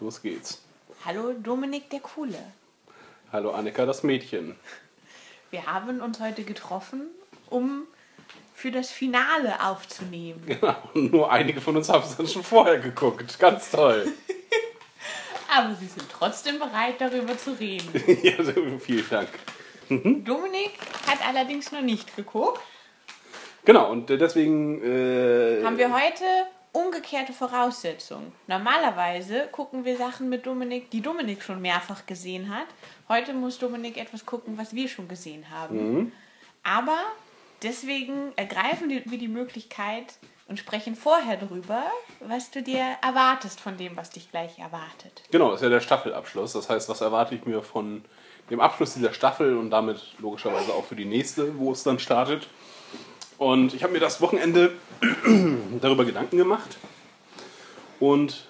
Los geht's. Hallo Dominik der Coole. Hallo Annika, das Mädchen. Wir haben uns heute getroffen, um für das Finale aufzunehmen. Genau, nur einige von uns haben es dann schon vorher geguckt. Ganz toll. Aber sie sind trotzdem bereit, darüber zu reden. ja, vielen Dank. Dominik hat allerdings noch nicht geguckt. Genau, und deswegen. Äh, Haben wir heute umgekehrte Voraussetzungen. Normalerweise gucken wir Sachen mit Dominik, die Dominik schon mehrfach gesehen hat. Heute muss Dominik etwas gucken, was wir schon gesehen haben. Aber deswegen ergreifen wir die Möglichkeit und sprechen vorher darüber, was du dir erwartest von dem, was dich gleich erwartet. Genau, ist ja der Staffelabschluss. Das heißt, was erwarte ich mir von dem Abschluss dieser Staffel und damit logischerweise auch für die nächste, wo es dann startet. Und ich habe mir das Wochenende darüber Gedanken gemacht und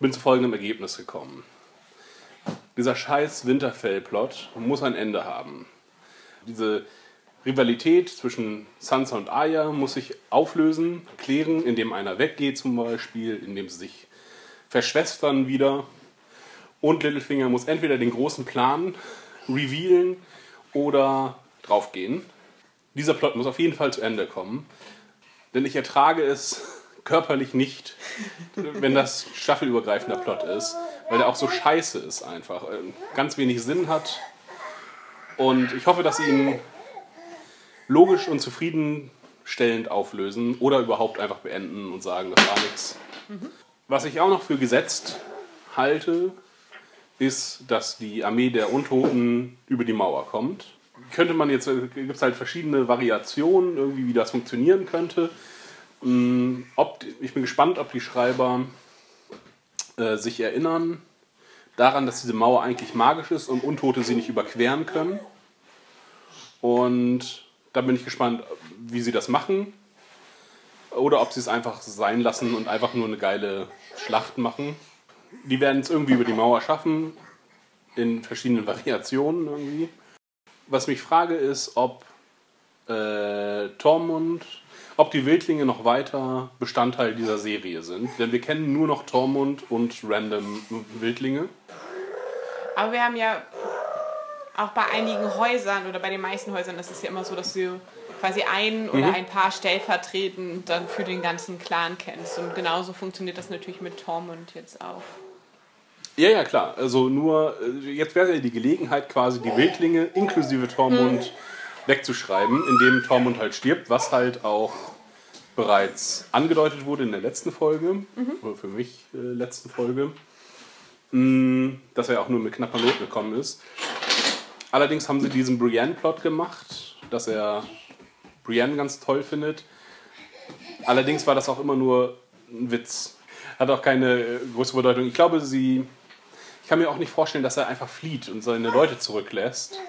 bin zu folgendem Ergebnis gekommen. Dieser scheiß Winterfell-Plot muss ein Ende haben. Diese Rivalität zwischen Sansa und Arya muss sich auflösen, klären, indem einer weggeht zum Beispiel, indem sie sich verschwestern wieder. Und Littlefinger muss entweder den großen Plan revealen oder draufgehen. Dieser Plot muss auf jeden Fall zu Ende kommen. Denn ich ertrage es körperlich nicht, wenn das staffelübergreifender Plot ist. Weil der auch so scheiße ist einfach. äh, Ganz wenig Sinn hat. Und ich hoffe, dass sie ihn logisch und zufriedenstellend auflösen oder überhaupt einfach beenden und sagen, das war nichts. Was ich auch noch für gesetzt halte, ist, dass die Armee der Untoten über die Mauer kommt. Könnte man jetzt, gibt es halt verschiedene Variationen, irgendwie, wie das funktionieren könnte. Mm, Ob, ich bin gespannt, ob die Schreiber äh, sich erinnern daran, dass diese Mauer eigentlich magisch ist und Untote sie nicht überqueren können. Und da bin ich gespannt, wie sie das machen. Oder ob sie es einfach sein lassen und einfach nur eine geile Schlacht machen. Die werden es irgendwie über die Mauer schaffen, in verschiedenen Variationen irgendwie. Was mich frage ist, ob äh, Tormund, ob die Wildlinge noch weiter Bestandteil dieser Serie sind. Denn wir kennen nur noch Tormund und random Wildlinge. Aber wir haben ja auch bei einigen Häusern oder bei den meisten Häusern ist es ja immer so, dass du quasi ein oder ein paar stellvertretend dann für den ganzen Clan kennst. Und genauso funktioniert das natürlich mit Tormund jetzt auch. Ja, ja, klar. Also nur, äh, jetzt wäre ja die Gelegenheit, quasi die Wildlinge inklusive Tormund wegzuschreiben, indem Tormund halt stirbt, was halt auch bereits angedeutet wurde in der letzten Folge, oder für mich äh, letzten Folge, Mm, dass er auch nur mit knapper Not gekommen ist. Allerdings haben sie diesen Brienne-Plot gemacht, dass er Brienne ganz toll findet. Allerdings war das auch immer nur ein Witz. Hat auch keine äh, große Bedeutung. Ich glaube, sie. Ich kann mir auch nicht vorstellen, dass er einfach flieht und seine Leute zurücklässt.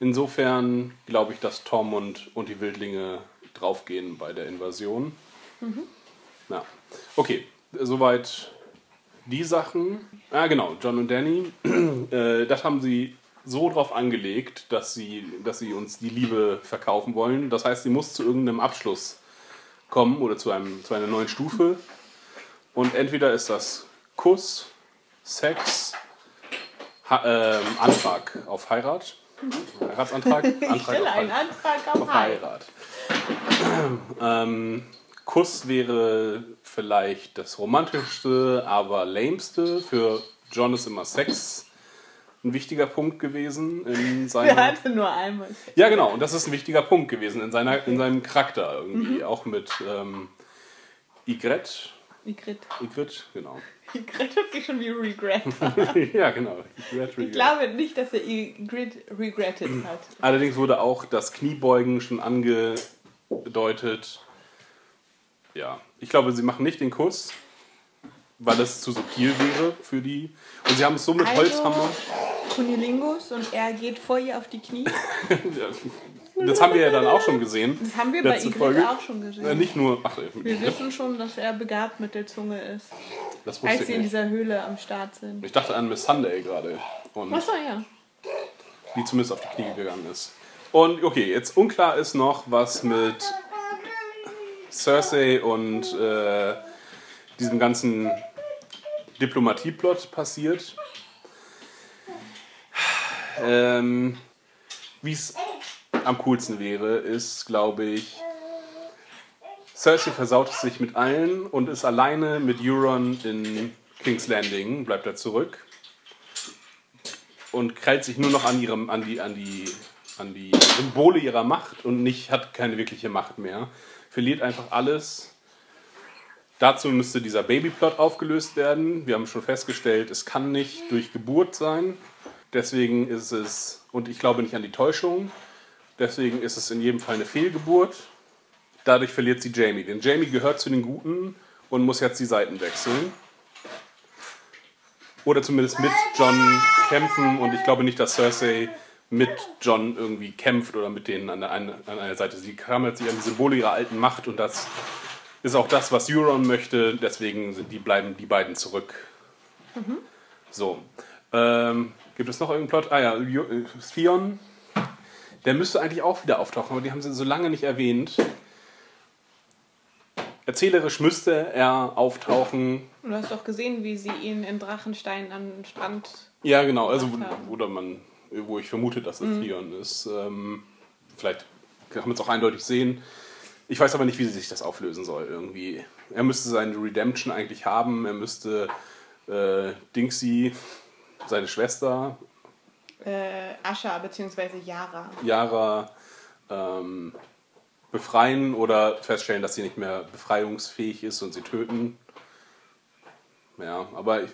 Insofern glaube ich, dass Tormund und die Wildlinge draufgehen bei der Invasion. Ja. Okay, soweit die Sachen. Ah, genau, John und Danny. äh, das haben sie so drauf angelegt, dass sie, dass sie uns die Liebe verkaufen wollen. Das heißt, sie muss zu irgendeinem Abschluss kommen oder zu, einem, zu einer neuen Stufe. Und entweder ist das Kuss, Sex, ha ähm, Antrag auf Heirat. Heiratsantrag? Antrag Ich stelle auf einen Heirat Antrag auf Heirat. Ähm, Kuss wäre vielleicht das romantischste, aber lameste. Für John ist immer Sex ein wichtiger Punkt gewesen in seiner. hatte nur einmal. Ja, genau. Und das ist ein wichtiger Punkt gewesen in, seiner, in seinem Charakter irgendwie. Auch mit ähm, Ygritte. Igrit. Ygritte, genau. Igrit hört sich schon wie Regret. ja, genau. Ygritte, Ich glaube nicht, dass er Igrit regretted hat. Allerdings wurde auch das Kniebeugen schon angedeutet. Ja, ich glaube, sie machen nicht den Kuss, weil es zu subtil wäre für die. Und sie haben es so mit Holzhammer. Kunilingus und er geht vor ihr auf die Knie. Das haben wir ja dann auch schon gesehen. Das haben wir bei Igrit Folge. auch schon Äh, gesehen. nicht nur. Ach, Wir wissen schon, dass er begabt mit der Zunge ist. das wusste Als ich sie in nicht. dieser Höhle am Start sind. Ich dachte an Miss Sunday gerade. Achso, ja. die zumindest auf die Knie gegangen ist. Und okay, jetzt unklar ist noch, was mit Cersei und äh, diesem ganzen Diplomatieplot passiert. Ähm, Wie es am coolsten wäre, ist, glaube ich, Cersei versaut es sich mit allen und ist alleine mit Euron in King's Landing, bleibt er zurück und krallt sich nur noch an, ihrem, an, die, an, die, an die Symbole ihrer Macht und nicht, hat keine wirkliche Macht mehr. Verliert einfach alles. Dazu müsste dieser Babyplot aufgelöst werden. Wir haben schon festgestellt, es kann nicht durch Geburt sein. Deswegen ist es, und ich glaube nicht an die Täuschung, deswegen ist es in jedem Fall eine Fehlgeburt. Dadurch verliert sie Jamie. Denn Jamie gehört zu den Guten und muss jetzt die Seiten wechseln. Oder zumindest mit John kämpfen. Und ich glaube nicht, dass Cersei mit John irgendwie kämpft oder mit denen an, der, an einer Seite. Sie klammert sich an die Symbole ihrer alten Macht und das ist auch das, was Euron möchte. Deswegen sind die, bleiben die beiden zurück. Mhm. So. Ähm, gibt es noch irgendeinen Plot? Ah ja, Theon. Der müsste eigentlich auch wieder auftauchen, aber die haben sie so lange nicht erwähnt. Erzählerisch müsste er auftauchen. Du hast doch gesehen, wie sie ihn in Drachenstein an den Strand. Ja, genau. Also, oder man, wo ich vermute, dass es mhm. Theon ist. Ähm, vielleicht kann man es auch eindeutig sehen. Ich weiß aber nicht, wie sich das auflösen soll irgendwie. Er müsste seine Redemption eigentlich haben. Er müsste äh, Dingsy, seine Schwester. Äh, Asha bzw. Yara. Yara ähm, befreien oder feststellen, dass sie nicht mehr befreiungsfähig ist und sie töten. Ja, aber ich,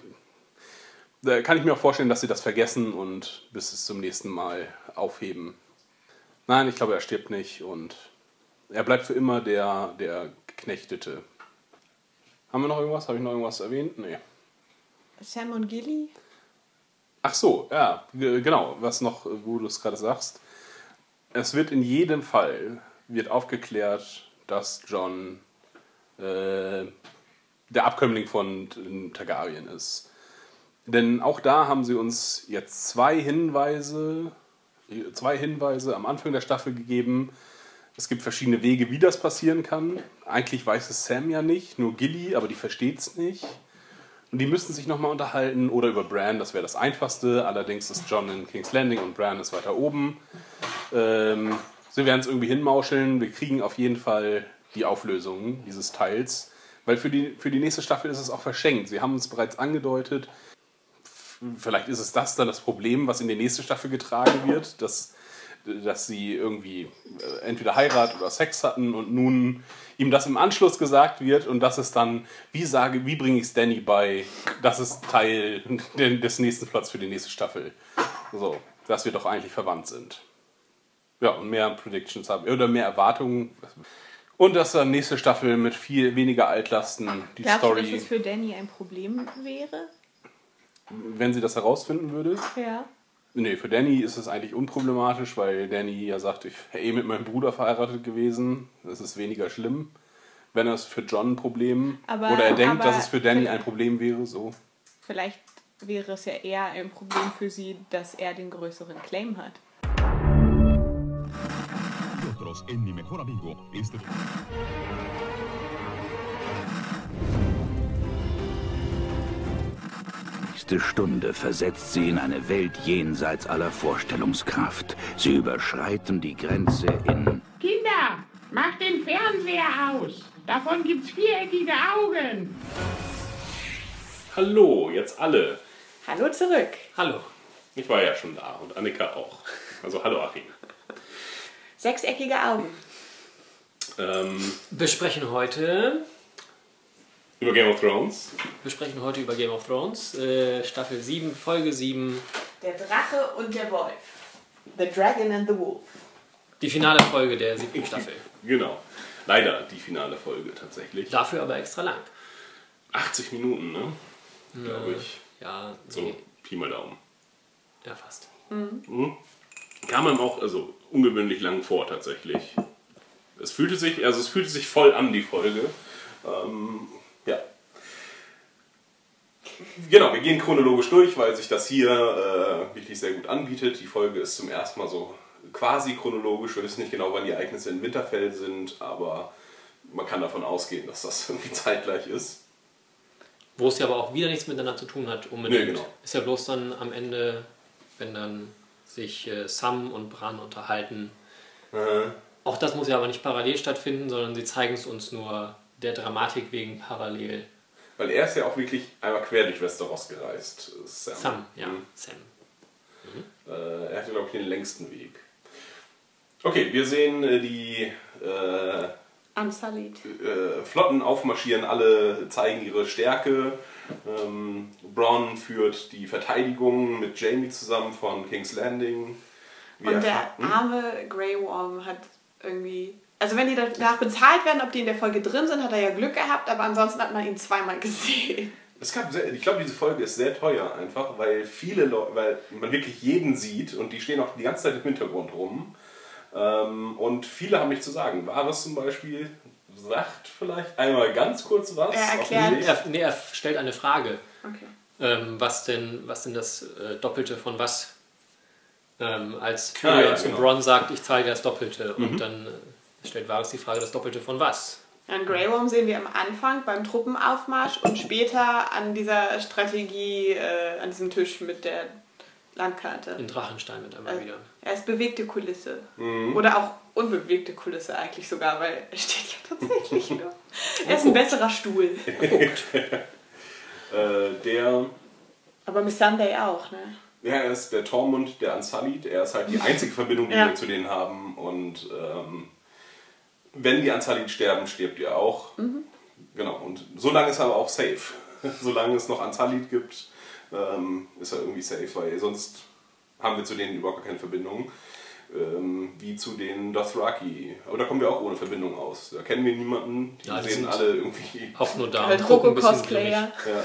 da kann ich mir auch vorstellen, dass sie das vergessen und bis es zum nächsten Mal aufheben. Nein, ich glaube, er stirbt nicht und er bleibt für immer der, der Geknechtete. Haben wir noch irgendwas? Habe ich noch irgendwas erwähnt? Nee. Sam und Gilly? Ach so, ja, genau, was noch, wo du es gerade sagst. Es wird in jedem Fall wird aufgeklärt, dass John äh, der Abkömmling von Targaryen ist. Denn auch da haben sie uns jetzt zwei Hinweise, zwei Hinweise am Anfang der Staffel gegeben. Es gibt verschiedene Wege, wie das passieren kann. Eigentlich weiß es Sam ja nicht, nur Gilly, aber die versteht es nicht. Und die müssten sich nochmal unterhalten oder über Bran, das wäre das Einfachste. Allerdings ist John in King's Landing und Bran ist weiter oben. Ähm, Sie werden es irgendwie hinmauscheln. Wir kriegen auf jeden Fall die Auflösung dieses Teils. Weil für die, für die nächste Staffel ist es auch verschenkt. Sie haben uns bereits angedeutet, vielleicht ist es das dann das Problem, was in die nächste Staffel getragen wird, dass, dass sie irgendwie äh, entweder Heirat oder Sex hatten und nun ihm das im Anschluss gesagt wird und das ist dann, wie sage, wie bringe ich es Danny bei, das ist Teil des nächsten Plots für die nächste Staffel. So, dass wir doch eigentlich verwandt sind. Ja, und mehr Predictions haben. Oder mehr Erwartungen. Und dass dann nächste Staffel mit viel weniger Altlasten die Glaubst Story. Du, dass es für Danny ein Problem wäre? Wenn sie das herausfinden würde? Ja. Nee, für Danny ist es eigentlich unproblematisch, weil Danny ja sagt, ich wäre eh mit meinem Bruder verheiratet gewesen. Das ist weniger schlimm. Wenn es für John ein Problem aber, oder er denkt, dass es für Danny ein Problem wäre, so. Vielleicht wäre es ja eher ein Problem für sie, dass er den größeren Claim hat. nosotros en mi mejor amigo. Este... nächste Stunde versetzt sie in eine Welt jenseits aller Vorstellungskraft. Sie überschreiten die Grenze in... Kinder, macht den Fernseher aus. Davon gibt's viereckige Augen. Hallo, jetzt alle. Hallo zurück. Hallo. Ich war ja schon da und Annika auch. Also hallo Achim. Sechseckige Augen. Ähm, wir sprechen heute über Game of Thrones. Wir sprechen heute über Game of Thrones, äh, Staffel 7, Folge 7. Der Drache und der Wolf. The Dragon and the Wolf. Die finale Folge der siebten Staffel. Genau. Leider die finale Folge tatsächlich. Dafür aber extra lang. 80 Minuten, ne? Glaube ich. Ja, so nee. Pi mal Daumen. Ja, fast. Mhm. Mhm. Kam einem auch, also ungewöhnlich lang vor tatsächlich. Es fühlte sich, also es fühlte sich voll an, die Folge. Ähm, ja. Genau, wir gehen chronologisch durch, weil sich das hier äh, wirklich sehr gut anbietet. Die Folge ist zum ersten Mal so quasi chronologisch. Wir wissen nicht genau, wann die Ereignisse in Winterfell sind, aber man kann davon ausgehen, dass das irgendwie zeitgleich ist. Wo es ja aber auch wieder nichts miteinander zu tun hat, unbedingt. Nee, genau. Ist ja bloß dann am Ende, wenn dann sich äh, Sam und Bran unterhalten. Äh, Auch das muss ja aber nicht parallel stattfinden, sondern sie zeigen es uns nur der Dramatik wegen parallel. weil er ist ja auch wirklich einmal quer durch Westeros gereist. Sam. Sam, ja, Mhm. Sam. Äh, er hatte, glaube ich, den längsten Weg. Okay, wir sehen äh, die äh, äh, Flotten aufmarschieren, alle zeigen ihre Stärke. Ähm, Bronn führt die Verteidigung mit Jamie zusammen von King's Landing. Wir Und der erfahren- arme Grey Worm hat irgendwie. Also wenn die danach bezahlt werden, ob die in der Folge drin sind, hat er ja Glück gehabt, aber ansonsten hat man ihn zweimal gesehen. Es gab sehr, ich glaube, diese Folge ist sehr teuer einfach, weil viele Leute, weil man wirklich jeden sieht und die stehen auch die ganze Zeit im Hintergrund rum. Ähm, und viele haben nichts zu sagen. Varys zum Beispiel sagt vielleicht einmal ganz kurz was. Er auf erklärt-. Er, nee, er stellt eine Frage. Okay. Ähm, was, denn, was denn das äh, Doppelte von was? Ähm, als Ah, Tyrion ja, zu genau. Bronn sagt, ich zahle dir das Doppelte. Und dann äh, stellt Varys die Frage, das Doppelte von was? An Grey Worm sehen wir am Anfang beim Truppenaufmarsch und später an dieser Strategie, äh, an diesem Tisch mit der Landkarte. In Drachenstein mit einmal Äh, wieder. Er ist bewegte Kulisse. Oder auch unbewegte Kulisse eigentlich sogar, weil er steht ja tatsächlich nur. Er ist ein besserer Stuhl. Äh, der, Aber Miss Sunday auch, ne? ja, er ist der Tormund, der Unsullied. Er ist halt die einzige Verbindung, die Ja. wir zu denen haben. Und ähm, wenn die Unsullied sterben, stirbt ihr auch. Genau. Und so lange ist er aber auch safe. Solange es noch Unsullied gibt, ähm, ist er irgendwie safe, weil sonst haben wir zu denen überhaupt gar keine Verbindung. Ähm, wie zu den Dothraki. Aber da kommen wir auch ohne Verbindung aus. Da kennen wir niemanden. Die Ja, die sehen sind- alle irgendwie Auch nur da. Halt Roko-Cosplayer. Ja.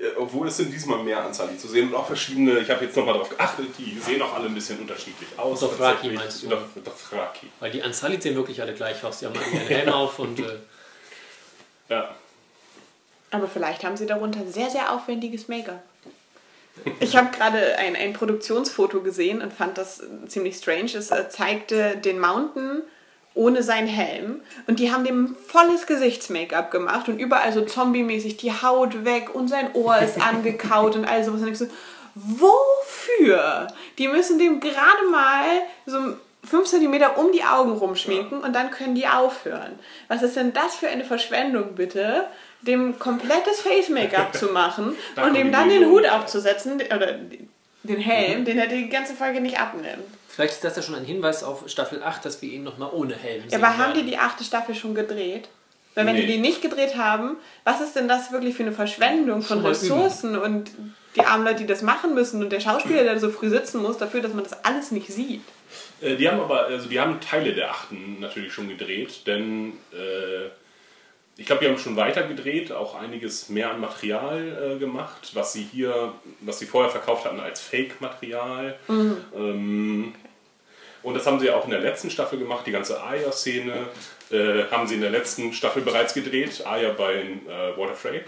Ja, Obwohl es sind diesmal mehr Anzahl die zu sehen und auch verschiedene, ich habe jetzt nochmal darauf geachtet, die sehen auch alle ein bisschen unterschiedlich aus. Dothraki meinst du? Doth- Dothraki. Weil die Ansalit sehen wirklich alle gleich aus. Die haben alle ihren Helm auf und äh, Ja. Aber vielleicht haben sie darunter sehr, sehr aufwendiges Make-up. Ich habe gerade ein, ein Produktionsfoto gesehen und fand das äh, ziemlich strange. Es äh, zeigte den Mountain ohne seinen Helm und die haben dem volles Gesichts-Make-up gemacht und überall so zombie-mäßig die Haut weg und sein Ohr ist angekaut und all sowas. Und ich so, wofür? Die müssen dem gerade mal so 5 cm um die Augen rumschminken und dann können die aufhören. Was ist denn das für eine Verschwendung, bitte? Dem komplettes Face-Make-up zu machen und ihm dann den Hut aufzusetzen, oder den Helm, den er die ganze Folge nicht abnimmt. vielleicht ist das ja schon ein Hinweis auf Staffel 8, dass wir ihn nochmal ohne Helm sehen Ja, aber haben die die achte Staffel schon gedreht? Weil wenn Nee. die die nicht gedreht haben, was ist denn das wirklich für eine Verschwendung von Ressourcen und die armen Leute, die das machen müssen und der Schauspieler, der so früh sitzen muss, dafür, dass man das alles nicht sieht. Äh, Die haben aber, also die haben Teile der achten natürlich schon gedreht, denn äh, ich glaube, die haben schon weiter gedreht, auch einiges mehr an Material äh, gemacht, was sie hier, was sie vorher verkauft hatten als Fake-Material. Ähm, und das haben sie auch in der letzten Staffel gemacht, die ganze Aya-Szene äh, haben sie in der letzten Staffel bereits gedreht, Aya bei äh, Walter Frey.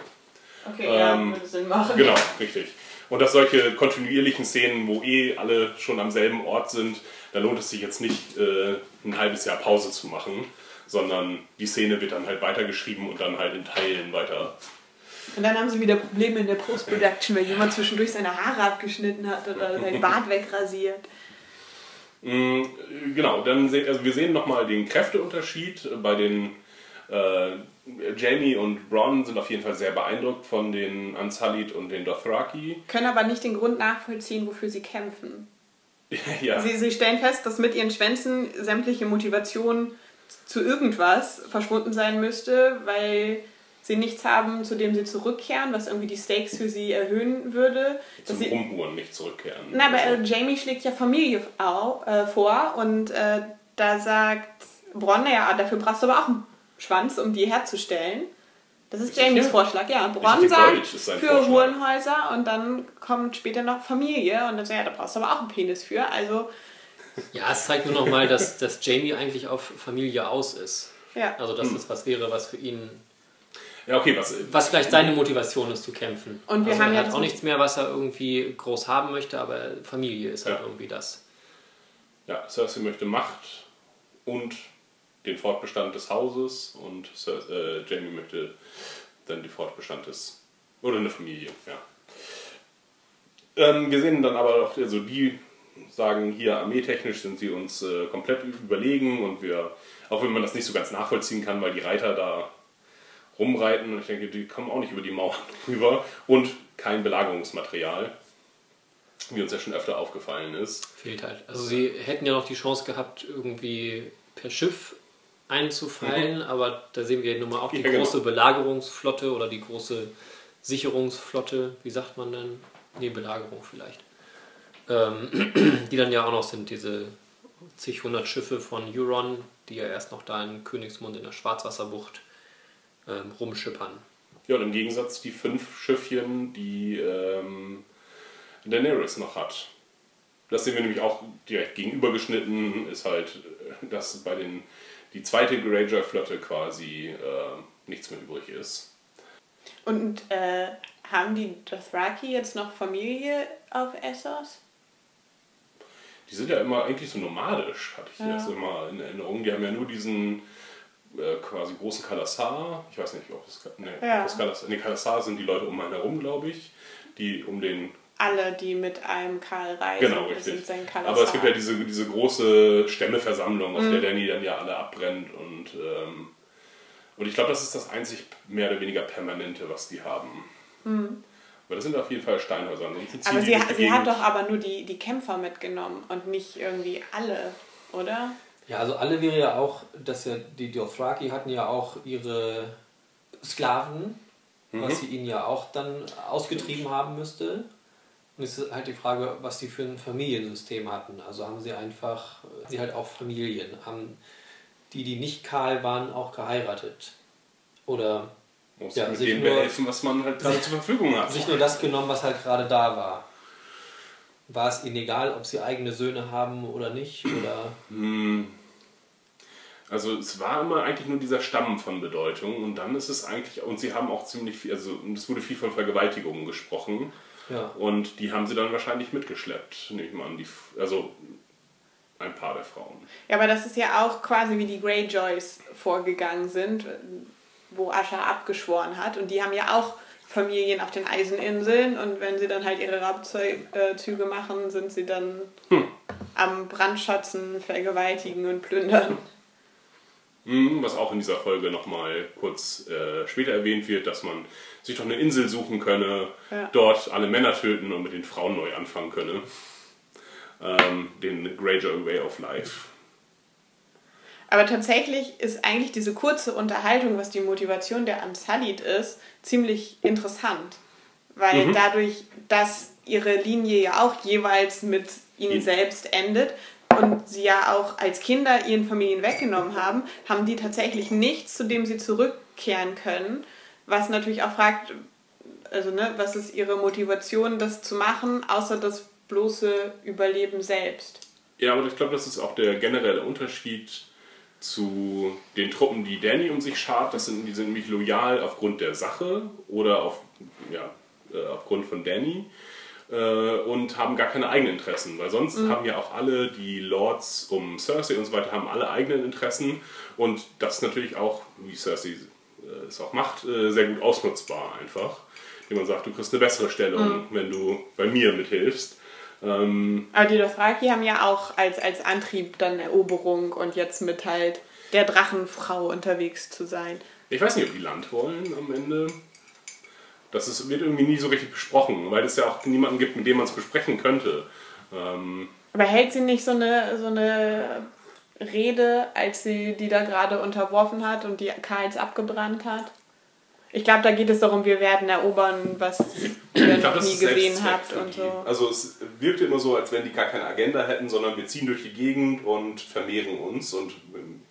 Okay, Ähm, würde Sinn machen. Genau, richtig. Und dass solche kontinuierlichen Szenen, wo eh alle schon am selben Ort sind, da lohnt es sich jetzt nicht, äh, ein halbes Jahr Pause zu machen, sondern die Szene wird dann halt weitergeschrieben und dann halt in Teilen weiter. Und dann haben sie wieder Probleme in der Post-Production, weil jemand zwischendurch seine Haare abgeschnitten hat oder seinen Bart wegrasiert. Mm, Genau, dann sehen, also wir sehen nochmal den Kräfteunterschied bei den äh, Jamie und Bronn sind auf jeden Fall sehr beeindruckt von den Unsullied und den Dothraki. Können aber nicht den Grund nachvollziehen, wofür sie kämpfen. ja. Sie, sie stellen fest, dass mit ihren Schwänzen sämtliche Motivation zu irgendwas verschwunden sein müsste, weil sie nichts haben, zu dem sie zurückkehren, was irgendwie die Stakes für sie erhöhen würde. Dass zum sie, Rumhuren nicht zurückkehren. na, aber äh, Jamie schlägt ja Familie au, äh, vor und äh, da sagt Bronn, ja, dafür brauchst du aber auch einen Schwanz, um die herzustellen. Das ist? Jamies Vorschlag, ja. Bronn sagt für Vorschlag. Hurenhäuser und dann kommt später noch Familie und dann sagt er, ja, da brauchst du aber auch einen Penis für. Also, Ja, es zeigt nur nochmal, dass, dass Jamie eigentlich auf Familie aus ist. ja. Also, dass das was wäre, was für ihn, Ja, okay, was, was vielleicht seine Motivation ist zu kämpfen. Und wir also haben er ja hat auch nichts mehr, was er irgendwie groß haben möchte, aber Familie ist halt Ja. irgendwie das. Ja, Cersei möchte Macht und den Fortbestand des Hauses und Cer äh, Jamie möchte dann der Fortbestand ist. Oder eine Familie, ja. Ähm, wir sehen dann aber auch, also die sagen hier armeetechnisch sind sie uns äh, komplett überlegen und wir, auch wenn man das nicht so ganz nachvollziehen kann, weil die Reiter da rumreiten und ich denke, die kommen auch nicht über die Mauern rüber und kein Belagerungsmaterial, wie uns ja schon öfter aufgefallen ist. Fehlt halt. Also sie hätten ja noch die Chance gehabt, irgendwie per Schiff einzufallen, aber da sehen wir nun mal auch die Mhm. Ja, genau. große Belagerungsflotte oder die große Sicherungsflotte, wie sagt man denn? Nee, Belagerung vielleicht. Ähm, die dann ja auch noch sind, diese zig hundert Schiffe von Euron, die ja erst noch da in Königsmund in der Schwarzwasserbucht ähm, rumschippern. Ja, und im Gegensatz die fünf Schiffchen, die ähm, Daenerys noch hat. Das sehen wir nämlich auch direkt gegenübergeschnitten, ist halt, äh, dass bei den die zweite Greyjoy-Flotte quasi äh, nichts mehr übrig ist. Und äh, haben die Dothraki jetzt noch Familie auf Essos? Die sind ja immer eigentlich so nomadisch, hatte ich Ja. das immer in Erinnerung. Die haben ja nur diesen äh, quasi großen Kalassar. Ich weiß nicht, ob das, nee, Ja. das Kalassar, nee, Kalassar sind die Leute um einen herum, glaube ich, die um den Alle, die mit einem Karl reisen, Genau, richtig. sind sein Kalassar. Aber es gibt ja diese, diese große Stämmeversammlung, auf Mhm. der Danny dann ja alle abbrennt und, ähm, und ich glaube, das ist das einzig mehr oder weniger Permanente, was die haben. Aber das sind auf jeden Fall Steinhäuser. Ansonsten Mhm. Aber sie, die sie hat doch aber nur die, die Kämpfer mitgenommen und nicht irgendwie alle, oder? Ja, also alle wäre ja auch, dass ja die Dothraki hatten ja auch ihre Sklaven, was sie ihnen ja auch dann ausgetrieben haben müsste. Und es ist halt die Frage, was die für ein Familiensystem hatten. Also haben sie einfach, sie halt auch Familien, haben die, die nicht kahl waren, auch geheiratet. Oder Muss ja, mit sich dem nur- behelfen, was man halt gerade zur Verfügung hat. sich nur das genommen, was halt gerade da war. War es ihnen egal, ob sie eigene Söhne haben oder nicht? Oder Also es war immer eigentlich nur dieser Stamm von Bedeutung und dann ist es eigentlich, und sie haben auch ziemlich viel, also es wurde viel von Vergewaltigungen gesprochen ja. und die haben sie dann wahrscheinlich mitgeschleppt, nehme ich mal an, die, also ein paar der Frauen. Ja, aber das ist ja auch quasi wie die Greyjoys vorgegangen sind, wo Asha abgeschworen hat. Und die haben ja auch Familien auf den Eiseninseln und wenn sie dann halt ihre Raubzüge machen, sind sie dann am Brandschatzen, vergewaltigen und plündern. Mhm, Was auch in dieser Folge nochmal kurz äh, später erwähnt wird, dass man sich doch eine Insel suchen könne, Ja. dort alle Männer töten und mit den Frauen neu anfangen könne. Ähm, den Greyjoy Way of Life. Aber tatsächlich ist eigentlich diese kurze Unterhaltung, was die Motivation der Unsullied ist, ziemlich interessant. Weil Mhm. dadurch, dass ihre Linie ja auch jeweils mit ihnen Die- selbst endet und sie ja auch als Kinder ihren Familien weggenommen haben, haben die tatsächlich nichts, zu dem sie zurückkehren können. Was natürlich auch fragt, also ne, was ist ihre Motivation, das zu machen, außer das bloße Überleben selbst. Ja, aber ich glaube, das ist auch der generelle Unterschied zu den Truppen, die Danny um sich schart. Das sind, die sind nämlich loyal aufgrund der Sache oder auf, ja, äh, aufgrund von Danny äh, und haben gar keine eigenen Interessen. Weil sonst haben ja auch alle die Lords um Cersei und so weiter, haben alle eigenen Interessen und das ist natürlich auch, wie Cersei äh, es auch macht, äh, sehr gut ausnutzbar einfach. Wie man sagt, du kriegst eine bessere Stellung, wenn du bei mir mithilfst. Ähm, Aber die Dothraki haben ja auch als, als Antrieb dann Eroberung und jetzt mit halt der Drachenfrau unterwegs zu sein. Ich weiß nicht, ob die Land wollen am Ende. Das ist, wird irgendwie nie so richtig besprochen, weil es ja auch niemanden gibt, mit dem man es besprechen könnte. Ähm, Aber hält sie nicht so eine, so eine Rede, als sie die da gerade unterworfen hat und die Karls abgebrannt hat? Ich glaube, da geht es darum, wir werden erobern, was ihr ich noch nie gesehen habt und so. Also es wirkte immer so, als wenn die gar keine Agenda hätten, sondern wir ziehen durch die Gegend und vermehren uns und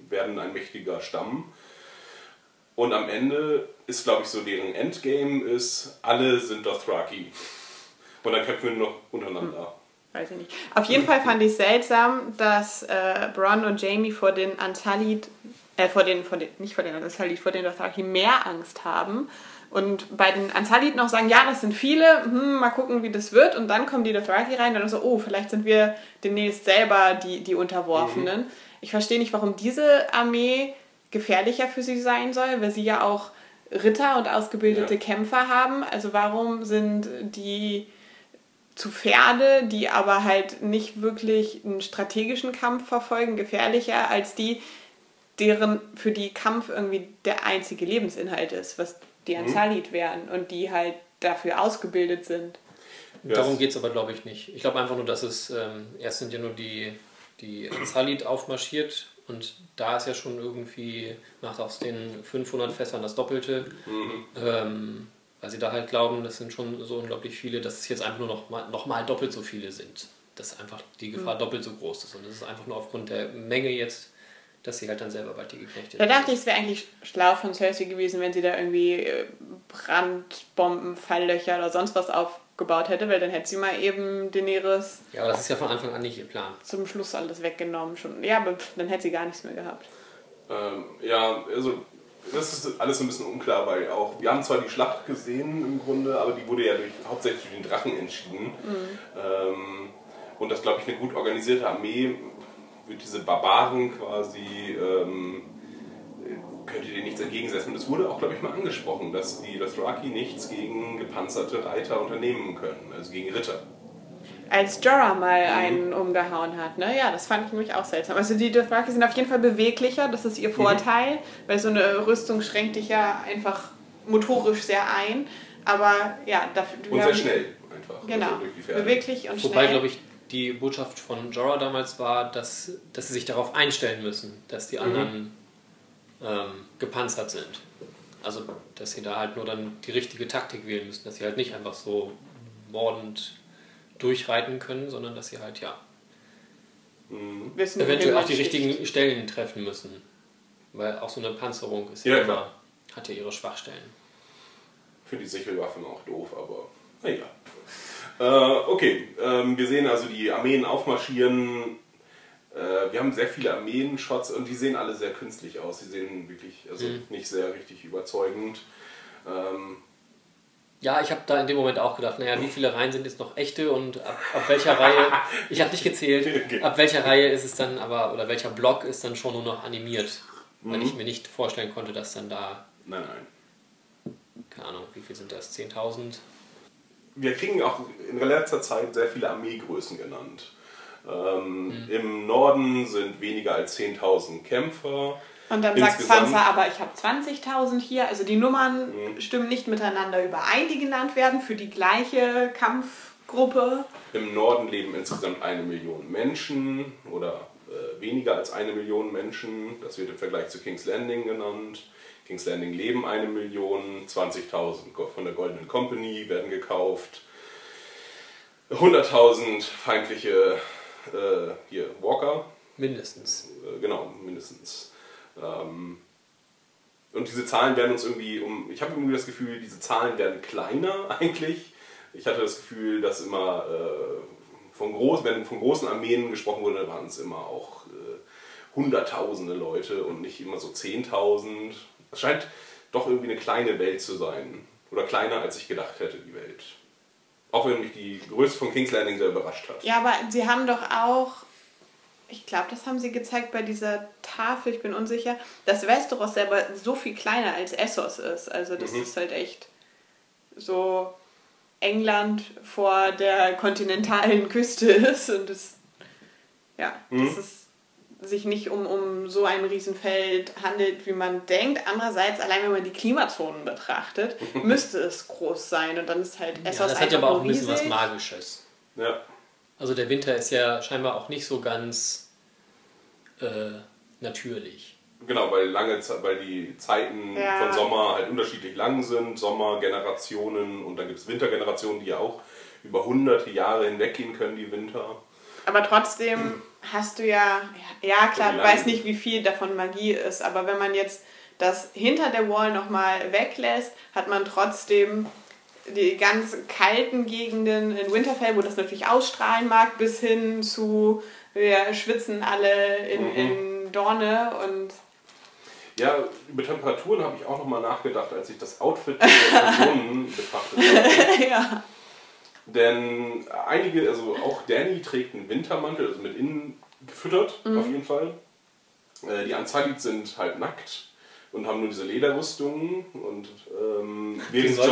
werden ein mächtiger Stamm. Und am Ende ist, glaube ich, so deren Endgame ist, alle sind Dothraki. Und dann kämpfen wir nur noch untereinander. Weiß ich nicht. Auf jeden Fall fand ich seltsam, dass äh, Bronn und Jamie vor den Unsullied, äh, vor den, vor den, nicht vor den Unsullied, vor den Dothraki mehr Angst haben. Und bei den Unsullied noch sagen, ja, das sind viele, hm, mal gucken, wie das wird. Und dann kommen die Dothraki rein und dann so, oh, vielleicht sind wir demnächst selber die, die Unterworfenen. Ich verstehe nicht, warum diese Armee gefährlicher für sie sein soll, weil sie ja auch Ritter und ausgebildete Ja. Kämpfer haben. Also warum sind die zu Pferde, die aber halt nicht wirklich einen strategischen Kampf verfolgen, gefährlicher als die, deren für die Kampf irgendwie der einzige Lebensinhalt ist, was die Mhm. Ansalit wären und die halt dafür ausgebildet sind. Ja, Darum geht es aber, glaube ich, nicht. Ich glaube einfach nur, dass es, ähm, erst sind ja nur die, die Salit aufmarschiert und da ist ja schon irgendwie, macht aus den 500 Fässern das Doppelte, ähm, weil sie da halt glauben, das sind schon so unglaublich viele, dass es jetzt einfach nur noch mal, noch mal doppelt so viele sind. Dass einfach die Gefahr doppelt so groß ist und das ist einfach nur aufgrund der Menge jetzt, dass sie halt dann selber bald die geknechtet Da dachte ich, es wäre eigentlich schlau von Cersei gewesen, wenn sie da irgendwie äh, Brandbomben, Falllöcher oder sonst was aufgebaut hätte, weil dann hätte sie mal eben Daenerys Ja, aber das ist ja von Anfang an nicht ihr Plan. zum Schluss alles weggenommen. Schon. Ja, aber pff, dann hätte sie gar nichts mehr gehabt. Ähm, ja, also das ist alles so ein bisschen unklar, weil auch, wir haben zwar die Schlacht gesehen im Grunde, aber die wurde ja durch, hauptsächlich durch den Drachen entschieden. Ähm, und das, glaube ich, eine gut organisierte Armee diese Barbaren quasi, ähm, könnte dir nichts entgegensetzen. Und es wurde auch, glaube ich, mal angesprochen, dass die Dothraki nichts gegen gepanzerte Reiter unternehmen können, also gegen Ritter. Als Jorah mal einen umgehauen hat, ne? Ja, das fand ich nämlich auch seltsam. Also die Dothraki sind auf jeden Fall beweglicher, das ist ihr Vorteil, weil so eine Rüstung schränkt dich ja einfach motorisch sehr ein. Aber ja, dafür... Und wir sehr schnell einfach. Genau, also die Pferde. beweglich und Wobei, schnell. glaube ich, die Botschaft von Jorah damals war, dass, dass sie sich darauf einstellen müssen, dass die anderen ähm, gepanzert sind. Also, dass sie da halt nur dann die richtige Taktik wählen müssen, dass sie halt nicht einfach so mordend durchreiten können, sondern dass sie halt ja wissen, eventuell auch die richtigen Stellen treffen müssen. Weil auch so eine Panzerung ist ja, Ja, immer, hat ja ihre Schwachstellen. Für die Sichelwaffen auch doof, aber naja. Äh, okay, ähm, wir sehen also die Armeen aufmarschieren. Äh, wir haben sehr viele Armeen-Shots und die sehen alle sehr künstlich aus. Die sehen wirklich also nicht sehr richtig überzeugend. Ähm, Ja, ich habe da in dem Moment auch gedacht, naja, wie viele Reihen sind jetzt noch echte und ab, ab welcher Reihe, ich habe nicht gezählt, Okay. ab welcher Reihe ist es dann aber, oder welcher Block ist dann schon nur noch animiert, weil ich mir nicht vorstellen konnte, dass dann da, nein, nein. keine Ahnung, wie viel sind das, 10.000? Wir kriegen auch in letzter Zeit sehr viele Armeegrößen genannt. Ähm, Im Norden sind weniger als 10.000 Kämpfer. Und dann sagt Sansa, aber ich habe 20.000 hier. Also die Nummern stimmen nicht miteinander überein, die genannt werden für die gleiche Kampfgruppe. Im Norden leben insgesamt eine Million Menschen oder äh, weniger als eine Million Menschen. Das wird im Vergleich zu King's Landing genannt. King's Landing leben eine Million, 20.000 Go- von der Golden Company werden gekauft. 100.000 feindliche äh, hier, Walker, Mindestens. äh, genau, mindestens. Ähm, und diese Zahlen werden uns irgendwie um. Ich habe irgendwie das Gefühl, diese Zahlen werden kleiner eigentlich. Ich hatte das Gefühl, dass immer äh, von groß, wenn von großen Armeen gesprochen wurde, waren es immer auch äh, hunderttausende Leute und nicht immer so 10.000. Es scheint doch irgendwie eine kleine Welt zu sein. Oder kleiner, als ich gedacht hätte, die Welt. Auch wenn mich die Größe von King's Landing sehr überrascht hat. Ja, aber sie haben doch auch, ich glaube, das haben sie gezeigt bei dieser Tafel, ich bin unsicher, dass Westeros selber so viel kleiner als Essos ist. Also das ist halt echt so England vor der kontinentalen Küste ist und es, ja, dass es sich nicht um, um so ein Riesenfeld handelt, wie man denkt. Andererseits, allein wenn man die Klimazonen betrachtet, müsste es groß sein und dann ist halt Essos Ja, das hat ja aber auch ein bisschen was. Magisches. Ja. Also der Winter ist ja scheinbar auch nicht so ganz äh, natürlich. Genau, weil lange weil die Zeiten Ja. von Sommer halt unterschiedlich lang sind, Sommergenerationen und dann gibt es Wintergenerationen, die ja auch über hunderte Jahre hinweggehen können, die Winter. Aber trotzdem hast du ja, ja, klar, du weißt nicht, wie viel davon Magie ist, aber wenn man jetzt das hinter der Wall nochmal weglässt, hat man trotzdem die ganz kalten Gegenden in Winterfell, wo das natürlich ausstrahlen mag, bis hin zu, wir schwitzen alle in, in Dorne und Ja, über Temperaturen habe ich auch nochmal nachgedacht, als ich das Outfit der Personen betrachtet habe. ja. Denn einige, also auch Danny trägt einen Wintermantel, also mit innen gefüttert, auf jeden Fall. Äh, Die Anzalit sind halt nackt. und haben nur diese Lederrüstungen und ähm, Die während John...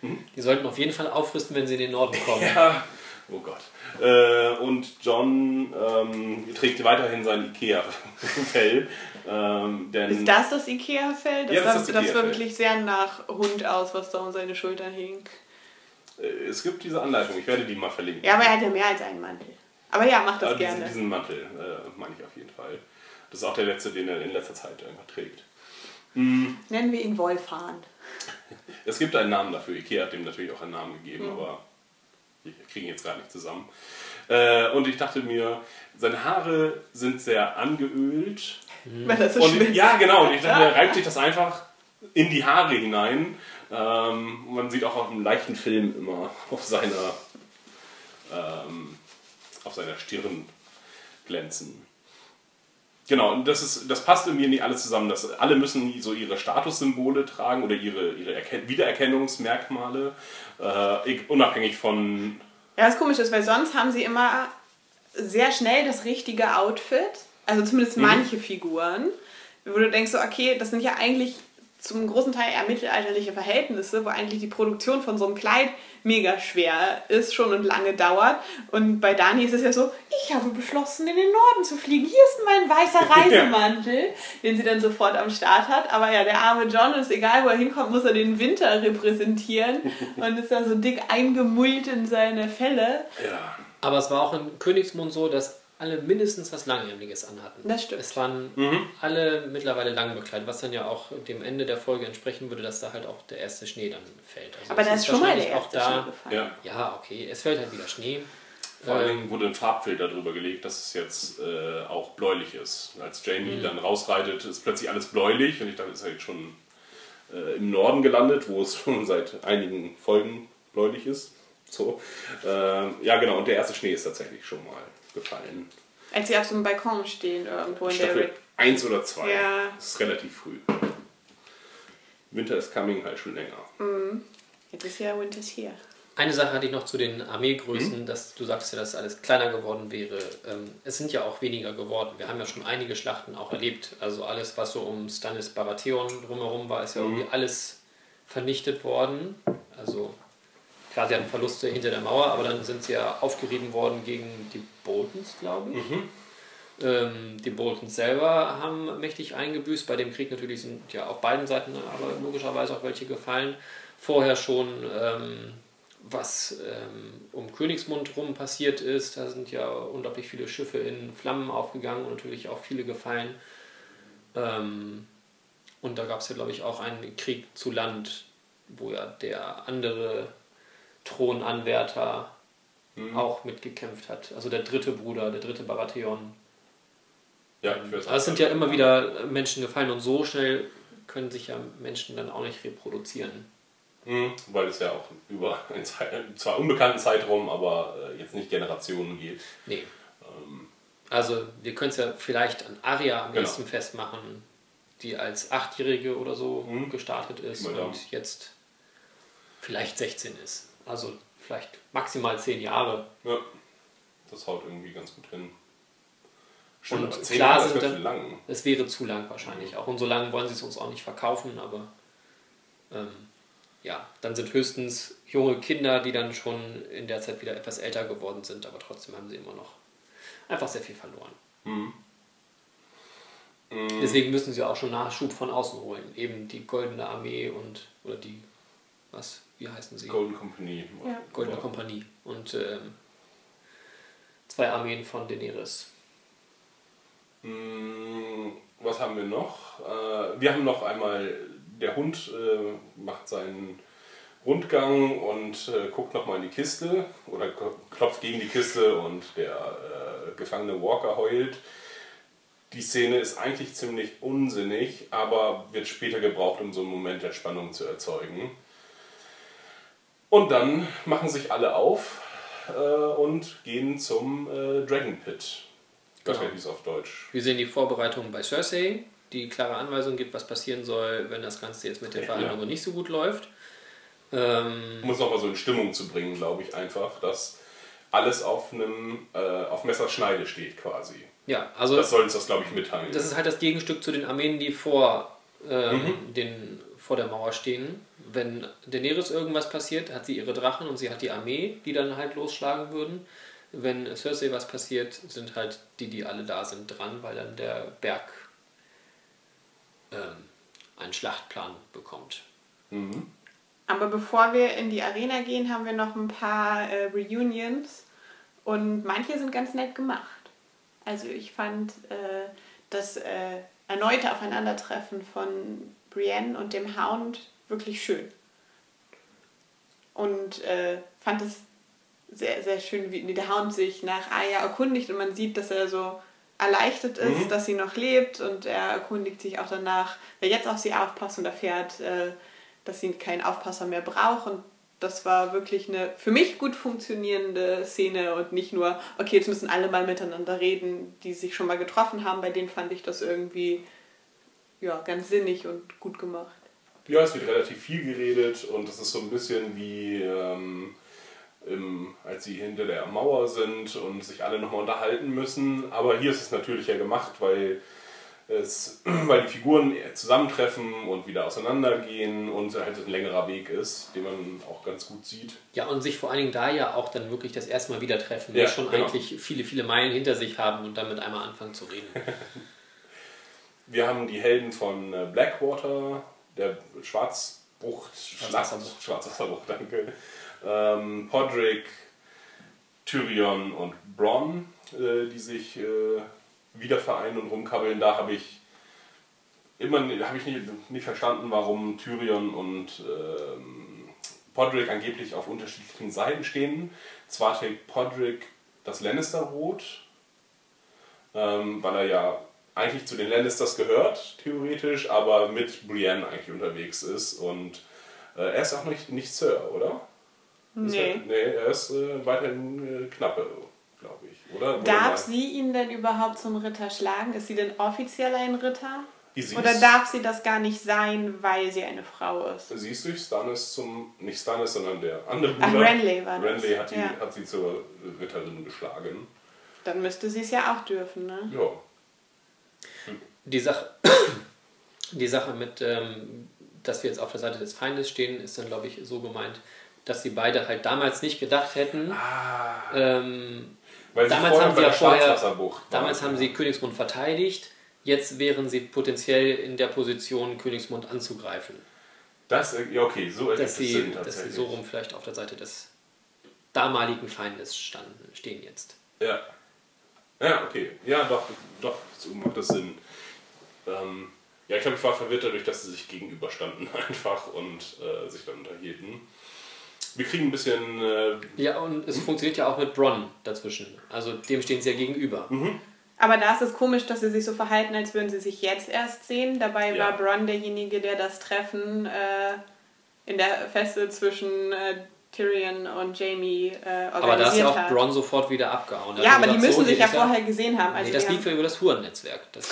sollten, die sollten auf jeden Fall aufrüsten, wenn sie in den Norden kommen. Ja, oh Gott. Äh, und John ähm, trägt weiterhin sein Ikea-Fell. Ähm, denn Ist das das Ikea-Fell? Das, Ja, das sah- ist das das war wirklich sehr nach Hund aus, was da um seine Schultern hing. Äh, es gibt diese Anleitung, ich werde die mal verlinken. Ja, aber er hat ja mehr als einen Mantel. Aber ja, mach das Also diesen, gerne. diesen Mantel, äh, meine ich auf jeden Fall. Das ist auch der letzte, den er in letzter Zeit einfach trägt. Nennen wir ihn Wolfhahn. Es gibt einen Namen dafür. Ikea hat dem natürlich auch einen Namen gegeben, Mhm. aber wir kriegen ihn jetzt gar nicht zusammen. Äh, und ich dachte mir, seine Haare sind sehr angeölt. Weil er so Und, schwitzt. ja, genau. Und ich dachte, er reibt sich das einfach in die Haare hinein. Ähm, man sieht auch auf einem leichten Film immer auf seiner, ähm, auf seiner Stirn glänzen. Genau, und das, ist, das passt irgendwie nicht alles zusammen. Das, alle müssen so ihre Statussymbole tragen oder ihre, ihre Erken Wiedererkennungsmerkmale, äh, unabhängig von. Ja, was komisch ist, weil sonst haben sie immer sehr schnell das richtige Outfit. Also zumindest Mhm. manche Figuren. Wo du denkst so, okay, das sind ja eigentlich zum großen Teil eher mittelalterliche Verhältnisse, wo eigentlich die Produktion von so einem Kleid mega schwer ist schon und lange dauert. Und bei Dani ist es ja so, ich habe beschlossen, in den Norden zu fliegen. Hier ist mein weißer Reisemantel, den sie dann sofort am Start hat. Aber ja, der arme John ist egal, wo er hinkommt, muss er den Winter repräsentieren und ist da so dick eingemullt in seine Felle. Ja, Aber es war auch in Königsmund so, dass alle mindestens was Langärmeliges anhatten. Das stimmt. Es waren alle mittlerweile lang bekleidet, was dann ja auch dem Ende der Folge entsprechen würde, dass da halt auch der erste Schnee dann fällt. Also Aber es da ist schon mal der erste Schnee da. gefallen. ja. Ja, okay, es fällt halt wieder Schnee. Vor allen Ähm, Dingen wurde ein Farbfilter drüber gelegt, dass es jetzt äh, auch bläulich ist. Als Jamie Mhm. dann rausreitet, ist plötzlich alles bläulich und ich dachte, es ist halt schon äh, im Norden gelandet, wo es schon seit einigen Folgen bläulich ist. So. Äh, ja, genau, und der erste Schnee ist tatsächlich schon mal gefallen. Als sie auf so einem Balkon stehen irgendwo in der Staffel Rick. 1 oder 2. Ja. Das ist relativ früh. Winter is coming halt schon länger. Jetzt ist ja Winter's here. Eine Sache hatte ich noch zu den Armeegrößen, dass du sagst ja, dass alles kleiner geworden wäre. Ähm, es sind ja auch weniger geworden. Wir haben ja schon einige Schlachten auch erlebt. Also alles, was so um Stannis Baratheon drumherum war, ist ja irgendwie alles vernichtet worden. Also klar, sie hatten Verluste hinter der Mauer, aber dann sind sie ja aufgerieben worden gegen die Boltons, glaube ich. Ähm, die Boltons selber haben mächtig eingebüßt. Bei dem Krieg natürlich sind ja auf beiden Seiten aber logischerweise auch welche gefallen. Vorher schon, ähm, was ähm, um Königsmund rum passiert ist, da sind ja unglaublich viele Schiffe in Flammen aufgegangen und natürlich auch viele gefallen. Ähm, und da gab es ja, glaube ich, auch einen Krieg zu Land, wo ja der andere Thronanwärter auch mitgekämpft hat. Also der dritte Bruder, der dritte Baratheon. Ja, ich weiß Aber es sind ja immer wieder Menschen gefallen und so schnell können sich ja Menschen dann auch nicht reproduzieren. Mhm, weil es ja auch über einen zwar unbekannten Zeitraum, aber äh, jetzt nicht Generationen geht. Nee. Also wir können es ja vielleicht an Aria am Genau. ersten festmachen, die als Achtjährige oder so Mhm. gestartet ist Daumen. und jetzt vielleicht 16 ist. Also vielleicht maximal 10 Jahre. Ja, das haut irgendwie ganz gut hin. Stimmt, Und zehn klar Jahre sind dann- lang. Es wäre zu lang wahrscheinlich Mhm. auch. Und so lange wollen sie es uns auch nicht verkaufen, aber ähm, ja, dann sind höchstens junge Kinder, die dann schon in der Zeit wieder etwas älter geworden sind, aber trotzdem haben sie immer noch einfach sehr viel verloren. Mhm. Deswegen müssen sie auch schon Nachschub von außen holen. Eben die Goldene Armee und oder die, was, wie heißen sie? Golden Company. Ja. Goldene Kompanie und ähm, zwei Armeen von Daenerys. Mm, Was haben wir noch? Äh, Wir haben noch einmal, der Hund äh, macht seinen Rundgang und äh, guckt nochmal in die Kiste oder klopft gegen die Kiste und der äh, gefangene Walker heult. Die Szene ist eigentlich ziemlich unsinnig, aber wird später gebraucht, um so einen Moment der Spannung zu erzeugen. Und dann machen sich alle auf äh, und gehen zum äh, Dragon Pit. Weiß Genau. es auf Deutsch Wir sehen die Vorbereitungen bei Cersei, die klare Anweisung gibt, was passieren soll, wenn das Ganze jetzt mit der Ja. Verhandlung nicht so gut läuft. Ähm, um uns nochmal so in Stimmung zu bringen, glaube ich einfach, dass alles auf einem äh, auf Messerschneide steht quasi. ja, also Das soll uns das, glaube ich, mitteilen. das ist halt das Gegenstück zu den Armeen, die vor ähm, den, vor der Mauer stehen. Wenn Daenerys irgendwas passiert, hat sie ihre Drachen und sie hat die Armee, die dann halt losschlagen würden. Wenn Cersei was passiert, sind halt die, die alle da sind, dran, weil dann der Berg ähm, einen Schlachtplan bekommt. Aber bevor wir in die Arena gehen, haben wir noch ein paar äh, Reunions und manche sind ganz nett gemacht. Also ich fand äh, das äh, erneute Aufeinandertreffen von Brienne und dem Hound wirklich schön. Und äh, fand es sehr, sehr schön, wie der Hound sich nach Aya erkundigt und man sieht, dass er so erleichtert ist, dass sie noch lebt und er erkundigt sich auch danach, wer jetzt auf sie aufpasst und erfährt, äh, dass sie keinen Aufpasser mehr braucht. Und das war wirklich eine für mich gut funktionierende Szene und nicht nur, okay, jetzt müssen alle mal miteinander reden, die sich schon mal getroffen haben, bei denen fand ich das irgendwie ja, ganz sinnig und gut gemacht. Ja, es wird relativ viel geredet und es ist so ein bisschen wie ähm, im, als sie hinter der Mauer sind und sich alle nochmal unterhalten müssen. Aber hier ist es natürlicher gemacht, weil, es, weil die Figuren zusammentreffen und wieder auseinandergehen und halt ein längerer Weg ist, den man auch ganz gut sieht. Ja, und sich vor allen Dingen da ja auch dann wirklich das erste Mal wieder treffen, Ja, die schon genau. eigentlich viele, viele Meilen hinter sich haben und damit einmal anfangen zu reden. Wir haben die Helden von äh, Blackwater, der Schwarzbucht, Schwarzwasserbruch. Schwarzwasserbruch, danke. Ähm, Podrick, Tyrion und Bronn, äh, die sich äh, wieder vereinen und rumkabbeln. Da habe ich immer habe ich nicht, nicht verstanden, warum Tyrion und ähm, Podrick angeblich auf unterschiedlichen Seiten stehen. Zwar trägt Podrick das Lannister-Rot, ähm, weil er ja eigentlich zu den Lannisters gehört, theoretisch, aber mit Brienne eigentlich unterwegs ist. Und äh, er ist auch nicht, nicht Sir, oder? Nee. Er, nee, er ist äh, weiterhin äh, Knappe, glaube ich, oder? Oder Darf mal- sie ihn denn überhaupt zum Ritter schlagen? Ist sie denn offiziell ein Ritter? Oder darf sie das gar nicht sein, weil sie eine Frau ist? Sie ist durch Stannis zum, nicht Stannis, sondern der andere Ach, Bruder. Renly war das. Renly hat, die, Ja. hat sie zur Ritterin geschlagen. Dann müsste sie es ja auch dürfen, ne? Ja. Die Sache, die Sache mit, ähm, dass wir jetzt auf der Seite des Feindes stehen, ist dann, glaube ich, so gemeint, dass sie beide halt damals nicht gedacht hätten. Ähm, Weil sie damals haben sie ja vorher, damals haben sie Königsmund verteidigt. Jetzt wären sie potenziell in der Position, Königsmund anzugreifen. Das, äh, ja, okay, so Dass sie, Sinn dass sie so rum vielleicht auf der Seite des damaligen Feindes standen, stehen jetzt. Ja. Ja, okay. Ja, doch, doch, so macht das Sinn. Ähm, ja, ich glaube, ich war verwirrt dadurch, dass sie sich gegenüberstanden einfach und äh, sich dann unterhielten. Wir kriegen ein bisschen. Äh, Ja, und es funktioniert ja auch mit Bronn dazwischen. Also dem stehen sie ja gegenüber. Mhm. Aber da ist es komisch, dass sie sich so verhalten, als würden sie sich jetzt erst sehen. Dabei Ja. war Bronn derjenige, der das Treffen äh, in der Feste zwischen äh, Tyrion und Jamie äh, organisiert Aber da ist ja auch hat. Bronn sofort wieder abgehauen. Ja, aber die müssen so, sich ja er- vorher gesehen haben. Also nee, das lief ja über das Hurennetzwerk. Das,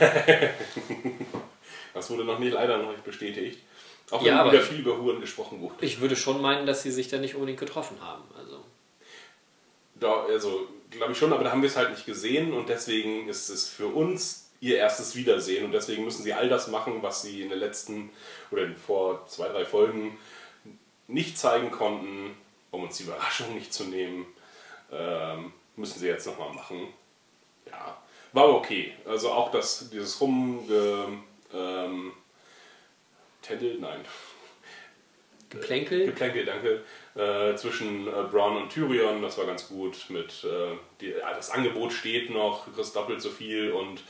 äh, das wurde noch nicht, leider noch nicht bestätigt. Auch wenn Ja, wieder viel über Huren gesprochen wurde. ich würde schon meinen, dass sie sich da nicht unbedingt getroffen haben. Also, Da, also, glaube ich schon, aber da haben wir es halt nicht gesehen und deswegen ist es für uns ihr erstes Wiedersehen und deswegen müssen sie all das machen, was sie in den letzten oder vor zwei, drei Folgen nicht zeigen konnten, um uns die Überraschung nicht zu nehmen. Ähm, müssen sie jetzt nochmal machen. Ja, war okay. Also auch das, dieses Rumge... Ähm, Tändel? Nein. Geplänkel. Geplänkel, danke, äh, zwischen äh, Brown und Tyrion, das war ganz gut. Mit, äh, die, das Angebot steht noch, du kriegst doppelt so viel und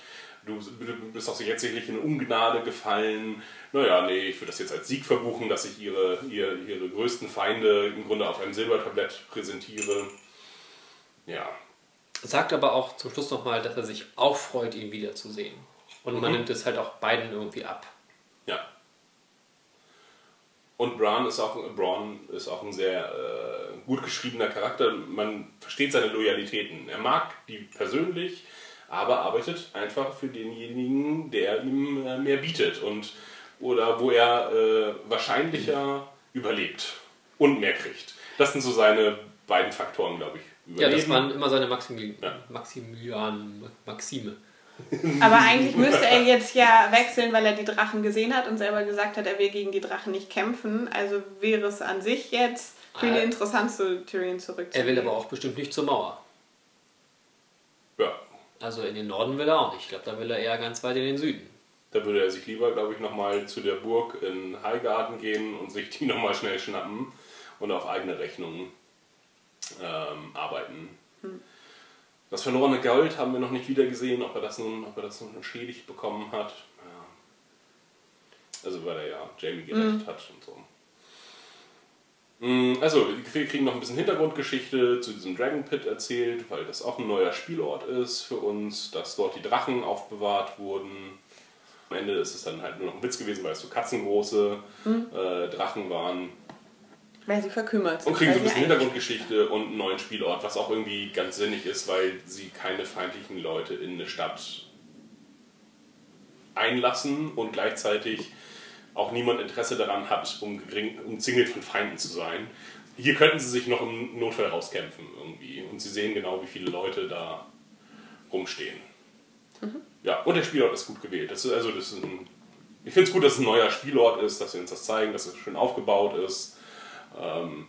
du, du bist auch jetzt sicherlich in Ungnade gefallen. Naja, nee, ich würde das jetzt als Sieg verbuchen, dass ich ihre, ihre, ihre größten Feinde im Grunde auf einem Silbertablett präsentiere. Ja, Sagt aber auch zum Schluss nochmal, dass er sich auch freut, ihn wiederzusehen. Und man Mhm. nimmt es halt auch beiden irgendwie ab. ja. Und Bran ist auch, Braun ist auch ein sehr äh, gut geschriebener Charakter. Man versteht seine Loyalitäten. Er mag die persönlich, aber arbeitet einfach für denjenigen, der ihm äh, mehr bietet und oder wo er äh, wahrscheinlicher überlebt und mehr kriegt. Das sind so seine beiden Faktoren, glaube ich. Ja, das Überleben. waren immer seine Maximil Ja. Maximilian Maxime. Aber eigentlich müsste er jetzt ja wechseln, weil er die Drachen gesehen hat und selber gesagt hat, er will gegen die Drachen nicht kämpfen. Also wäre es an sich jetzt für ihn Ah. interessant, zu Tyrion zurückzugehen. Er will aber auch bestimmt nicht zur Mauer. Also in den Norden will er auch nicht. Ich glaube, da will er eher ganz weit in den Süden. da würde er sich lieber, glaube ich, nochmal zu der Burg in Highgarden gehen und sich die nochmal schnell schnappen und auf eigene Rechnung ähm, arbeiten. Das verlorene Gold haben wir noch nicht wieder gesehen, ob er das nun, ob er das nun entschädigt bekommen hat. Ja. Also weil er ja Jamie gerettet hat und so. Mm, Also, wir kriegen noch ein bisschen Hintergrundgeschichte zu diesem Dragon Pit erzählt, weil das auch ein neuer Spielort ist für uns, dass dort die Drachen aufbewahrt wurden. Am Ende ist es dann halt nur noch ein Witz gewesen, weil es so katzengroße äh, Drachen waren. Weil sie verkümmert sind. Und kriegen so ein bisschen Hintergrundgeschichte und einen neuen Spielort, was auch irgendwie ganz sinnig ist, weil sie keine feindlichen Leute in eine Stadt einlassen und gleichzeitig auch niemand Interesse daran hat, umgering- umzingelt von Feinden zu sein. Hier könnten sie sich noch im Notfall rauskämpfen irgendwie und sie sehen genau, wie viele Leute da rumstehen. Ja, und der Spielort ist gut gewählt. Das ist, also das ist ein, ich finde es gut, dass es ein neuer Spielort ist, dass sie uns das zeigen, dass es schön aufgebaut ist. Ähm,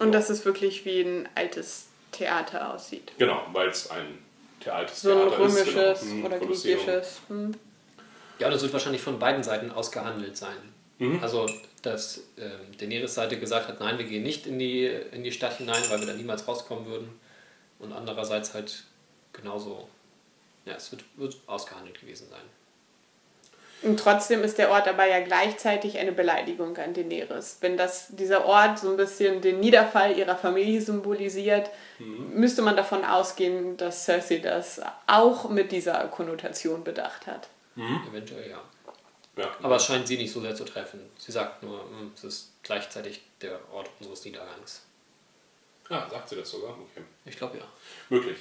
Und dass es wirklich wie ein altes Theater aussieht. Genau, weil es ein altes So ein Theater ist. römisches genau. Hm, oder griechisches. Hm. Ja, das wird wahrscheinlich von beiden Seiten ausgehandelt sein. Mhm. Also, dass ähm, Daenerys Seite gesagt hat, nein, wir gehen nicht in die, in die Stadt hinein, weil wir da niemals rauskommen würden. Und andererseits halt genauso, ja, es wird, wird ausgehandelt gewesen sein. Und trotzdem ist der Ort aber ja gleichzeitig eine Beleidigung an Daenerys. Wenn das, dieser Ort so ein bisschen den Niederfall ihrer Familie symbolisiert, müsste man davon ausgehen, dass Cersei das auch mit dieser Konnotation bedacht hat. Eventuell ja. Ja. Aber es scheint sie nicht so sehr zu treffen. Sie sagt nur, hm, es ist gleichzeitig der Ort unseres Niedergangs. Ah, sagt sie das sogar? Okay. Ich glaube ja. Möglich.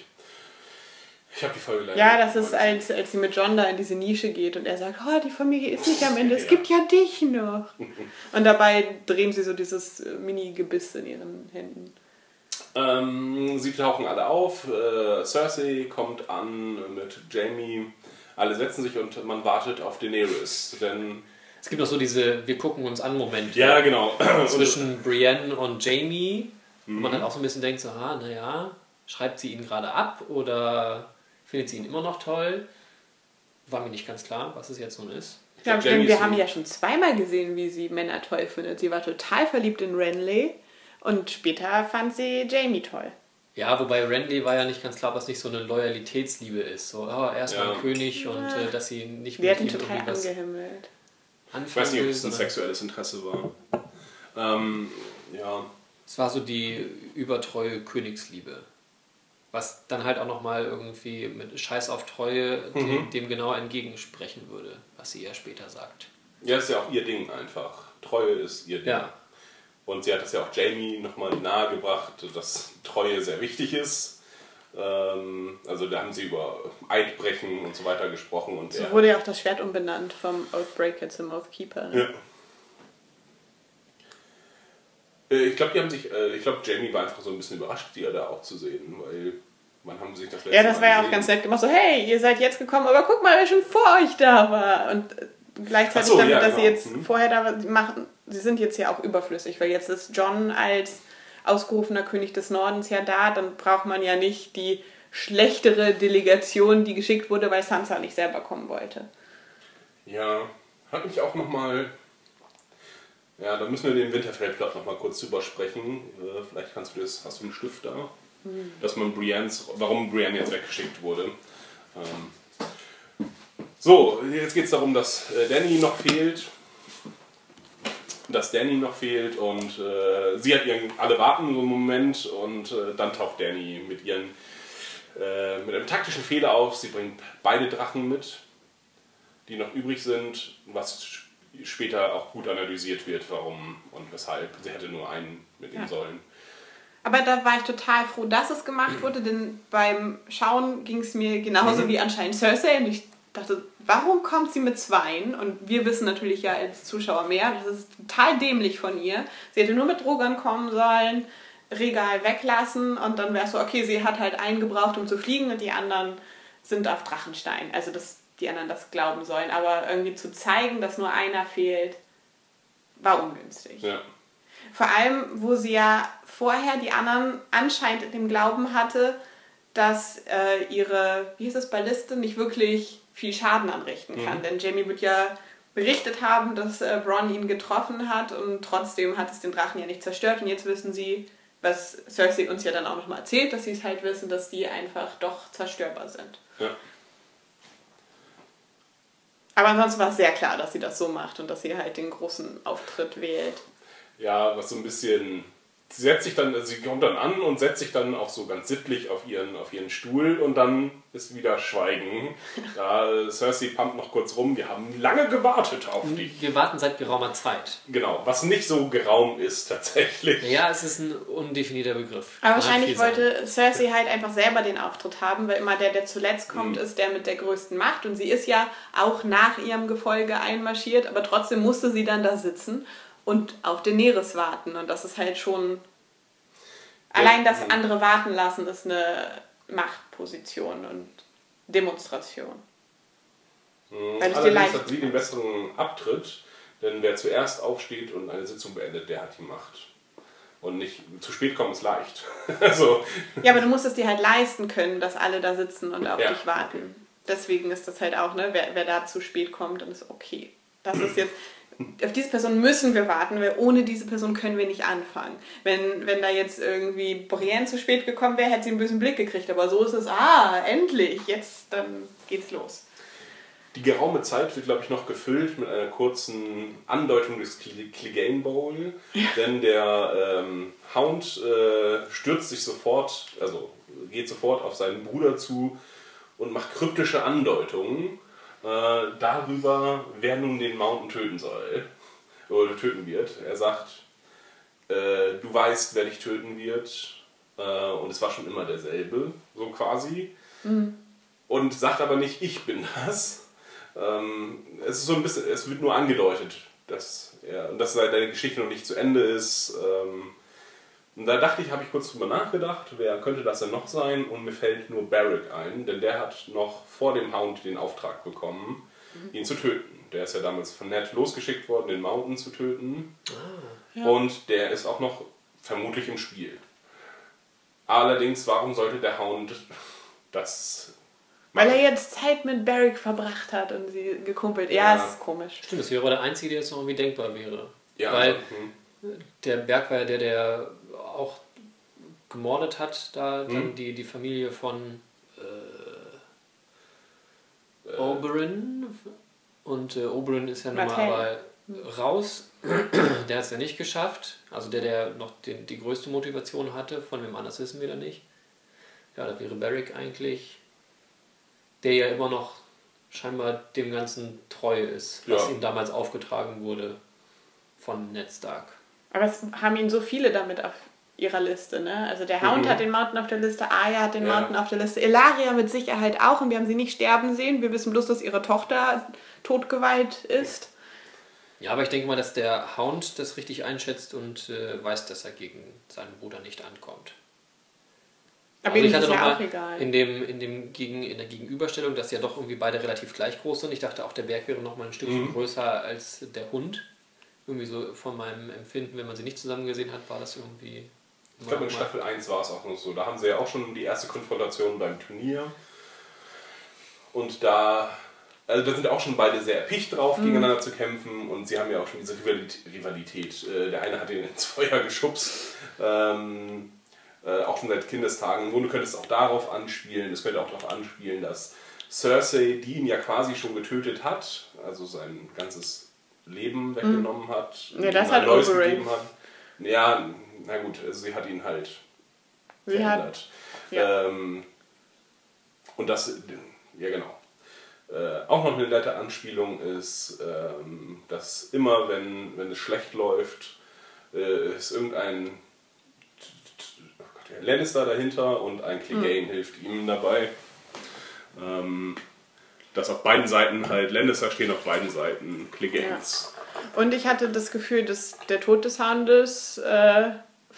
Ich habe die Folge leider Ja, das ist, als, als sie mit John da in diese Nische geht und er sagt, oh, die Familie ist nicht am Ende, es Ja. gibt ja dich noch. Und dabei drehen sie so dieses äh, Mini-Gebiss in ihren Händen. Ähm, sie tauchen alle auf. Äh, Cersei kommt an mit Jamie. Alle setzen sich und man wartet auf Daenerys. Denn, Es gibt noch so diese Wir gucken uns an Moment. ja, genau. Zwischen Brienne und Jamie, wo Mhm. man dann auch so ein bisschen denkt, so, ah, naja, schreibt sie ihn gerade ab oder findet sie ihn immer noch toll? War mir nicht ganz klar, was es jetzt nun ist. Ich Ja, glaub, stimmt, wir haben ja schon zweimal gesehen, wie sie Männer toll findet. Sie war total verliebt in Renly und später fand sie Jamie toll. Ja, wobei Randy war ja nicht ganz klar, ob das nicht so eine Loyalitätsliebe ist. So, oh, erstmal Ja. ein König und äh, dass sie nicht ihn ihm total irgendwie was angehimmelt. anfangen Ich weiß nicht, ob es ein sexuelles Interesse war. Ähm, ja. Es war so die übertreue Königsliebe. Was dann halt auch nochmal irgendwie mit Scheiß auf Treue dem, dem genau entgegensprechen würde, was sie ja später sagt. ja, ist ja auch ihr Ding einfach. Treue ist ihr Ding. Ja. Und sie hat das ja auch Jamie nochmal nahegebracht, dass Treue sehr wichtig ist. Ähm, also da haben sie über Eidbrechen und so weiter gesprochen. Und So wurde ja auch das Schwert umbenannt vom Oathbreaker zum Oathkeeper. Ne? Ja. Äh, Ich glaube, die haben sich, äh, ich glaube, Jamie war einfach so ein bisschen überrascht, die da auch zu sehen, weil wann haben sie sich das letzte Ja, das war ja auch ganz nett gemacht. So, hey, ihr seid jetzt gekommen, aber guck mal, wer schon vor euch da war. Und gleichzeitig so, damit, ja, dass sie genau. jetzt Mhm. vorher da sie machen, sie sind jetzt ja auch überflüssig, weil jetzt ist John als ausgerufener König des Nordens ja da, dann braucht man ja nicht die schlechtere Delegation, die geschickt wurde, weil Sansa nicht selber kommen wollte. Ja, hat mich auch nochmal. Ja, da müssen wir den Winterfell-Plot nochmal kurz drüber sprechen. Äh, vielleicht kannst du das, hast du einen Stift da? Dass man Briennes, warum Brienne jetzt weggeschickt wurde. Ähm, so, jetzt geht es darum, dass äh, Danny noch fehlt. Dass Danny noch fehlt und äh, sie hat ihren, alle warten so einen Moment und äh, dann taucht Danny mit ihren äh, mit einem taktischen Fehler auf. Sie bringt beide Drachen mit die noch übrig sind, was später auch gut analysiert wird, warum und weshalb. Sie hätte nur einen mitnehmen Ja. sollen. Aber da war ich total froh, dass es gemacht wurde, denn beim Schauen ging es mir genauso wie anscheinend Cersei und ich dachte, warum kommt sie mit Zweien? Und wir wissen natürlich ja als Zuschauer mehr, das ist total dämlich von ihr. Sie hätte nur mit Drogon kommen sollen, Regal weglassen und dann wäre es so, okay, sie hat halt einen gebraucht, um zu fliegen und die anderen sind auf Drachenstein. Also, dass die anderen das glauben sollen. Aber irgendwie zu zeigen, dass nur einer fehlt, war ungünstig. Ja. Vor allem, wo sie ja vorher die anderen anscheinend in dem Glauben hatte, dass äh, ihre, wie hieß es, Balliste nicht wirklich viel Schaden anrichten kann. Denn Jamie wird ja berichtet haben, dass äh, Bronn ihn getroffen hat und trotzdem hat es den Drachen ja nicht zerstört. Und jetzt wissen sie, was Cersei uns ja dann auch nochmal erzählt, dass sie es halt wissen, dass die einfach doch zerstörbar sind. Ja. Aber ansonsten war es sehr klar, dass sie das so macht und dass sie halt den großen Auftritt wählt. ja, was so ein bisschen. Sie setzt sich dann, also sie kommt dann an und setzt sich dann auch so ganz sittlich auf ihren, auf ihren Stuhl und dann ist wieder Schweigen. Da äh, Cersei pumpt noch kurz rum, wir haben lange gewartet auf dich. Wir warten seit geraumer Zeit. Genau, was nicht so geraum ist tatsächlich. Ja, es ist ein undefinierter Begriff. Aber Kann wahrscheinlich sein. wollte Cersei halt einfach selber den Auftritt haben, weil immer der, der zuletzt kommt, ist der mit der größten Macht. Und sie ist ja auch nach ihrem Gefolge einmarschiert, aber trotzdem musste sie dann da sitzen und auf Daenerys warten. Und das ist halt schon. Allein das andere warten lassen ist eine Machtposition und Demonstration. Weil es dir Allerdings hat sie den besseren Abtritt, denn wer zuerst aufsteht und eine Sitzung beendet, der hat die Macht. Und nicht zu spät kommen ist leicht. also, Ja, aber du musst es dir halt leisten können, dass alle da sitzen und auf Ja. dich warten. Deswegen ist das halt auch, ne, wer, wer da zu spät kommt, dann ist okay. Das ist jetzt, auf diese Person müssen wir warten, weil ohne diese Person können wir nicht anfangen. Wenn, wenn da jetzt irgendwie Brienne zu spät gekommen wäre, hätte sie einen bösen Blick gekriegt. Aber so ist es, ah, endlich, jetzt, dann geht's los. Die geraume Zeit wird, glaube ich, noch gefüllt mit einer kurzen Andeutung des Cl- Clegane Bowl, denn der ähm, Hound äh, stürzt sich sofort, also geht sofort auf seinen Bruder zu und macht kryptische Andeutungen äh, darüber, wer nun den Mountain töten soll oder töten wird. Er sagt, äh, du weißt, wer dich töten wird äh, und es war schon immer derselbe, so quasi und sagt aber nicht, ich bin das. Ähm, es ist so ein bisschen, es wird nur angedeutet, dass er, dass seine Geschichte noch nicht zu Ende ist. Ähm, und da dachte ich, habe ich kurz drüber nachgedacht, wer könnte das denn noch sein? Und mir fällt nur Barrick ein, denn der hat noch vor dem Hound den Auftrag bekommen, ihn zu töten. Der ist ja damals von Ned losgeschickt worden, den Mountain zu töten. Und der ist auch noch vermutlich im Spiel. Allerdings, warum sollte der Hound das Weil er jetzt Zeit mit Barrick verbracht hat und sie gekumpelt. Ja, Ja. ist komisch. Stimmt, das wäre aber der Einzige, der jetzt noch irgendwie denkbar wäre. Ja, Weil hm. der Berg war ja der, der auch gemordet hat, da Mhm. dann die, die Familie von äh, Oberyn. Und äh, Oberyn ist ja nun mal Martell. aber raus. der hat es ja nicht geschafft. Also der, der noch den, die größte Motivation hatte, von wem anders wissen wir da nicht. Ja, da wäre Barrick eigentlich, der ja immer noch scheinbar dem Ganzen treu ist, was Ja. ihm damals aufgetragen wurde von Ned Stark. Aber es haben ihn so viele damit auf ihrer Liste, ne? Also der Hound Mhm. hat den Mountain auf der Liste, Arya hat den Ja. Mountain auf der Liste, Elaria mit Sicherheit auch und wir haben sie nicht sterben sehen. Wir wissen bloß, dass ihre Tochter totgeweiht ist. Ja, aber ich denke mal, dass der Hound das richtig einschätzt und äh, weiß, dass er gegen seinen Bruder nicht ankommt. Aber Also ihm ich ist hatte ja auch egal. in, dem, in, dem Gegen, in der Gegenüberstellung, dass ja doch irgendwie beide relativ gleich groß sind. Ich dachte auch, der Berg wäre noch mal ein Stückchen Mhm. größer als der Hund. Irgendwie so von meinem Empfinden, wenn man sie nicht zusammen gesehen hat, war das irgendwie. Ich glaube, in Staffel 1 war es auch noch so. Da haben sie ja auch schon die erste Konfrontation beim Turnier. Und da, also da sind auch schon beide sehr erpicht drauf, gegeneinander zu kämpfen. Und sie haben ja auch schon diese Rivalit- Rivalität. Äh, Der eine hat ihn ins Feuer geschubst. Ähm, äh, auch schon seit Kindestagen. Im Grunde könnte es auch darauf anspielen. Es könnte auch darauf anspielen, dass Cersei, die ihn ja quasi schon getötet hat, also sein ganzes Leben weggenommen hat, Ja, das hat neues gegeben hat. Ja, na gut, also sie hat ihn halt Sie hat, verändert. ja. Ähm, und das, ja genau. Äh, auch noch eine nette Anspielung ist, ähm, dass immer, wenn, wenn es schlecht läuft, äh, ist irgendein oh Gott, Lannister dahinter und ein Clegane hilft ihm dabei. Ähm, dass auf beiden Seiten halt Lannister stehen auf beiden Seiten Cleganes. Und ich hatte das Gefühl, dass der Tod des Houndes äh,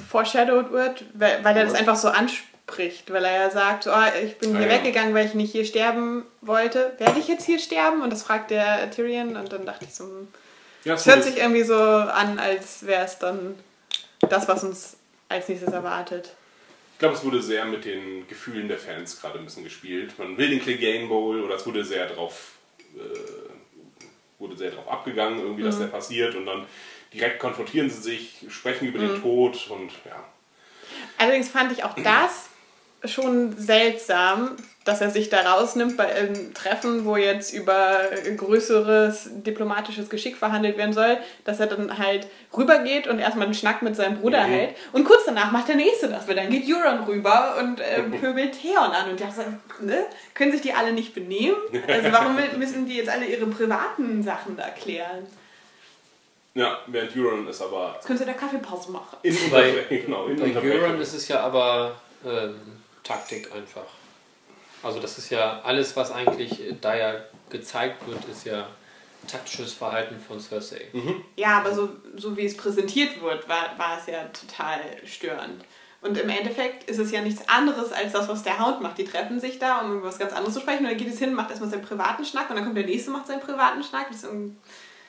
foreshadowed wird, weil, weil er das einfach so anspricht spricht, weil er ja sagt, oh, ich bin hier Ah, ja. weggegangen, weil ich nicht hier sterben wollte. Werde ich jetzt hier sterben? Und das fragt der Tyrion und dann dachte ich so, hm, Ja, es hört sich irgendwie so an, als wäre es dann das, was uns als nächstes erwartet. Ich glaube, es wurde sehr mit den Gefühlen der Fans gerade ein bisschen gespielt. Man will den Clegane Bowl oder es wurde sehr drauf, äh, wurde sehr drauf abgegangen, irgendwie, dass der passiert und dann direkt konfrontieren sie sich, sprechen über den Tod und ja. Allerdings fand ich auch das schon seltsam, dass er sich da rausnimmt bei einem Treffen, wo jetzt über größeres diplomatisches Geschick verhandelt werden soll, dass er dann halt rübergeht und erstmal einen Schnack mit seinem Bruder Mhm. hält. Und kurz danach macht der Nächste das, weil dann geht Euron rüber und äh, pöbelt Theon an. Und ich dachte, ne? können sich die alle nicht benehmen? Also warum müssen die jetzt alle ihre privaten Sachen da klären? Ja, während Euron ist aber Jetzt können sie da Kaffeepause machen. in, Bei- genau, in Bei. Euron ist es ja aber ähm, Taktik einfach. Also das ist ja alles, was eigentlich da ja gezeigt wird, ist ja taktisches Verhalten von Cersei. Ja, aber so, so wie es präsentiert wird, war, war es ja total störend. Und im Endeffekt ist es ja nichts anderes als das, was der Hound macht. Die treffen sich da, um über was ganz anderes zu sprechen. Und dann geht es hin, macht erstmal seinen privaten Schnack und dann kommt der nächste, macht seinen privaten Schnack. Das ist irgendwie-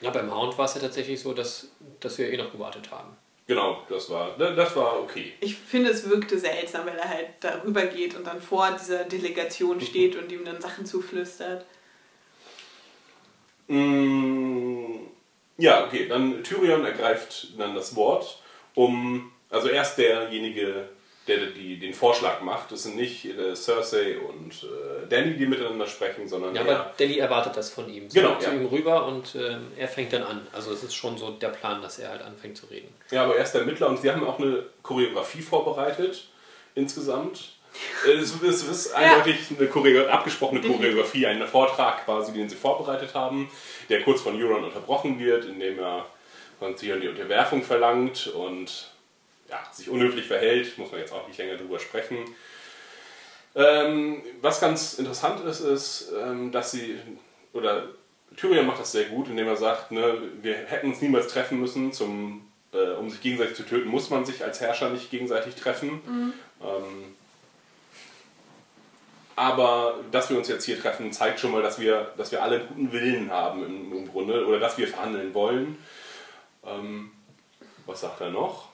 Ja, beim Hound war es ja tatsächlich so, dass, dass wir eh noch gewartet haben. Genau, das war, das war okay. ich finde, es wirkte seltsam, weil er halt da rüber geht und dann vor dieser Delegation steht und ihm dann Sachen zuflüstert. Mm, Ja, okay, dann Tyrion ergreift dann das Wort, um, also erst derjenige, der die, den Vorschlag macht. Das sind nicht äh, Cersei und äh, Danny, die miteinander sprechen, sondern Ja, er. aber Danny erwartet das von ihm. Sie Genau, zu ja. ihm rüber und ähm, er fängt dann an. Also es ist schon so der Plan, dass er halt anfängt zu reden. Ja, aber er ist der Mittler und sie haben auch eine Choreografie vorbereitet, insgesamt. Es ist, es ist eindeutig eine Choreo abgesprochene Choreografie, ein Vortrag quasi, den sie vorbereitet haben, der kurz von Euron unterbrochen wird, indem er von Theon die Unterwerfung verlangt und ja, sich unhöflich verhält, muss man jetzt auch nicht länger drüber sprechen. Ähm, was ganz interessant ist, ist, ähm, dass sie, oder Tyrion macht das sehr gut, indem er sagt, ne, wir hätten uns niemals treffen müssen, zum, äh, um sich gegenseitig zu töten, muss man sich als Herrscher nicht gegenseitig treffen. Ähm, aber dass wir uns jetzt hier treffen, zeigt schon mal, dass wir, dass wir alle guten Willen haben im, im Grunde oder dass wir verhandeln wollen. Ähm, was sagt er noch?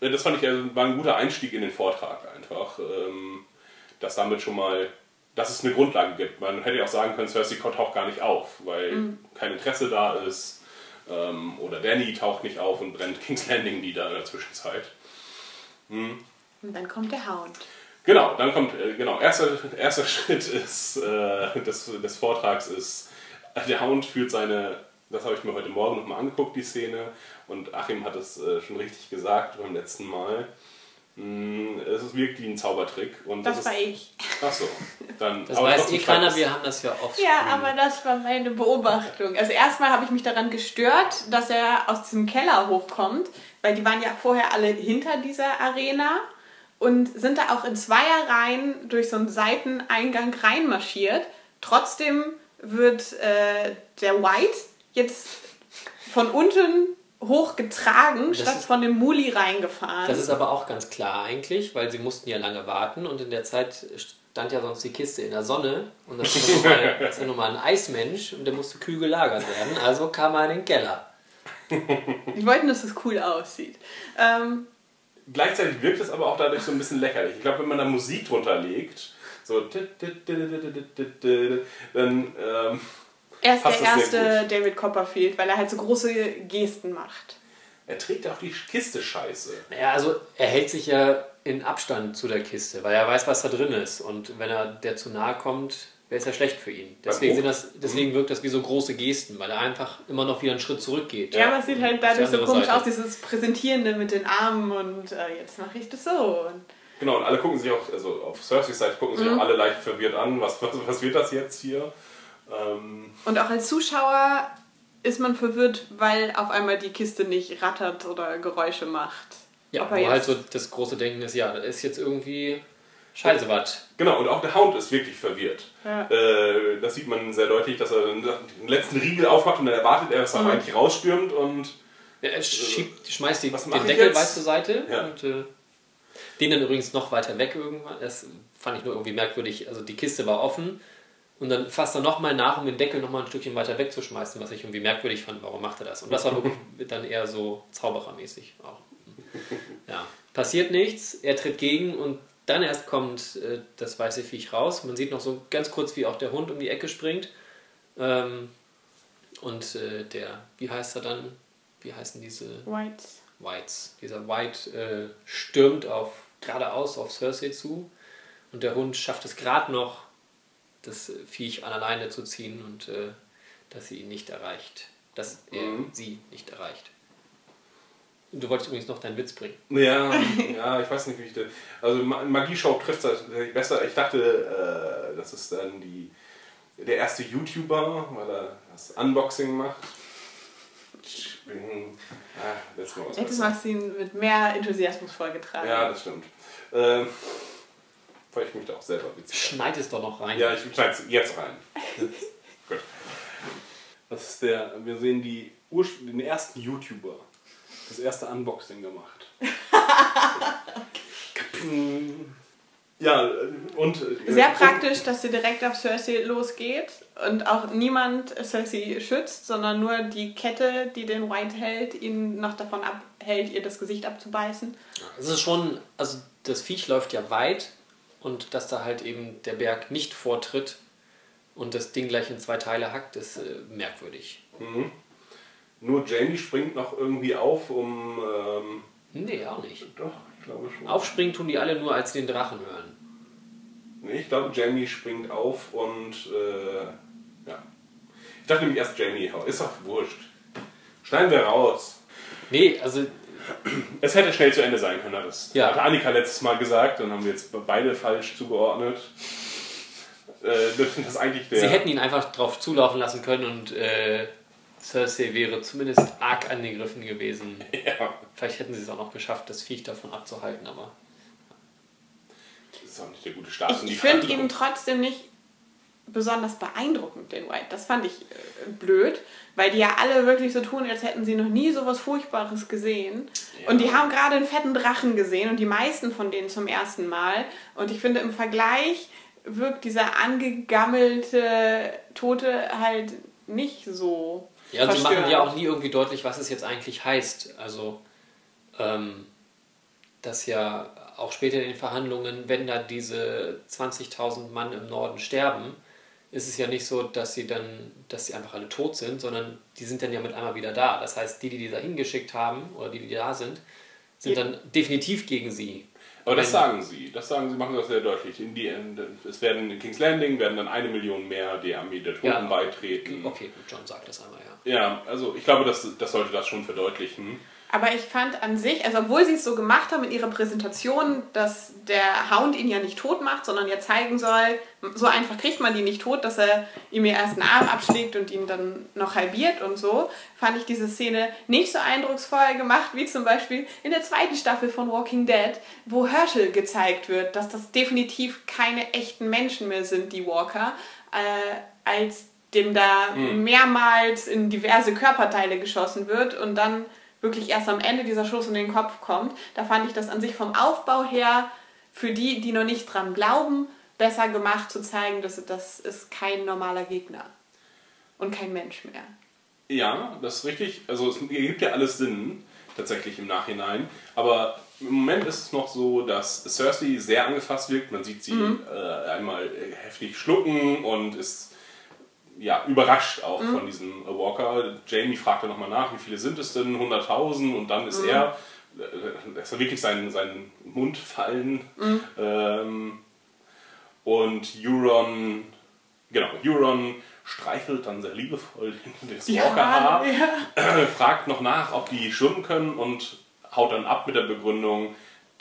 Ja, Das fand ich war ein guter Einstieg in den Vortrag einfach. Ähm, dass damit schon mal, dass es eine Grundlage gibt. Man hätte ja auch sagen können, Cersei taucht gar nicht auf, weil kein Interesse da ist. Ähm, oder Danny taucht nicht auf und brennt King's Landing nieder in der Zwischenzeit. Und dann kommt der Hound. Genau, dann kommt, äh, genau, erster, erster Schritt ist, äh, des, des Vortrags ist, der Hound führt seine, das habe ich mir heute Morgen nochmal angeguckt, die Szene, und Achim hat es äh, schon richtig gesagt beim letzten Mal. Mm, Es ist wirklich ein Zaubertrick. Und Das das, war ist, ich. Achso, dann. Das aber weiß eh keiner, wir haben das ja oft. Ja, aber das war meine Beobachtung. Also erstmal habe ich mich daran gestört, dass er aus diesem Keller hochkommt, weil die waren ja vorher alle hinter dieser Arena und sind da auch in Zweierreihen durch so einen Seiteneingang reinmarschiert. Trotzdem wird äh, der White jetzt von unten hochgetragen, statt ist- von dem Muli reingefahren. Das ist aber auch ganz klar eigentlich, weil sie mussten ja lange warten und in der Zeit stand ja sonst die Kiste in der Sonne und das ist ja nun mal- das ist ja nun mal ein Eismensch und der musste kühl gelagert werden, also kam er in den Keller. die wollten, dass es cool aussieht. Ähm, Gleichzeitig wirkt es aber auch dadurch so ein bisschen lächerlich. Ich glaube, wenn man da Musik drunter legt, so. Dann. Ähm, Er ist der erste David Copperfield, weil er halt so große Gesten macht. er trägt auch die Kiste scheiße. Naja, also er hält sich ja in Abstand zu der Kiste, weil er weiß, was da drin ist und wenn er der zu nahe kommt, wäre es ja schlecht für ihn. Deswegen, sind das, deswegen wirkt das wie so große Gesten, weil er einfach immer noch wieder einen Schritt zurückgeht. Ja, aber es sieht halt dadurch so komisch Seite. aus, dieses Präsentierende mit den Armen und äh, jetzt mache ich das so. Und Genau, und alle gucken sich auch, also auf Cerseis Seite gucken sich auch alle leicht verwirrt an. Was, was, was wird das jetzt hier? Ähm, Und auch als Zuschauer ist man verwirrt, weil auf einmal die Kiste nicht rattert oder Geräusche macht. Ja, Ob wo halt so das große Denken ist, ja, das ist jetzt irgendwie scheiße was. genau, und auch der Hound ist wirklich verwirrt. Ja. Äh, das sieht man sehr deutlich, dass er den letzten Riegel aufmacht und dann erwartet er, dass er eigentlich rausstürmt und Ja, er schiebt, schmeißt die, Was den Deckel jetzt? weit zur Seite Ja. und äh, Den dann übrigens noch weiter weg irgendwann. Das fand ich nur irgendwie merkwürdig. Also die Kiste war offen und dann fasst er nochmal nach, um den Deckel nochmal ein Stückchen weiter wegzuschmeißen, was ich irgendwie merkwürdig fand. Warum macht er das? Und das war wirklich dann eher so zauberermäßig auch. Ja, passiert nichts, er tritt gegen und dann erst kommt äh, das weiße Viech raus. Man sieht noch so ganz kurz, wie auch der Hund um die Ecke springt. Ähm, und äh, der, wie heißt er dann? Wie heißen diese White. Whites? Dieser White äh, stürmt auf geradeaus auf Cersei zu und der Hund schafft es gerade noch, das Viech an alleine zu ziehen und äh, dass sie ihn nicht erreicht. Dass er Mhm. sie nicht erreicht. Du wolltest übrigens noch deinen Witz bringen. Ja, ja, ich weiß nicht, wie ich das. Also Ma- Magieshow trifft das besser. Ich dachte, äh, das ist dann die, der erste YouTuber, weil er das Unboxing macht. Ich bin, ah, hast du ihn mit mehr Enthusiasmus vorgetragen. Ja, das stimmt. Ähm, weil ich mich da auch selber witzig Schneid es doch noch rein. Ja, ich schneide es jetzt rein. Gut. Das ist der, wir sehen die den ersten YouTuber, das erste Unboxing gemacht. ja, und. äh, Sehr praktisch, dass sie direkt auf Cersei losgeht und auch niemand Cersei schützt, sondern nur die Kette, die den White hält, ihn noch davon abhält, ihr das Gesicht abzubeißen. Es ist schon, also das Viech läuft ja weit und dass da halt eben der Berg nicht vortritt und das Ding gleich in zwei Teile hackt, ist äh, merkwürdig. Nur Jamie springt noch irgendwie auf, um. Ähm, Nee, auch nicht. doch, ich glaube schon. Aufspringen tun die alle nur, als sie den Drachen hören. Nee, ich glaube, Jamie springt auf und. Äh, ja. Ich dachte nämlich erst Jamie. Ist doch wurscht. Schneiden wir raus. Nee, also Es hätte schnell zu Ende sein können, hat das Ja. hatte Annika letztes Mal gesagt. Dann haben wir jetzt beide falsch zugeordnet. Äh, das eigentlich der. sie hätten ihn einfach drauf zulaufen lassen können und äh, Cersei wäre zumindest arg angegriffen gewesen. ja, Vielleicht hätten sie es auch noch geschafft, das Viech davon abzuhalten, aber das ist auch nicht der gute Start. die Ich finde ihn trotzdem nicht besonders beeindruckend, den White. Das fand ich äh, blöd, weil die ja alle wirklich so tun, als hätten sie noch nie so was Furchtbares gesehen. Und die haben gerade einen fetten Drachen gesehen und die meisten von denen zum ersten Mal. Und ich finde, im Vergleich wirkt dieser angegammelte Tote halt nicht so. Ja, und sie machen ja auch nie irgendwie deutlich, was es jetzt eigentlich heißt. Also, ähm, dass ja auch später in den Verhandlungen, wenn da diese 20.000 Mann im Norden sterben, ist es ja nicht so, dass sie dann, dass sie einfach alle tot sind, sondern die sind dann ja mit einmal wieder da. Das heißt, die, die die da hingeschickt haben oder die, die da sind, sind Ja. dann definitiv gegen sie. Aber das sagen sie. Das sagen sie, machen das sehr deutlich. In die, es werden in King's Landing werden dann eine Million mehr der Armee der Toten Ja. beitreten. Okay, gut, John sagt das einmal, ja. Ja, also ich glaube, das, das sollte das schon verdeutlichen. Aber ich fand an sich, also obwohl sie es so gemacht haben in ihrer Präsentation, dass der Hound ihn ja nicht tot macht, sondern ja zeigen soll, so einfach kriegt man die nicht tot, dass er ihm ihr erst einen Arm abschlägt und ihn dann noch halbiert und so, fand ich diese Szene nicht so eindrucksvoll gemacht, wie zum Beispiel in der zweiten Staffel von Walking Dead, wo Herschel gezeigt wird, dass das definitiv keine echten Menschen mehr sind, die Walker, äh, als dem da mehrmals in diverse Körperteile geschossen wird und dann wirklich erst am Ende dieser Schuss in den Kopf kommt. Da fand ich das an sich vom Aufbau her für die, die noch nicht dran glauben, besser gemacht zu zeigen, dass das ist kein normaler Gegner und kein Mensch mehr. Ja, das ist richtig. Also es ergibt ja alles Sinn, tatsächlich im Nachhinein. Aber im Moment ist es noch so, dass Cersei sehr angefasst wirkt. Man sieht sie äh, einmal heftig schlucken und ist ja, überrascht auch von diesem Walker. Jamie fragt dann nochmal nach, wie viele sind es denn? 100.000? Und dann ist er, äh, dass er wirklich seinen, seinen Mund fallen. Ähm, und Euron, genau, Euron streichelt dann sehr liebevoll das Walker-Haar, ja. fragt noch nach, ob die schwimmen können und haut dann ab mit der Begründung, "Da-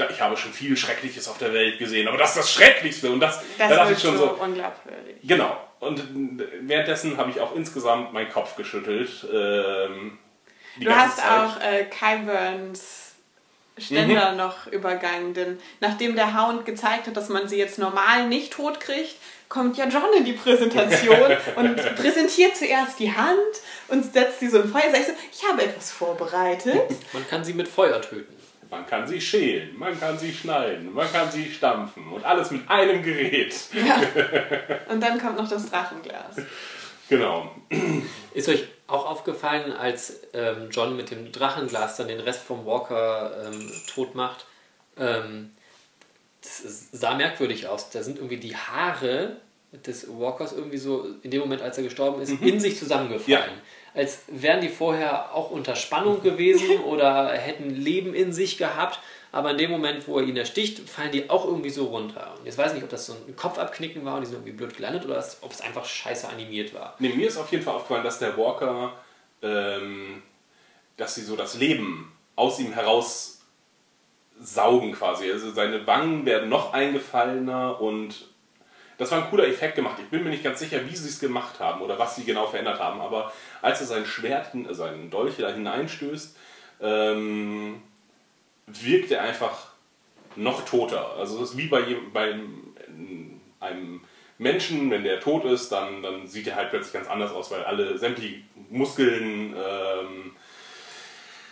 ich habe schon viel Schreckliches auf der Welt gesehen, aber das ist das Schrecklichste. Und das, Das da dachte ich schon so unglaubwürdig. genau. Und währenddessen habe ich auch insgesamt meinen Kopf geschüttelt. Ähm, die Du ganze hast Zeit. auch äh, Kai Burns Ständer noch übergangen, denn nachdem der Hound gezeigt hat, dass man sie jetzt normal nicht tot kriegt, kommt ja John in die Präsentation und präsentiert zuerst die Hand und setzt sie so im Feuer. Sag ich so, ich habe etwas vorbereitet. Man kann sie mit Feuer töten. Man kann sie schälen, man kann sie schneiden, man kann sie stampfen und alles mit einem Gerät. Und dann kommt noch das Drachenglas. Genau. Ist euch auch aufgefallen, als ähm, John mit dem Drachenglas dann den Rest vom Walker ähm, tot macht? Ähm, das sah merkwürdig aus. Da sind irgendwie die Haare des Walkers irgendwie so in dem Moment, als er gestorben ist, in sich zusammengefallen. Ja. Als wären die vorher auch unter Spannung gewesen oder hätten Leben in sich gehabt. Aber in dem Moment, wo er ihn ersticht, fallen die auch irgendwie so runter. Und jetzt weiß ich nicht, ob das so ein Kopfabknicken war und die sind irgendwie blöd gelandet oder ob es einfach scheiße animiert war. Nee, mir ist auf jeden Fall aufgefallen, dass der Walker, ähm, dass sie so das Leben aus ihm heraus saugen quasi. Also seine Wangen werden noch eingefallener und das war ein cooler Effekt gemacht. Ich bin mir nicht ganz sicher, wie sie es gemacht haben oder was sie genau verändert haben, aber als er sein Schwert, äh, seinen Dolch da hineinstößt, ähm, wirkt er einfach noch toter. Also das ist wie bei, bei einem- einem Menschen, wenn der tot ist, dann, dann sieht er halt plötzlich ganz anders aus, weil alle sämtliche Muskeln ähm,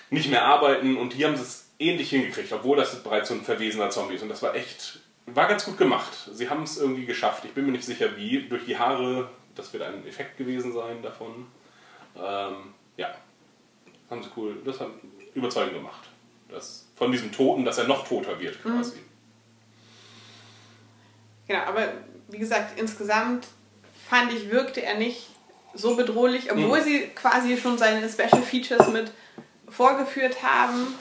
nicht mehr arbeiten und hier haben sie es ähnlich hingekriegt, obwohl das bereits so ein verwesener Zombie ist. Und das war echt, war ganz gut gemacht. Sie haben es irgendwie geschafft. Ich bin mir nicht sicher wie. Durch die Haare, das wird ein Effekt gewesen sein davon. Ähm, ja, haben sie cool, das hat überzeugend gemacht. Das, von diesem Toten, dass er noch toter wird quasi. Genau, aber wie gesagt, insgesamt fand ich, wirkte er nicht so bedrohlich, obwohl sie quasi schon seine Special Features mit vorgeführt haben.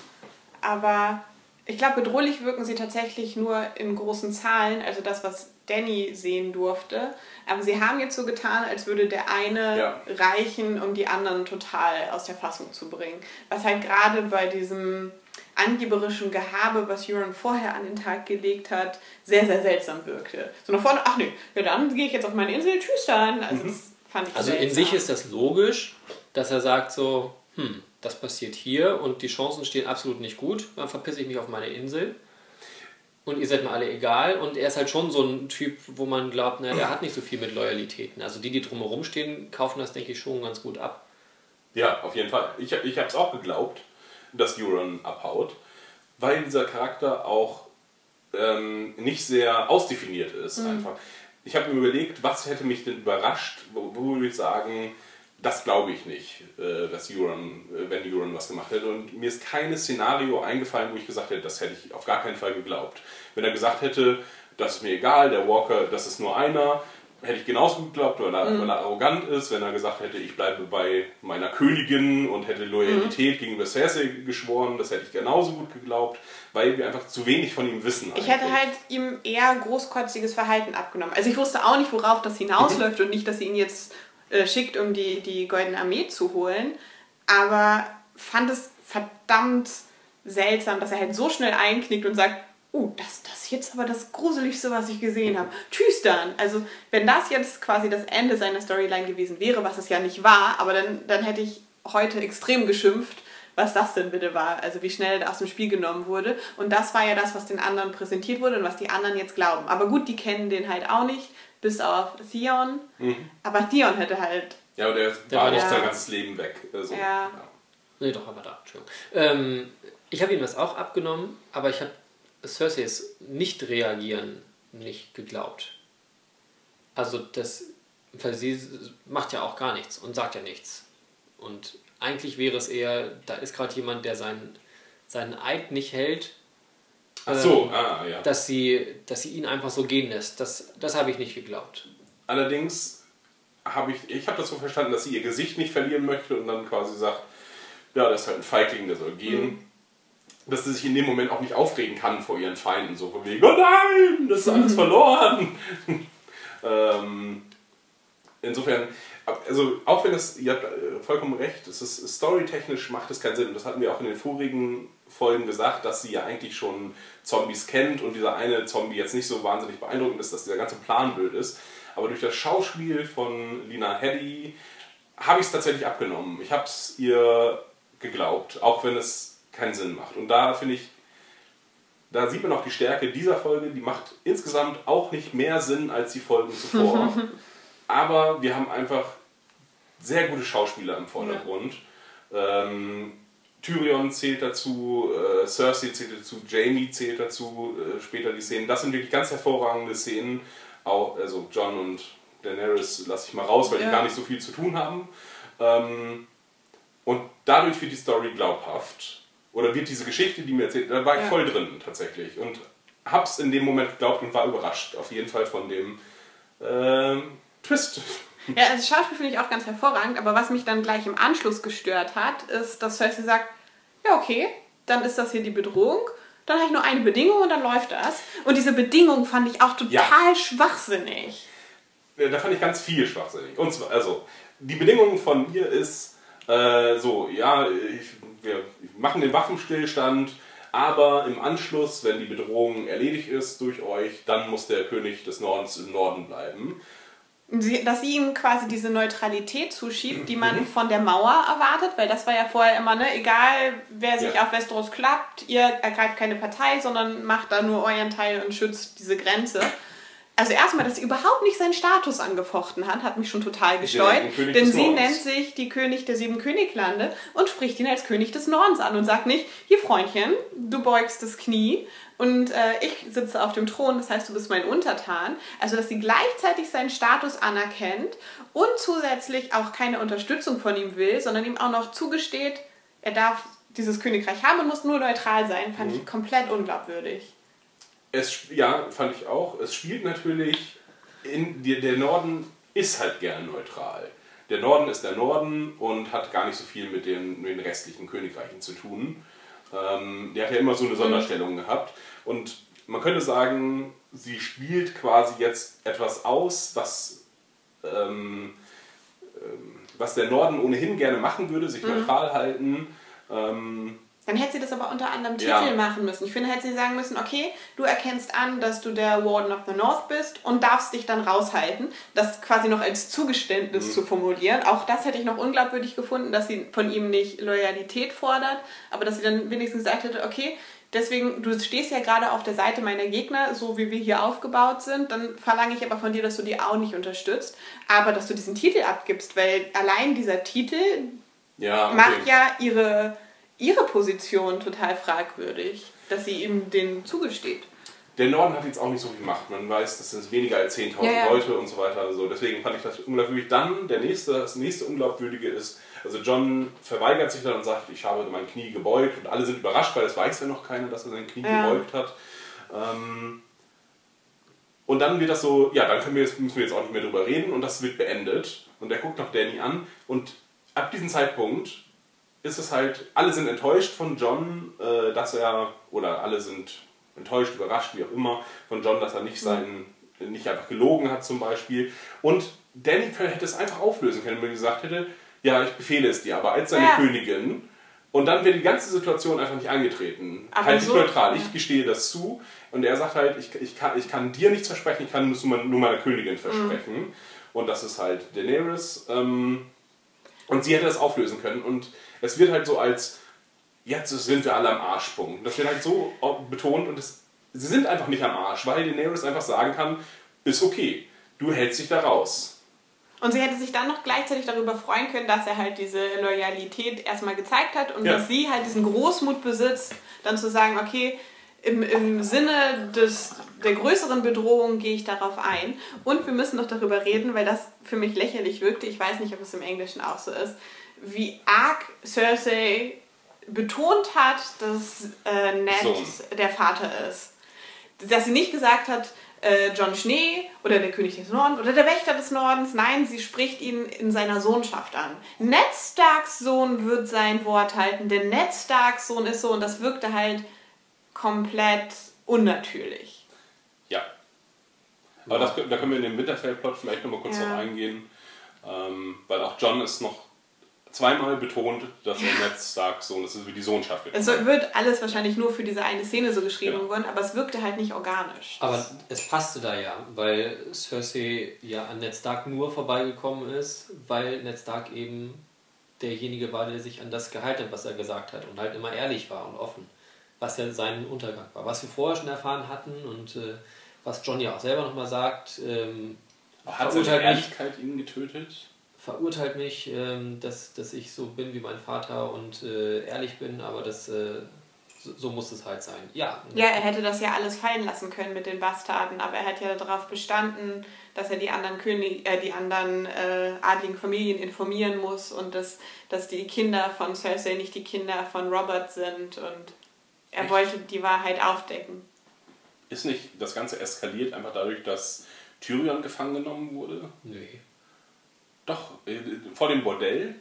Aber ich glaube, bedrohlich wirken sie tatsächlich nur in großen Zahlen, also das, was Danny sehen durfte. Aber sie haben jetzt so getan, als würde der eine Ja. reichen, um die anderen total aus der Fassung zu bringen. Was halt gerade bei diesem angeberischen Gehabe, was Euron vorher an den Tag gelegt hat, sehr, sehr seltsam wirkte. So nach vorne, ach nee, ja, dann gehe ich jetzt auf meine Insel, tschüss dann. Also das fand ich Also seltsam. in sich ist das logisch, dass er sagt so, hm, das passiert hier und die Chancen stehen absolut nicht gut, dann verpisse ich mich auf meine Insel und ihr seid mir alle egal und er ist halt schon so ein Typ, wo man glaubt, na, der hat nicht so viel mit Loyalitäten. Also die, die drumherum stehen, kaufen das, denke ich, schon ganz gut ab. Ja, auf jeden Fall. Ich, ich habe es auch geglaubt, dass Euron abhaut, weil dieser Charakter auch ähm, nicht sehr ausdefiniert ist. Einfach. Ich habe mir überlegt, was hätte mich denn überrascht, wo, wo würde ich sagen, das glaube ich nicht, äh, dass Euron, äh, wenn Euron was gemacht hätte. Und mir ist kein Szenario eingefallen, wo ich gesagt hätte, das hätte ich auf gar keinen Fall geglaubt. Wenn er gesagt hätte, das ist mir egal, der Walker, das ist nur einer, hätte ich genauso gut geglaubt, weil er, weil er arrogant ist. Wenn er gesagt hätte, ich bleibe bei meiner Königin und hätte Loyalität gegenüber Cersei geschworen, das hätte ich genauso gut geglaubt, weil wir einfach zu wenig von ihm wissen. Ich hätte eigentlich. halt ihm eher großkotziges Verhalten abgenommen. Also ich wusste auch nicht, worauf das hinausläuft und nicht, dass sie ihn jetzt äh, schickt, um die, die Goldene Armee zu holen. Aber fand es verdammt seltsam, dass er halt so schnell einknickt und sagt, oh, das, das ist jetzt aber das Gruseligste, was ich gesehen habe. Tschüss dann. Also wenn das jetzt quasi das Ende seiner Storyline gewesen wäre, was es ja nicht war, aber dann, dann hätte ich heute extrem geschimpft, was das denn bitte war, also wie schnell er aus dem Spiel genommen wurde. Und das war ja das, was den anderen präsentiert wurde und was die anderen jetzt glauben. Aber gut, die kennen den halt auch nicht, bis auf Theon. Aber Theon hätte halt, Ja, aber der, Der war nicht ja- sein ganzes Leben weg. Also, Ja. Nee, doch, aber da, Entschuldigung. Ähm, ich habe ihm das auch abgenommen, aber ich habe Cerseis Nicht-Reagieren nicht geglaubt. Also das, weil sie macht ja auch gar nichts und sagt ja nichts. Und eigentlich wäre es eher, da ist gerade jemand, der seinen, seinen Eid nicht hält, Ach so, Ähm, ah, ja. dass sie, dass sie ihn einfach so gehen lässt. Das, das habe ich nicht geglaubt. Allerdings habe ich, ich habe das so verstanden, dass sie ihr Gesicht nicht verlieren möchte und dann quasi sagt, ja, das ist halt ein Feigling, der soll gehen. Dass sie sich in dem Moment auch nicht aufregen kann vor ihren Feinden, so von wegen, oh nein, das ist alles verloren. ähm, insofern, also auch wenn es, ihr habt äh, vollkommen recht, es ist storytechnisch macht es keinen Sinn. Und das hatten wir auch in den vorigen Folgen gesagt, dass sie ja eigentlich schon Zombies kennt und dieser eine Zombie jetzt nicht so wahnsinnig beeindruckend ist, dass dieser ganze Plan blöd ist. Aber durch das Schauspiel von Lina Headey habe ich es tatsächlich abgenommen. Ich habe es ihr geglaubt, auch wenn es keinen Sinn macht. Und da finde ich, da sieht man auch die Stärke dieser Folge. Die macht insgesamt auch nicht mehr Sinn als die Folgen zuvor. Aber wir haben einfach sehr gute Schauspieler im Vordergrund. Ähm, Tyrion zählt dazu, äh, Cersei zählt dazu, Jamie zählt dazu, äh, später die Szenen. Das sind wirklich ganz hervorragende Szenen. Auch, also John und Daenerys lasse ich mal raus, weil Ja. die gar nicht so viel zu tun haben. Ähm, und dadurch wird die Story glaubhaft. Oder wird diese Geschichte, die mir erzählt, da war ich Ja. voll drin tatsächlich. Und hab's in dem Moment geglaubt und war überrascht. Auf jeden Fall von dem ähm, Twist. Ja, also das Schauspiel finde ich auch ganz hervorragend, aber was mich dann gleich im Anschluss gestört hat, ist, dass Cersei sagt, ja okay, dann ist das hier die Bedrohung, dann habe ich nur eine Bedingung und dann läuft das. Und diese Bedingung fand ich auch total Ja. schwachsinnig. Ja, Da fand ich ganz viel schwachsinnig. Und zwar, also, die Bedingung von ihr ist äh, so, ja, ich, wir machen den Waffenstillstand, aber im Anschluss, wenn die Bedrohung erledigt ist durch euch, dann muss der König des Nordens im Norden bleiben. Sie, dass sie ihm quasi diese Neutralität zuschiebt, die Mhm. man von der Mauer erwartet, weil das war ja vorher immer, ne, egal wer sich Ja. auf Westeros klappt, ihr ergreift keine Partei, sondern macht da nur euren Teil und schützt diese Grenze. Also erstmal, dass sie überhaupt nicht seinen Status angefochten hat, hat mich schon total König Denn sie Nordens. nennt sich die König der sieben Königlande und spricht ihn als König des Nordens an und sagt nicht, hier Freundchen, du beugst das Knie und äh, ich sitze auf dem Thron, das heißt, du bist mein Untertan. Also, dass sie gleichzeitig seinen Status anerkennt und zusätzlich auch keine Unterstützung von ihm will, sondern ihm auch noch zugesteht, er darf dieses Königreich haben und muss nur neutral sein, fand Mhm. ich komplett unglaubwürdig. Es, ja, fand ich auch. Es spielt natürlich, in, der, der Norden ist halt gern neutral. Der Norden ist der Norden und hat gar nicht so viel mit den, mit den restlichen Königreichen zu tun. Ähm, der hat ja immer so eine Sonderstellung gehabt. Und man könnte sagen, sie spielt quasi jetzt etwas aus, was, ähm, ähm, was der Norden ohnehin gerne machen würde, sich neutral halten. Ähm, Dann hätte sie das aber unter anderem Titel Ja. machen müssen. Ich finde, hätte sie sagen müssen, okay, du erkennst an, dass du der Warden of the North bist und darfst dich dann raushalten. Das quasi noch als Zugeständnis zu formulieren. Auch das hätte ich noch unglaubwürdig gefunden, dass sie von ihm nicht Loyalität fordert, aber dass sie dann wenigstens gesagt hätte, okay, deswegen, du stehst ja gerade auf der Seite meiner Gegner, so wie wir hier aufgebaut sind, dann verlange ich aber von dir, dass du die auch nicht unterstützt, aber dass du diesen Titel abgibst, weil allein dieser Titel ja, okay. macht ja ihre, ihre Position total fragwürdig, dass sie ihm den zugesteht. Der Norden hat jetzt auch nicht so viel Macht. Man weiß, das sind weniger als 10.000 Ja, ja. Leute und so weiter. Also deswegen fand ich das unglaubwürdig. Dann der nächste, das nächste Unglaubwürdige ist, also John verweigert sich dann und sagt, ich habe mein Knie gebeugt und alle sind überrascht, weil es weiß ja noch keiner, dass er sein Knie Ja. gebeugt hat. Ähm, und dann wird das so, ja, dann können wir jetzt, müssen wir jetzt auch nicht mehr drüber reden und das wird beendet. Und er guckt noch Danny an und ab diesem Zeitpunkt ist es halt, alle sind enttäuscht von John, äh, dass er, oder alle sind enttäuscht, überrascht, wie auch immer, von John, dass er nicht seinen, nicht einfach gelogen hat zum Beispiel. Und Danny hätte es einfach auflösen können, wenn er gesagt hätte, ja, ich befehle es dir, aber als seine Ja. Königin. Und dann wäre die ganze Situation einfach nicht eingetreten. Aber halt nicht so- neutral, ich gestehe das zu. Und er sagt halt, ich, ich, kann, ich kann dir nichts versprechen, ich kann nur, meiner Königin versprechen. Und das ist halt Daenerys. Ähm, und sie hätte das auflösen können. Und es wird halt so als, jetzt sind wir alle am Arschpunkt. Das wird halt so betont und es, sie sind einfach nicht am Arsch, weil Daenerys einfach sagen kann, ist okay, du hältst dich da raus. Und sie hätte sich dann noch gleichzeitig darüber freuen können, dass er halt diese Loyalität erstmal gezeigt hat und Ja. dass sie halt diesen Großmut besitzt, dann zu sagen, okay, im, im Sinne des, der größeren Bedrohung gehe ich darauf ein. Und wir müssen noch darüber reden, weil das für mich lächerlich wirkte. Ich weiß nicht, ob es im Englischen auch so ist, wie arg Cersei betont hat, dass äh, Ned Sohn. der Vater ist. Dass sie nicht gesagt hat, äh, John Schnee oder der König des Nordens oder der Wächter des Nordens. Nein, sie spricht ihn in seiner Sohnschaft an. Ned Starks Sohn wird sein Wort halten, denn Ned Starks Sohn ist so und das wirkte halt komplett unnatürlich. Ja. Aber das, da können wir in den Winterfell-Plot vielleicht nochmal kurz Ja. drauf eingehen. Ähm, weil auch John ist noch zweimal betont, dass er Ned Sohn ist, das ist wie die Sohnschaft. wird. Es wird alles wahrscheinlich nur für diese eine Szene so geschrieben Genau. worden, aber es wirkte halt nicht organisch. Aber es passte da ja, weil Cersei ja an Ned Stark nur vorbeigekommen ist, weil Ned Stark eben derjenige war, der sich an das gehalten hat, was er gesagt hat und halt immer ehrlich war und offen, was ja sein Untergang war. Was wir vorher schon erfahren hatten und äh, was John ja auch selber nochmal sagt, ähm, Hat seine Ehrlichkeit ihn getötet? Verurteilt mich, ähm, dass, dass ich so bin wie mein Vater und äh, ehrlich bin, aber das, äh, so, so muss es halt sein. Ja, Ja, er hätte das ja alles fallen lassen können mit den Bastarden, aber er hat ja darauf bestanden, dass er die anderen König, äh, die anderen äh, adligen Familien informieren muss und dass, dass die Kinder von Cersei nicht die Kinder von Robert sind und er Echt? wollte die Wahrheit aufdecken. Ist nicht das Ganze eskaliert einfach dadurch, dass Tyrion gefangen genommen wurde? nee. Doch, äh, vor dem Bordell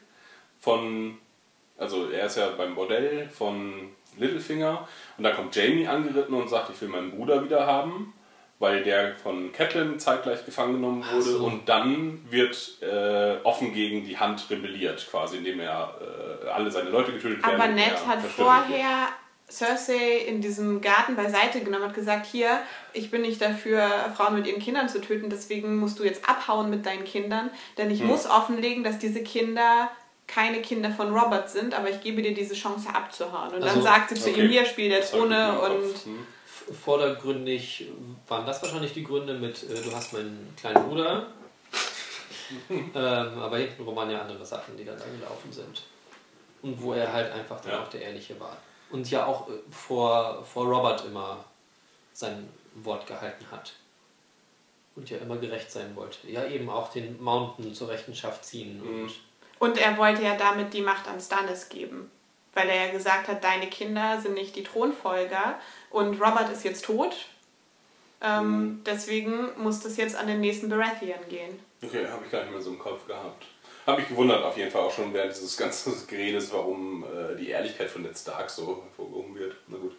von. Also, er ist ja beim Bordell von Littlefinger und da kommt Jamie angeritten und sagt, ich will meinen Bruder wieder haben, weil der von Catelyn zeitgleich gefangen genommen wurde so. und dann wird äh, offen gegen die Hand rebelliert, quasi, indem er äh, alle seine Leute getötet werden. Aber Ned hat vorher Cersei in diesem Garten beiseite genommen und hat gesagt, hier, ich bin nicht dafür, Frauen mit ihren Kindern zu töten, deswegen musst du jetzt abhauen mit deinen Kindern, denn ich muss offenlegen, dass diese Kinder keine Kinder von Robert sind, aber ich gebe dir diese Chance abzuhauen. Und dann Also, sagt sie zu okay. ihm, hier, spiel der im und... Hm. Vordergründig waren das wahrscheinlich die Gründe mit, äh, du hast meinen kleinen Bruder. ähm, aber hintenrum waren ja andere Sachen, die dann da gelaufen sind. Und wo er halt einfach dann Ja. auch der Ehrliche war. Und ja auch äh, vor, vor Robert immer sein Wort gehalten hat. Und ja immer gerecht sein wollte. Ja, eben auch den Mountain zur Rechenschaft ziehen. Und Und er wollte ja damit die Macht an Stannis geben. Weil er ja gesagt hat, deine Kinder sind nicht die Thronfolger und Robert ist jetzt tot. Ähm, Deswegen muss das jetzt an den nächsten Baratheon gehen. Okay, habe ich gar nicht mehr so im Kopf gehabt. Habe mich gewundert auf jeden Fall auch schon während dieses ganzen Geredes, warum äh, die Ehrlichkeit von Ned Stark so hervorgehoben wird. Na gut.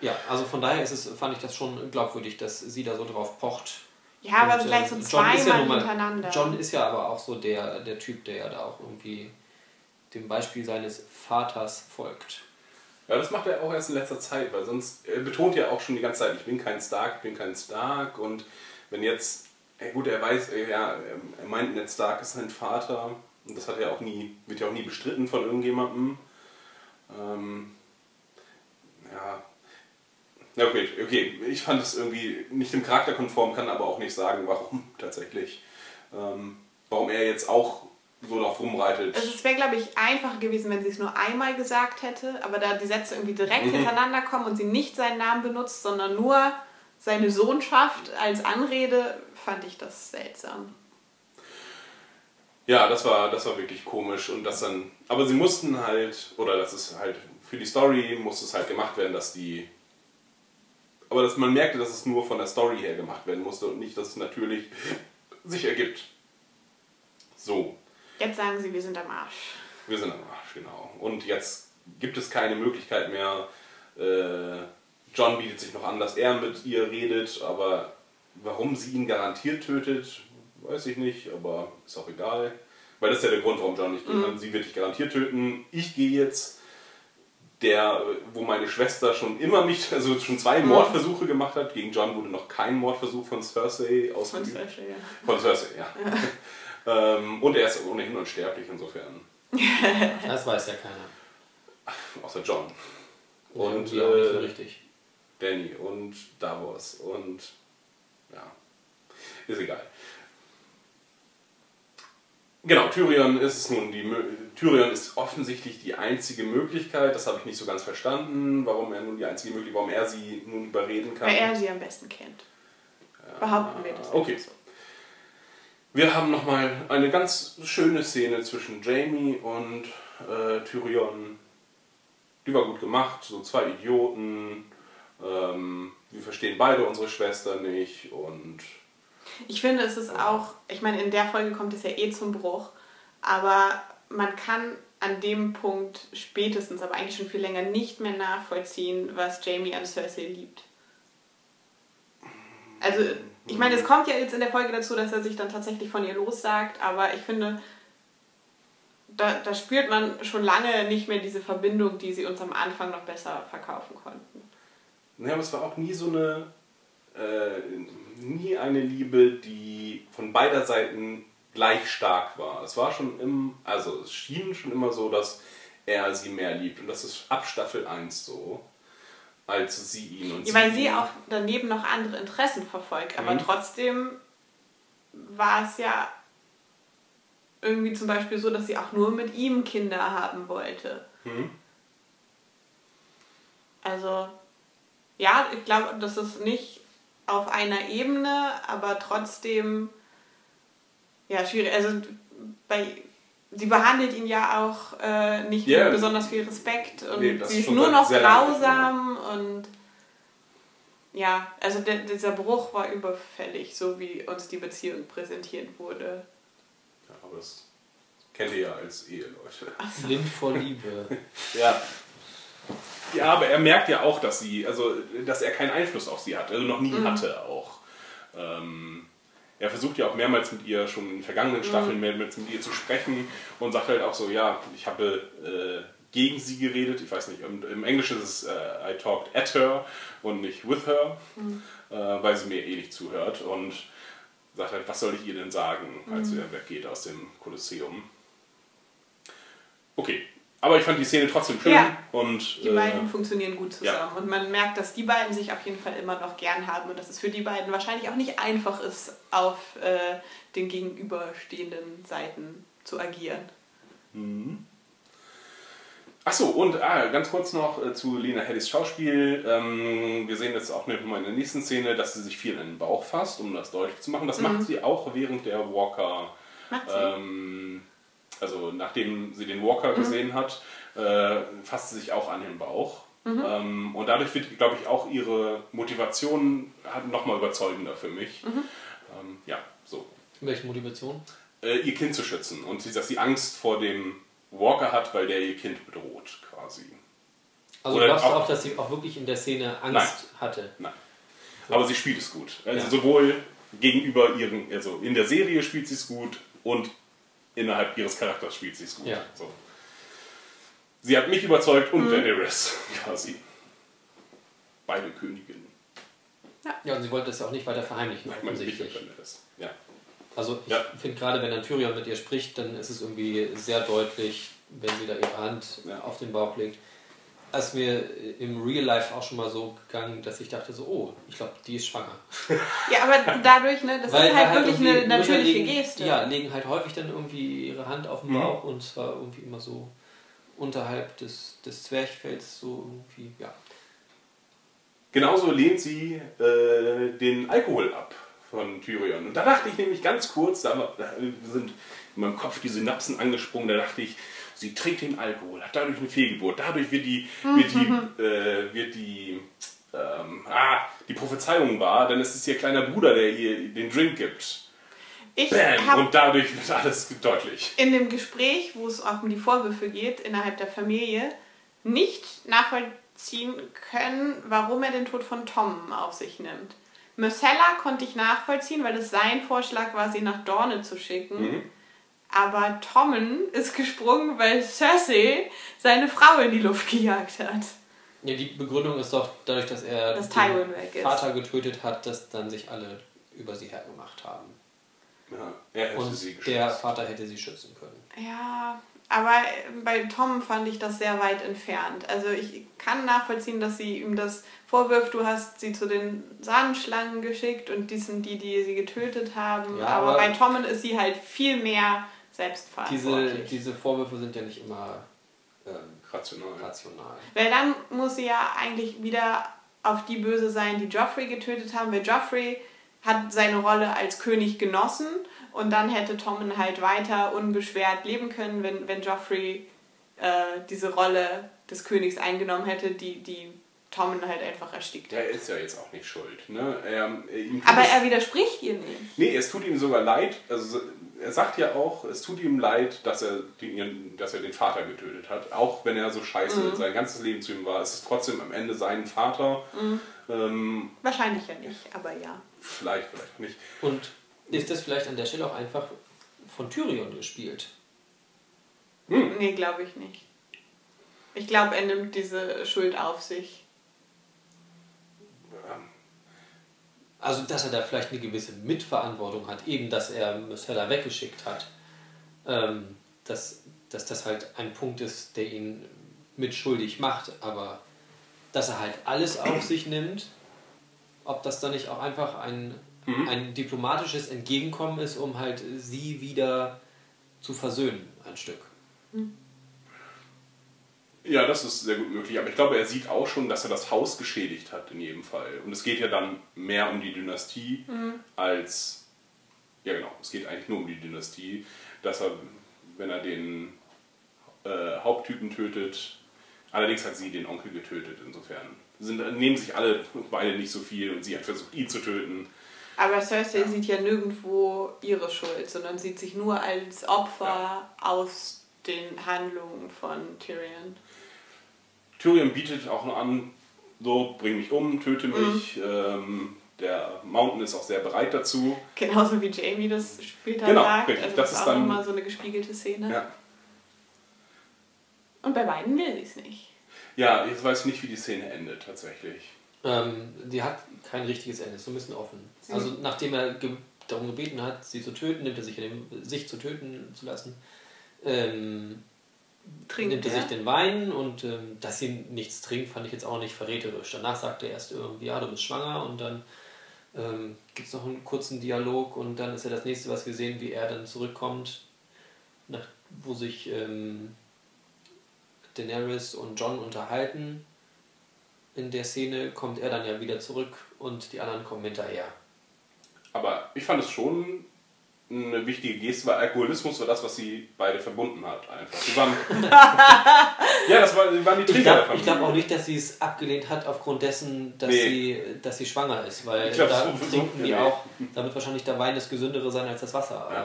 ja, also von daher ist es, fand ich das schon glaubwürdig, dass sie da so drauf pocht. Ja, aber Und, gleich äh, so John ist zweimal ja hintereinander. John ist ja aber auch so der, der Typ, der ja da auch irgendwie dem Beispiel seines Vaters folgt. Ja, das macht er auch erst in letzter Zeit, weil sonst, er betont ja auch schon die ganze Zeit, ich bin kein Stark, ich bin kein Stark und wenn jetzt, ja gut, er weiß, äh, ja, er meint, Ned Stark ist sein Vater und das hat er auch nie, wird ja auch nie bestritten von irgendjemandem. Ähm, ja, ja, okay, okay, ich fand es irgendwie nicht dem Charakter konform, kann aber auch nicht sagen, warum tatsächlich. Ähm, warum er jetzt auch so drauf rumreitet. Also es wäre, glaube ich, einfacher gewesen, wenn sie es nur einmal gesagt hätte, aber da die Sätze irgendwie direkt Mhm. hintereinander kommen und sie nicht seinen Namen benutzt, sondern nur seine Sohnschaft als Anrede, fand ich das seltsam. Ja, das war, das war wirklich komisch und das dann. Aber sie mussten halt, oder das ist halt für die Story muss es halt gemacht werden, dass die. Aber dass man merkte, dass es nur von der Story her gemacht werden musste und nicht, dass es natürlich sich ergibt. So, Jetzt sagen sie, wir sind am Arsch. wir sind am Arsch, genau. Und jetzt gibt es keine Möglichkeit mehr. Äh, John bietet sich noch an, dass er mit ihr redet, aber warum sie ihn garantiert tötet, weiß ich nicht, aber ist auch egal. Weil das ist ja der Grund, warum John nicht gehen kann. Sie wird dich garantiert töten. Ich gehe jetzt, der, wo meine Schwester schon immer mich, also schon zwei Mordversuche gemacht hat. Gegen John wurde noch kein Mordversuch von Cersei Von ausgeübt. Cersei, ja. Von Cersei, ja. ähm, und er ist ohnehin unsterblich insofern. Das weiß ja keiner. Außer John. Und Und äh, richtig. Danny und Davos und ja, ist egal. Genau, Tyrion ist es nun die Tyrion ist offensichtlich die einzige Möglichkeit, das habe ich nicht so ganz verstanden, warum er nun die einzige Möglichkeit, warum er sie nun überreden kann. Weil er sie am besten kennt. Behaupten wir das. okay. einfach so. Wir haben nochmal eine ganz schöne Szene zwischen Jamie und äh, Tyrion. Die war gut gemacht, so zwei Idioten. Ähm, wir verstehen beide unsere Schwester nicht und Ich finde, es ist auch, ich meine, in der Folge kommt es ja eh zum Bruch, aber man kann an dem Punkt spätestens, aber eigentlich schon viel länger nicht mehr nachvollziehen, was Jamie an Cersei liebt. Also, ich meine, es kommt ja jetzt in der Folge dazu, dass er sich dann tatsächlich von ihr lossagt, aber ich finde, da, da spürt man schon lange nicht mehr diese Verbindung, die sie uns am Anfang noch besser verkaufen konnten. Ja, aber es war auch nie so eine, äh, nie eine Liebe, die von beider Seiten gleich stark war. Es war schon im, also es schien schon immer so, dass er sie mehr liebt. Und das ist ab Staffel 1 so, als sie ihn und Ja, weil sie auch daneben noch andere Interessen verfolgt, aber Mhm. trotzdem war es ja irgendwie zum Beispiel so, dass sie auch nur mit ihm Kinder haben wollte. Mhm. Also, ja, ich glaube, das ist nicht auf einer Ebene, aber trotzdem, ja, schwierig. Also, bei, sie behandelt ihn ja auch äh, nicht Ja. mit besonders viel Respekt und Nee, sie ist nur noch grausam und ja, also der, dieser Bruch war überfällig, so wie uns die Beziehung präsentiert wurde. Ja, aber das kennt ihr ja als Eheleute. Blind vor Liebe. Ja. Ja, aber er merkt ja auch, dass sie, also dass er keinen Einfluss auf sie hat, also noch nie hatte auch. Ähm, er versucht ja auch mehrmals mit ihr schon in vergangenen Staffeln mehrmals mit ihr zu sprechen und sagt halt auch so, ja, ich habe äh, gegen sie geredet, ich weiß nicht, im, im Englischen ist es äh, I talked at her und nicht with her, äh, weil sie mir eh nicht zuhört und sagt halt, was soll ich ihr denn sagen, als sie dann weggeht aus dem Kolosseum. Okay, aber ich fand die Szene trotzdem schön Ja. und Die äh, beiden funktionieren gut zusammen. ja. Und man merkt, dass die beiden sich auf jeden Fall immer noch gern haben und dass es für die beiden wahrscheinlich auch nicht einfach ist, auf äh, den gegenüberstehenden Seiten zu agieren. Achso, und ah, ganz kurz noch äh, zu Lena Headys Schauspiel. Ähm, wir sehen jetzt auch nochmal in der nächsten Szene, dass sie sich viel in den Bauch fasst, um das deutlich zu machen. Das macht sie auch während der Walker. Macht sie? Ähm, also nachdem sie den Walker gesehen hat, äh, fasst sie sich auch an den Bauch. Ähm, und dadurch wird, glaube ich, auch ihre Motivation nochmal überzeugender für mich. Ähm, ja, so. Welche Motivation? Äh, ihr Kind zu schützen und sie, dass sie Angst vor dem Walker hat, weil der ihr Kind bedroht, quasi. Also Oder glaubst du auch- auch, dass sie auch wirklich in der Szene Angst hatte? Nein. Aber sie spielt es gut. Also Ja. sowohl gegenüber ihren, also in der Serie spielt sie es gut und innerhalb ihres Charakters spielt sie es gut. Ja. So. Sie hat mich überzeugt und Daenerys quasi. Beide Königinnen. Ja, und sie wollte das ja auch nicht weiter verheimlichen, und offensichtlich. Daenerys. Ja. Also ich Ja. finde gerade, wenn dann Tyrion mit ihr spricht, dann ist es irgendwie sehr deutlich, wenn sie da ihre Hand Ja. auf den Bauch legt. Als mir im Real Life auch schon mal so gegangen, dass ich dachte so, oh, ich glaube, die ist schwanger. Ja, aber dadurch, ne, das ist halt, weil wirklich eine natürliche legen, Geste. Ja, legen halt häufig dann irgendwie ihre Hand auf den Mhm. Bauch und zwar irgendwie immer so unterhalb des, des Zwerchfells, so irgendwie, ja. Genauso lehnt sie äh, den Alkohol ab von Tyrion. Und da dachte ich nämlich ganz kurz, da sind in meinem Kopf die Synapsen angesprungen, da dachte ich, sie trinkt den Alkohol, hat dadurch eine Fehlgeburt, dadurch wird die, wird die, äh, wird die, ähm, ah, die Prophezeiung wahr, denn es ist ihr kleiner Bruder, der ihr den Drink gibt. Ich Bam! Und dadurch wird alles deutlich. in dem Gespräch, wo es auch um die Vorwürfe geht innerhalb der Familie, nicht nachvollziehen können, warum er den Tod von Tom auf sich nimmt. Myrcella konnte ich nachvollziehen, weil es sein Vorschlag war, sie nach Dorne zu schicken. Mhm. Aber Tommen ist gesprungen, weil Cersei seine Frau in die Luft gejagt hat. Ja, die Begründung ist doch dadurch, dass er Dass den. Vater getötet hat, dass dann sich alle über sie hergemacht haben. Ja, er hätte Und sie geschützt. der Vater hätte sie schützen können. Ja, aber bei Tom fand ich das sehr weit entfernt. Also ich kann nachvollziehen, dass sie ihm das vorwirft, du hast sie zu den Sandschlangen geschickt und die sind die, die sie getötet haben. Ja, aber, aber- bei Tommen ist sie halt viel mehr selbstverantwortlich. diese Vorwürfe sind ja nicht immer ähm, Rational. rational. Weil dann muss sie ja eigentlich wieder auf die böse sein, die Joffrey getötet haben, weil Joffrey hat seine Rolle als König genossen und dann hätte Tommen halt weiter unbeschwert leben können, wenn, wenn Joffrey äh, diese Rolle des Königs eingenommen hätte, die, die Tommen halt einfach erstickt Der hat. ist ja jetzt auch nicht schuld. Ne? Er, äh, ihm tut Aber es- er widerspricht ihr nicht. Nee, es tut ihm sogar leid. Also er sagt ja auch, es tut ihm leid, dass er den, dass er den Vater getötet hat. Auch wenn er so scheiße sein ganzes Leben zu ihm war, es ist trotzdem am Ende sein Vater. Ähm, Wahrscheinlich ja nicht, aber ja. vielleicht, vielleicht nicht. Und ist das vielleicht an der Stelle auch einfach von Tyrion gespielt? Nee, glaube ich nicht. Ich glaube, er nimmt diese Schuld auf sich. Also, dass er da vielleicht eine gewisse Mitverantwortung hat, eben, dass er Myrcella weggeschickt hat. Ähm, dass, dass das halt ein Punkt ist, der ihn mitschuldig macht, aber dass er halt alles auf sich nimmt, ob das dann nicht auch einfach ein ein diplomatisches Entgegenkommen ist, um halt sie wieder zu versöhnen, ein Stück. Ja, das ist sehr gut möglich. Aber ich glaube, er sieht auch schon, dass er das Haus geschädigt hat in jedem Fall. Und es geht ja dann mehr um die Dynastie als. Ja, genau. Es geht eigentlich nur um die Dynastie. Dass er, wenn er den äh, Haupttypen tötet. Allerdings hat sie den Onkel getötet, insofern. Sind, nehmen sich alle beide nicht so viel und sie hat versucht, ihn zu töten. Aber Cersei sieht ja nirgendwo ihre Schuld, sondern sieht sich nur als Opfer aus den Handlungen von Tyrion. Tyrion bietet auch nur an, so, bring mich um, töte Mhm. mich. Ähm, der Mountain ist auch sehr bereit dazu. Genauso wie Jamie das später Genau, sagt. richtig. Also Das das, ist auch dann- nochmal so eine gespiegelte Szene. Ja. Und bei beiden will sie es nicht. ja, jetzt weiß ich nicht, wie die Szene endet, tatsächlich. Ähm, die hat kein richtiges Ende, ist so ein bisschen offen. Also nachdem er ge darum gebeten hat, sie zu töten, nimmt er sich, in dem, sich zu töten zu lassen, ähm, Trinkt nimmt er sich den Wein und ähm, dass sie nichts trinkt, fand ich jetzt auch nicht verräterisch. Danach sagt er erst irgendwie, ja, du bist schwanger und dann ähm, gibt es noch einen kurzen Dialog und dann ist ja das nächste, was wir sehen, wie er dann zurückkommt, nach, wo sich ähm, Daenerys und John unterhalten. In der Szene kommt er dann ja wieder zurück und die anderen kommen hinterher. Aber ich fand es schon eine wichtige Geste, weil Alkoholismus war das, was sie beide verbunden hat. Einfach. Sie waren, ja, das war, sie waren die Ich Träger der glaube glaub auch nicht, dass sie es abgelehnt hat aufgrund dessen, dass, Nee. sie, dass sie schwanger ist, weil Ich glaub, da so- so- trinken die nee. auch, da wird wahrscheinlich der Wein das gesündere sein als das Wasser. Aber, Ja.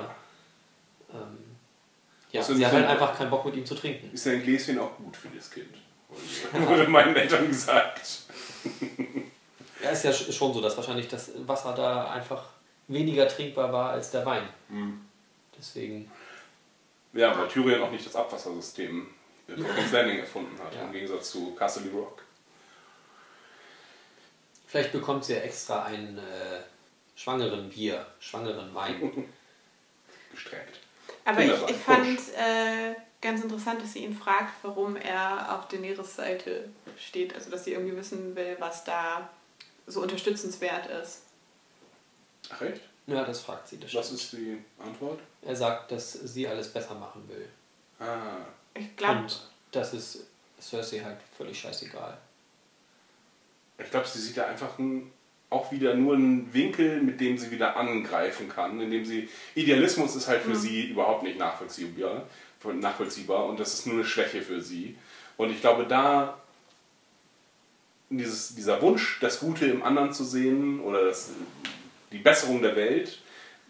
ähm, ja, Außerdem sie hat halt einfach keinen Bock mit ihm zu trinken. Ist ja ein Gläschen auch gut für das Kind. Wurde meinen Eltern gesagt. Ja, ist ja sch- schon so, dass wahrscheinlich das Wasser da einfach weniger trinkbar war als der Wein. Hm. Deswegen, Ja, weil Tyrion auch nicht das Abwassersystem von King's Landing erfunden hat, Ja. im Gegensatz zu Castle Rock. vielleicht bekommt sie ja extra einen äh, schwangeren Bier, schwangeren Wein. Gestreckt. Aber ich, ich fand äh, ganz interessant, dass sie ihn fragt, warum er auf Daenerys Seite steht. Also, dass sie irgendwie wissen will, was da so unterstützenswert ist. Ach echt? Ja, das fragt sie. Das Was stimmt. ist die Antwort? Er sagt, dass sie alles besser machen will. Ah, Ich glaube, das ist Cersei halt völlig scheißegal. ich glaube, sie sieht da einfach ein, auch wieder nur einen Winkel, mit dem sie wieder angreifen kann, indem sie Idealismus ist halt für sie überhaupt nicht nachvollziehbar, nachvollziehbar und das ist nur eine Schwäche für sie. Und ich glaube, da dieses, dieser Wunsch, das Gute im anderen zu sehen oder das, die Besserung der Welt,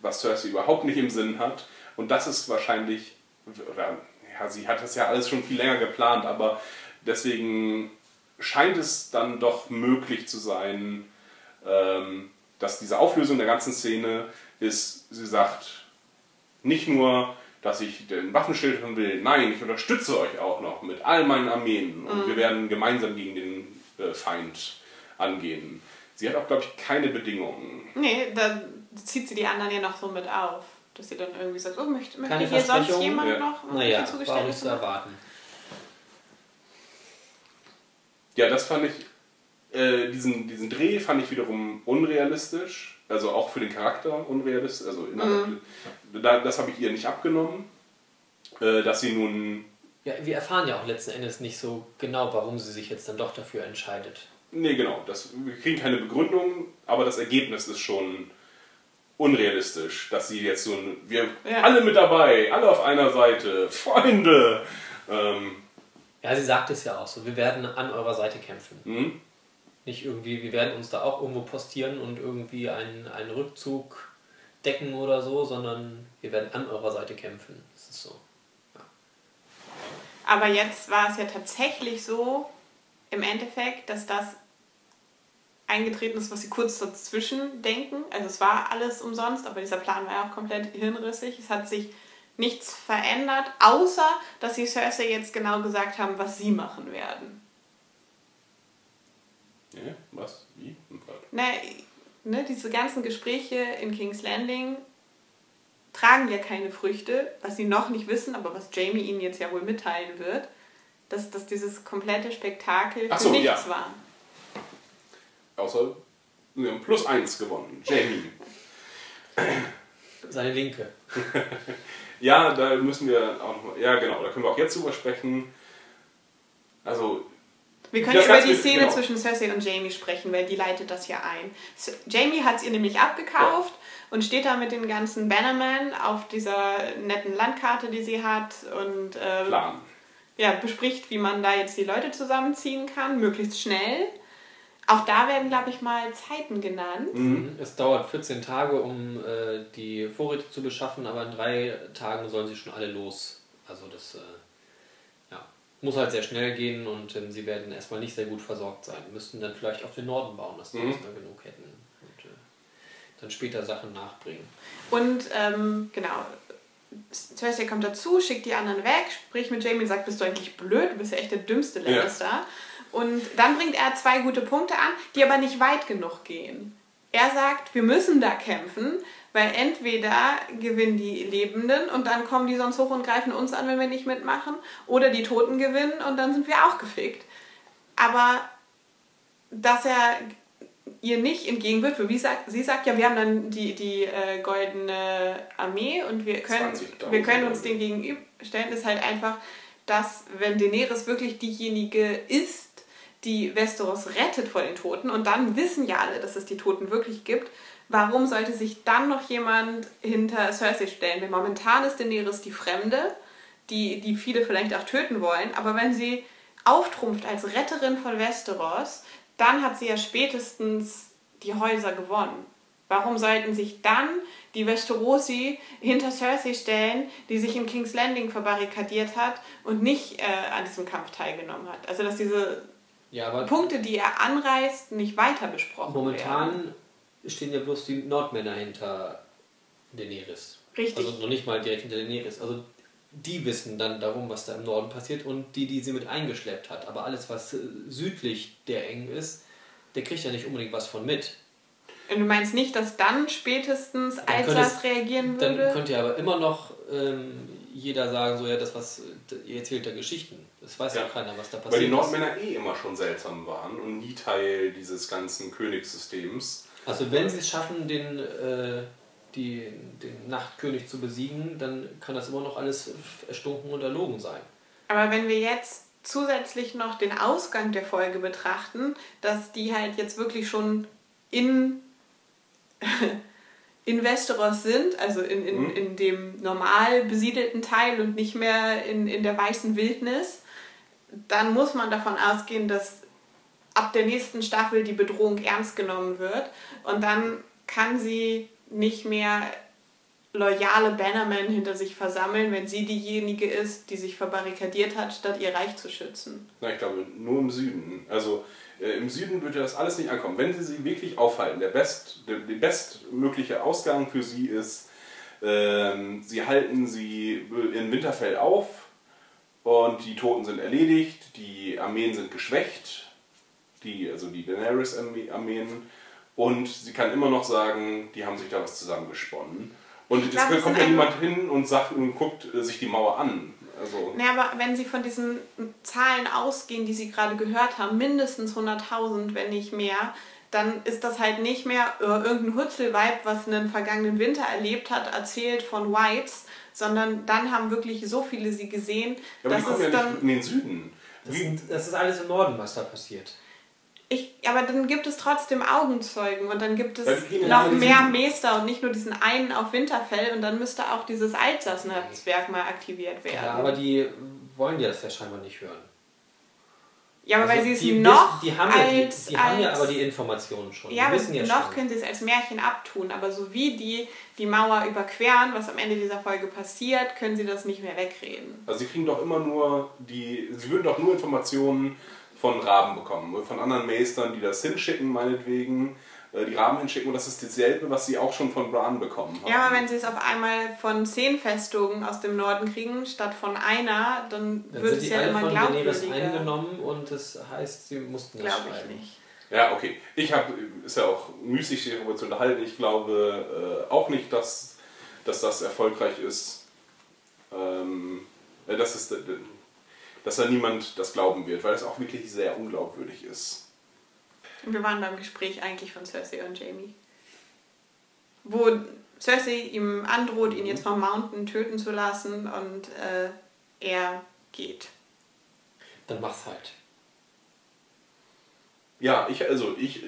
was Cersei überhaupt nicht im Sinn hat. Und das ist wahrscheinlich, oder, ja, sie hat das ja alles schon viel länger geplant, aber deswegen scheint es dann doch möglich zu sein, ähm, dass diese Auflösung der ganzen Szene ist, sie sagt, nicht nur, dass ich den Waffenstillstand will, nein, ich unterstütze euch auch noch mit all meinen Armeen und wir werden gemeinsam gegen den äh, Feind angehen. Sie hat auch, glaube ich, keine Bedingungen. nee, da zieht sie die anderen ja noch so mit auf. Dass sie dann irgendwie sagt, oh, möchte, möchte hier sonst jemand Ja. noch Naja, irgendwelche war auch nicht Zugeständnisse zu erwarten. Ja, das fand ich, äh, diesen, diesen Dreh fand ich wiederum unrealistisch. Also auch für den Charakter unrealistisch. Also innerhalb, da, das habe ich ihr nicht abgenommen. Äh, dass sie nun Ja, wir erfahren ja auch letzten Endes nicht so genau, warum sie sich jetzt dann doch dafür entscheidet. Nee, genau. Das, wir kriegen keine Begründung, aber das Ergebnis ist schon unrealistisch, dass sie jetzt so ein, wir Ja. alle mit dabei, alle auf einer Seite, Freunde. Ähm, Ja, sie sagt es ja auch so, wir werden an eurer Seite kämpfen. hm? Nicht irgendwie, wir werden uns da auch irgendwo postieren und irgendwie einen, einen Rückzug decken oder so, sondern wir werden an eurer Seite kämpfen. Das ist so. Aber jetzt war es ja tatsächlich so, im Endeffekt, dass das eingetreten ist, was sie kurz dazwischen denken. Also es war alles umsonst, aber dieser Plan war ja auch komplett hirnrissig. Es hat sich nichts verändert, außer dass sie Cersei jetzt genau gesagt haben, was sie machen werden. Ja, was? Wie? Hm. Ne, ne, diese ganzen Gespräche in King's Landing tragen ja keine Früchte, was sie noch nicht wissen, aber was Jamie ihnen jetzt ja wohl mitteilen wird, dass, dass dieses komplette Spektakel Ach für so, nichts ja. war. Außer wir haben plus eins gewonnen. Jamie. Seine Linke. Ja, da müssen wir auch noch, ja genau, da können wir auch jetzt drüber sprechen. Also, Wir können über die Szene genau. zwischen Cersei und Jamie sprechen, weil die leitet das ja ein. Jamie hat es ihr nämlich abgekauft und steht da mit den ganzen Bannermen auf dieser netten Landkarte, die sie hat und äh, Plan. Ja, bespricht, wie man da jetzt die Leute zusammenziehen kann, möglichst schnell. Auch da werden, glaube ich, mal Zeiten genannt. Mhm. Es dauert 14 Tage, um äh, die Vorräte zu beschaffen, aber in drei Tagen sollen sie schon alle los. Also das äh, ja, muss halt sehr schnell gehen und ähm, sie werden erstmal nicht sehr gut versorgt sein. Müssten dann vielleicht auf den Norden bauen, dass sie Mhm. erstmal genug hätten. Und äh, dann später Sachen nachbringen. Und ähm, genau, Cersei kommt dazu, schickt die anderen weg, spricht mit Jamie und sagt, bist du eigentlich blöd, du bist ja echt der dümmste Ja. Lannister. Und dann bringt er zwei gute Punkte an, die aber nicht weit genug gehen. Er sagt, wir müssen da kämpfen, weil entweder gewinnen die Lebenden und dann kommen die sonst hoch und greifen uns an, wenn wir nicht mitmachen, oder die Toten gewinnen und dann sind wir auch gefickt. Aber dass er ihr nicht entgegenwirkt, weil wie sagt, sie sagt ja, wir haben dann die, die äh, goldene Armee und wir können, 20.000 wir können uns den gegenüberstellen, ist halt einfach, dass wenn Daenerys wirklich diejenige ist, die Westeros rettet vor den Toten und dann wissen ja alle, dass es die Toten wirklich gibt, warum sollte sich dann noch jemand hinter Cersei stellen? Weil momentan ist Daenerys die Fremde, die, die viele vielleicht auch töten wollen, aber wenn sie auftrumpft als Retterin von Westeros, dann hat sie ja spätestens die Häuser gewonnen. Warum sollten sich dann die Westerosi hinter Cersei stellen, die sich in King's Landing verbarrikadiert hat und nicht äh, an diesem Kampf teilgenommen hat? Also dass diese Ja, Punkte, die er anreißt, nicht weiter besprochen werden. momentan stehen ja bloß die Nordmänner hinter Daenerys. Richtig. Also noch nicht mal direkt hinter Daenerys. Also die wissen dann darum, was da im Norden passiert und die, die sie mit eingeschleppt hat. Aber alles, was äh, südlich der eng ist, der kriegt ja nicht unbedingt was von mit. Und du meinst nicht, dass dann spätestens Dann reagieren Dann würde? könnte ja aber immer noch ähm, jeder sagen, so ja, das was, ihr erzählt da Geschichten. Das weiß ja, Ja. keiner, was da passiert Weil die ist. Nordmänner eh immer schon seltsam waren und nie Teil dieses ganzen Königssystems. Also wenn sie es schaffen, den, äh, die, den Nachtkönig zu besiegen, dann kann das immer noch alles erstunken und erlogen sein. Aber wenn wir jetzt zusätzlich noch den Ausgang der Folge betrachten, dass die halt jetzt wirklich schon in, in Westeros sind, also in, in, Mhm. in dem normal besiedelten Teil und nicht mehr in, in der weißen Wildnis, dann muss man davon ausgehen, dass ab der nächsten Staffel die Bedrohung ernst genommen wird und dann kann sie nicht mehr loyale Bannermen hinter sich versammeln, wenn sie diejenige ist, die sich verbarrikadiert hat, statt ihr Reich zu schützen. Na, ich glaube, nur im Süden. Also äh, im Süden würde das alles nicht ankommen. Wenn sie sie wirklich aufhalten, der, best, der, der bestmögliche Ausgang für sie ist, ähm, sie halten sie in Winterfell auf und die Toten sind erledigt, die Armeen sind geschwächt, die, also die Daenerys-Armeen, und sie kann immer noch sagen, die haben sich da was zusammengesponnen. Und es glaube, es kommt ja niemand hin und sagt und guckt äh, sich die Mauer an. Also, Naja, aber wenn Sie von diesen Zahlen ausgehen, die Sie gerade gehört haben, mindestens 100.000, wenn nicht mehr, dann ist das halt nicht mehr äh, irgendein Hutzelweib, was einen vergangenen Winter erlebt hat, erzählt von Whites, sondern dann haben wirklich so viele sie gesehen, ja, aber die dass kommen es ja dann... nicht in den Süden. Das, das ist alles im Norden, was da passiert. Ich, aber dann gibt es trotzdem Augenzeugen und dann gibt es Ja, noch mehr. Meester und nicht nur diesen einen auf Winterfell und dann müsste auch dieses Alsace-Netzwerk mal aktiviert werden. Ja, aber die wollen ja das ja scheinbar nicht hören. Ja, aber weil Also sie es die noch wissen- die haben, ja, die, als, die haben ja als- aber die Informationen schon. Ja, die wissen ja noch schon. können sie es als Märchen abtun, aber so wie die die Mauer überqueren, was am Ende dieser Folge passiert, können sie das nicht mehr wegreden. Also sie kriegen doch immer nur die, sie würden doch nur Informationen von Raben bekommen, von anderen Meistern, die das hinschicken, meinetwegen, äh, die Raben hinschicken und das ist dasselbe, was sie auch schon von Bran bekommen haben. Ja, aber wenn sie es auf einmal von zehn Festungen aus dem Norden kriegen, statt von einer, dann, Dann wird es ja alle immer von glaubwürdiger. eingenommen und das heißt, sie mussten das Glaube schreiben. ich nicht. Ja, okay. Ich habe, ist ja auch müßig, sich darüber zu unterhalten. Ich glaube äh, auch nicht, dass, dass das erfolgreich ist. Ähm, äh, dass, es, dass da niemand das glauben wird, weil es auch wirklich sehr unglaubwürdig ist. Und wir waren beim Gespräch eigentlich von Cersei und Jamie. Wo Cersei ihm androht, ihn jetzt vom Mountain töten zu lassen und äh, er geht. Dann mach's halt. Ja, ich, also ich,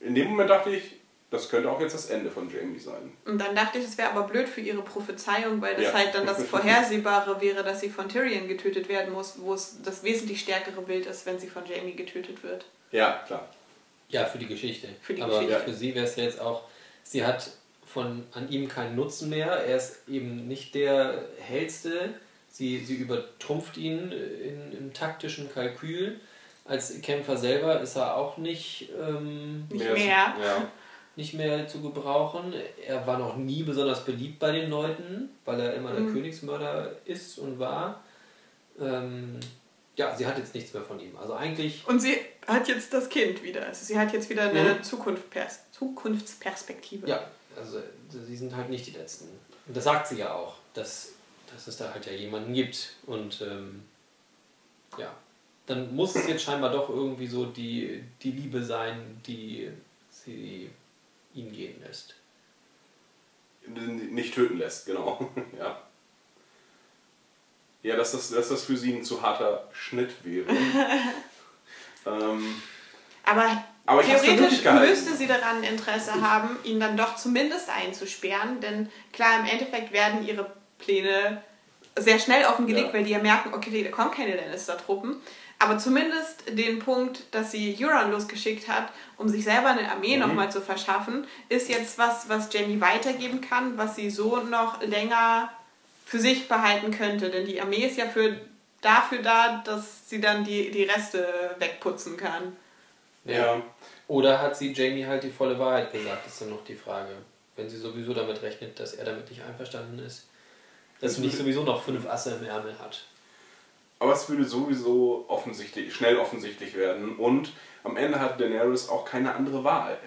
in dem Moment dachte ich, das könnte auch jetzt das Ende von Jamie sein. Und dann dachte ich, es wäre aber blöd für ihre Prophezeiung, weil das Ja. halt dann das Vorhersehbare wäre, dass sie von Tyrion getötet werden muss, wo es das wesentlich stärkere Bild ist, wenn sie von Jamie getötet wird. Ja, klar. Ja, für die Geschichte. Für die Aber Geschichte. für sie wäre es ja jetzt auch, sie hat von an ihm keinen Nutzen mehr. Er ist eben nicht der hellste. Sie, sie übertrumpft ihn in, im taktischen Kalkül. Als Kämpfer selber ist er auch nicht, ähm, Nicht Mehr mehr. Ja. Nicht mehr zu gebrauchen. Er war noch nie besonders beliebt bei den Leuten, weil er immer der Mhm. Königsmörder ist und war. Ähm, ja, sie hat jetzt nichts mehr von ihm. Also eigentlich Und sie hat jetzt das Kind wieder. Also sie hat jetzt wieder eine Mhm. Zukunft Pers Zukunftsperspektive. Ja, also sie sind halt nicht die Letzten. Und das sagt sie ja auch, dass, dass es da halt ja jemanden gibt. Und ähm, ja, dann muss es jetzt scheinbar doch irgendwie so die, die Liebe sein, die sie ihn gehen lässt. Nicht töten lässt, genau. ja. Ja, dass das, dass das für sie ein zu harter Schnitt wäre. ähm, Aber, Aber theoretisch müsste sie daran Interesse haben, ihn dann doch zumindest einzusperren. Denn klar, im Endeffekt werden ihre Pläne sehr schnell offengelegt, Ja. weil die ja merken, okay, da kommen keine Lannister-Truppen. Aber zumindest den Punkt, dass sie Euron losgeschickt hat, um sich selber eine Armee Mhm. nochmal zu verschaffen, ist jetzt was, was Jamie weitergeben kann, was sie so noch länger für sich behalten könnte. Denn die Armee ist ja für, dafür da, dass sie dann die, die Reste wegputzen kann. ja. Oder hat sie Jamie halt die volle Wahrheit gesagt, ist dann noch die Frage. Wenn sie sowieso damit rechnet, dass er damit nicht einverstanden ist. Dass sie nicht sowieso noch fünf Asse im Ärmel hat. Aber es würde sowieso offensichtlich, schnell offensichtlich werden. Und am Ende hat Daenerys auch keine andere Wahl.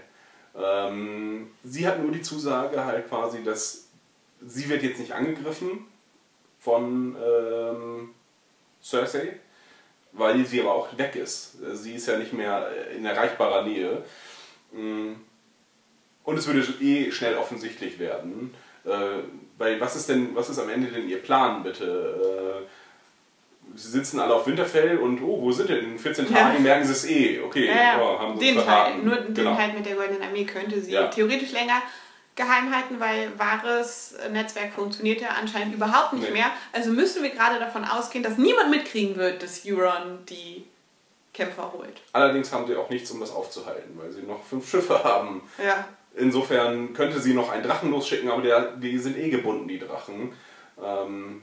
Ähm, sie hat nur die Zusage halt quasi, dass sie wird jetzt nicht angegriffen von ähm, Cersei, weil sie aber auch weg ist. Sie ist ja nicht mehr in erreichbarer Nähe. Mm. Und es würde eh schnell offensichtlich werden. Äh, weil was ist denn, was ist am Ende denn ihr Plan, bitte? Äh, sie sitzen alle auf Winterfell und oh, wo sind denn? In 14 Ja. Tagen merken sie es eh. Okay, Ja, ja. oh, haben sie den Teil, nur den genau. Teil mit der Goldenen Armee könnte sie Ja. theoretisch länger geheim halten, weil wahres Netzwerk funktioniert ja anscheinend überhaupt nicht Nee. mehr. Also müssen wir gerade davon ausgehen, dass niemand mitkriegen wird, dass Euron die Kämpfer holt. Allerdings haben sie auch nichts, um das aufzuhalten, weil sie noch fünf Schiffe haben. Ja. Insofern könnte sie noch einen Drachen losschicken, aber der, die sind eh gebunden, die Drachen. Ähm,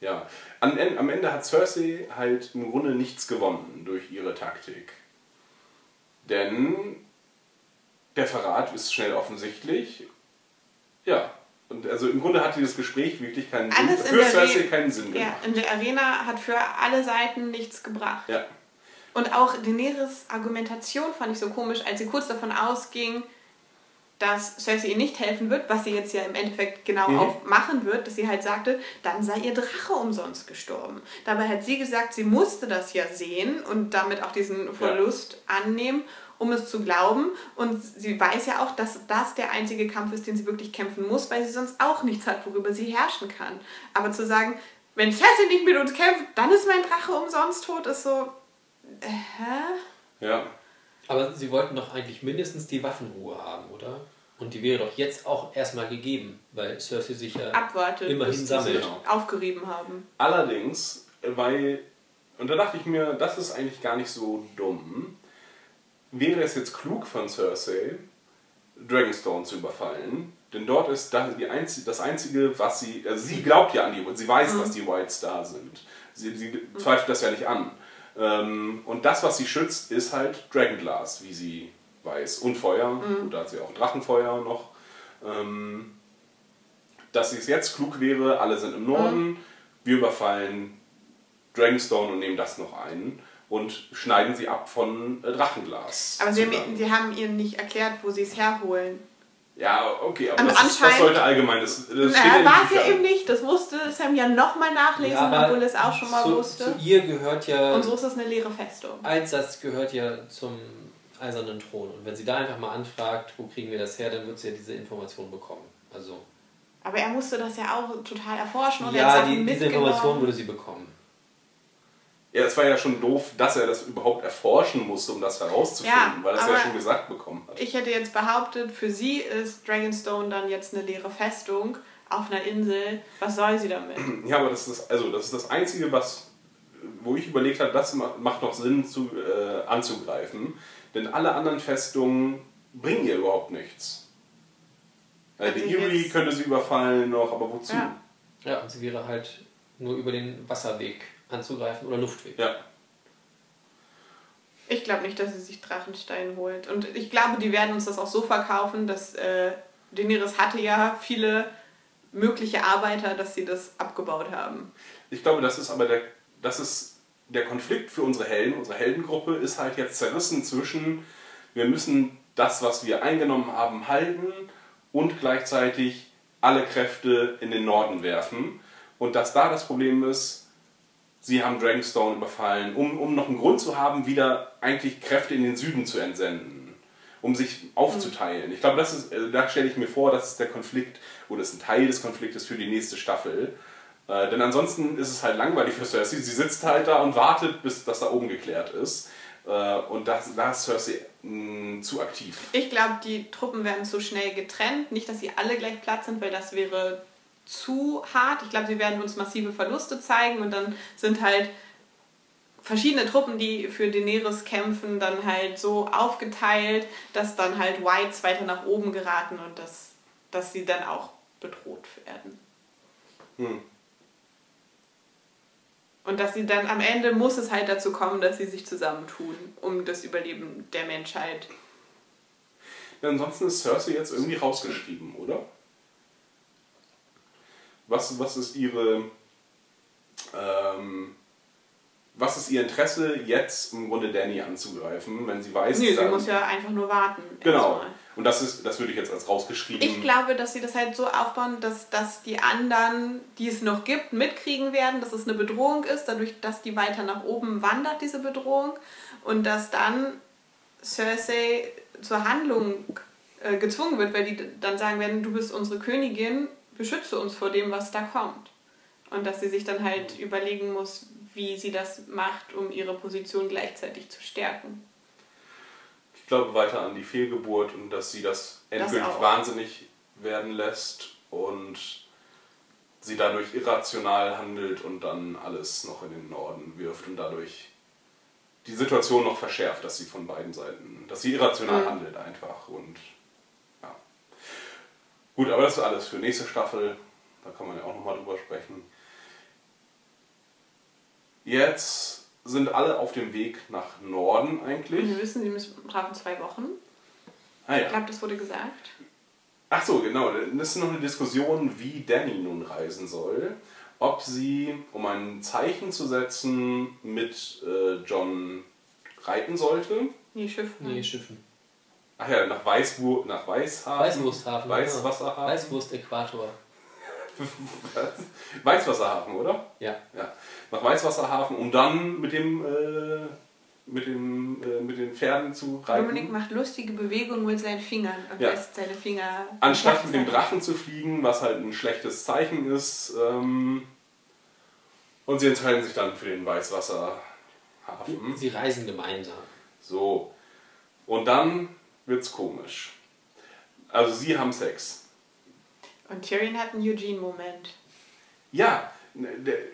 ja. Am, En- am Ende hat Cersei halt im Grunde nichts gewonnen durch ihre Taktik. Denn der Verrat ist schnell offensichtlich. Ja. Und also im Grunde hat dieses Gespräch wirklich keinen Sinn, Alles in für Cersei Re- keinen Sinn ja, gemacht. in der Arena hat für alle Seiten nichts gebracht. Ja. Und auch Daenerys Argumentation fand ich so komisch, als sie kurz davon ausging, dass Cersei ihr nicht helfen wird, was sie jetzt ja im Endeffekt genau Mhm. auch machen wird, dass sie halt sagte, dann sei ihr Drache umsonst gestorben. Dabei hat sie gesagt, sie musste das ja sehen und damit auch diesen Verlust annehmen, um es zu glauben. Und sie weiß ja auch, dass das der einzige Kampf ist, den sie wirklich kämpfen muss, weil sie sonst auch nichts hat, worüber sie herrschen kann. Aber zu sagen, wenn Cersei nicht mit uns kämpft, dann ist mein Drache umsonst tot, ist so, äh, hä? Ja. Aber sie wollten doch eigentlich mindestens die Waffenruhe haben, oder? Und die wäre doch jetzt auch erstmal gegeben, weil Cersei sich ja abwartet, immerhin sammelt. sich aufgerieben haben. Allerdings, weil, und da dachte ich mir, das ist eigentlich gar nicht so dumm, wäre es jetzt klug von Cersei, Dragonstone zu überfallen, denn dort ist das, die einzige, das Einzige, was sie, also sie glaubt ja an die, sie weiß, dass die Whites da sind. Sie, sie zweifelt das ja nicht an. Ähm, und das, was sie schützt, ist halt Dragonglass, wie sie weiß. Und Feuer, gut, da hat sie auch Drachenfeuer noch. Ähm, dass es jetzt klug wäre, alle sind im Norden, wir überfallen Dragonstone und nehmen das noch ein und schneiden sie ab von äh, Drachenglas. Aber sie haben, sie haben ihr nicht erklärt, wo sie es herholen. ja, okay, aber Aber das, ist, das sollte allgemein, das, das Naja, war es ja Büchern. eben nicht. Das musste Sam ja nochmal nachlesen, Ja, obwohl es auch schon mal zu, wusste. Zu ihr gehört ja, Und so ist es eine leere Festung. Altsatz gehört ja zum eisernen Thron. Und wenn sie da einfach mal anfragt, wo kriegen wir das her, dann wird sie ja diese Information bekommen. Also Aber er musste das ja auch total erforschen und er ja, die, diese. Information würde sie bekommen. Ja, es war ja schon doof, dass er das überhaupt erforschen musste, um das herauszufinden, Ja, weil er es ja schon gesagt bekommen hat. Ich hätte jetzt behauptet, für sie ist Dragonstone dann jetzt eine leere Festung auf einer Insel. Was soll sie damit? Ja, aber das ist, also, das, ist das Einzige, was, wo ich überlegt habe, das ma- macht noch Sinn zu, äh, anzugreifen. Denn alle anderen Festungen bringen ihr überhaupt nichts. Also die Erie könnte sie überfallen noch, aber wozu? Ja. Ja, und sie wäre halt nur über den Wasserweg anzugreifen oder Luftweg. Ja. Ich glaube nicht, dass sie sich Drachenstein holt. Und ich glaube, die werden uns das auch so verkaufen, dass äh, Daenerys hatte ja viele mögliche Arbeiter, dass sie das abgebaut haben. Ich glaube, das ist aber der, das ist der Konflikt für unsere Helden. Unsere Heldengruppe ist halt jetzt zerrissen zwischen, wir müssen das, was wir eingenommen haben, halten und gleichzeitig alle Kräfte in den Norden werfen. Und dass da das Problem ist, sie haben Dragonstone überfallen, um, um noch einen Grund zu haben, wieder eigentlich Kräfte in den Süden zu entsenden, um sich aufzuteilen. Ich glaube, das ist, äh, da stelle ich mir vor, das ist der Konflikt oder ist ein Teil des Konfliktes für die nächste Staffel. Äh, denn ansonsten ist es halt langweilig für Cersei. Sie sitzt halt da und wartet, bis das da oben geklärt ist. Äh, und das, da ist Cersei mh, zu aktiv. Ich glaube, die Truppen werden zu schnell getrennt. Nicht, dass sie alle gleich platt sind, weil das wäre zu hart. Ich glaube, sie werden uns massive Verluste zeigen und dann sind halt verschiedene Truppen, die für Daenerys kämpfen, dann halt so aufgeteilt, dass dann halt Whites weiter nach oben geraten und dass, dass sie dann auch bedroht werden. Hm. Und dass sie dann am Ende muss es halt dazu kommen, dass sie sich zusammentun, um das Überleben der Menschheit. Ja, ansonsten ist Cersei jetzt irgendwie rausgeschrieben, oder? Was, was ist ihre. Ähm, was ist ihr Interesse, jetzt im Grunde Danny anzugreifen, wenn sie weiß, Nee, sie muss ja einfach nur warten. Genau. erstmal. Und das ist, das würde ich jetzt als rausgeschrieben. Ich glaube, dass sie das halt so aufbauen, dass, dass die anderen, die es noch gibt, mitkriegen werden, dass es eine Bedrohung ist, dadurch, dass die weiter nach oben wandert, diese Bedrohung. Und dass dann Cersei zur Handlung äh, gezwungen wird, weil die dann sagen werden, du bist unsere Königin, beschütze uns vor dem, was da kommt. Und dass sie sich dann halt überlegen muss, wie sie das macht, um ihre Position gleichzeitig zu stärken. Ich glaube weiter an die Fehlgeburt und dass sie das endgültig auch. wahnsinnig werden lässt und sie dadurch irrational handelt und dann alles noch in den Norden wirft und dadurch die Situation noch verschärft, dass sie von beiden Seiten, dass sie irrational Mhm. handelt einfach und ja. Gut, aber das ist alles für nächste Staffel, da kann man ja auch nochmal drüber sprechen. Jetzt sind alle auf dem Weg nach Norden Und eigentlich. wir wissen, sie müssen brauchen zwei Wochen. Ah, ja. Ich glaube, das wurde gesagt. Ach so, genau. Das ist noch eine Diskussion, wie Danny nun reisen soll. Ob sie, um ein Zeichen zu setzen, mit äh, John reiten sollte. Nee, Schiff. Nee, Schiffen. Ach ja, nach, Weißwur nach Weißhafen. Weißwursthafen. Weißwasserhafen. Weißwurst-Äquator. Weißwasserhafen, oder? Ja. Ja. Nach Weißwasserhafen, um dann mit dem, äh, mit dem, äh, mit den Pferden zu reiten. Dominik macht lustige Bewegungen mit seinen Fingern und Ja. lässt seine Finger. Anstatt mit dem Drachen zu fliegen, was halt ein schlechtes Zeichen ist. Ähm, und sie entscheiden sich dann für den Weißwasserhafen. Sie reisen gemeinsam. So. Und dann wird's komisch. Also sie haben Sex. Und Tyrion hat einen Eugene-Moment. Ja, ne,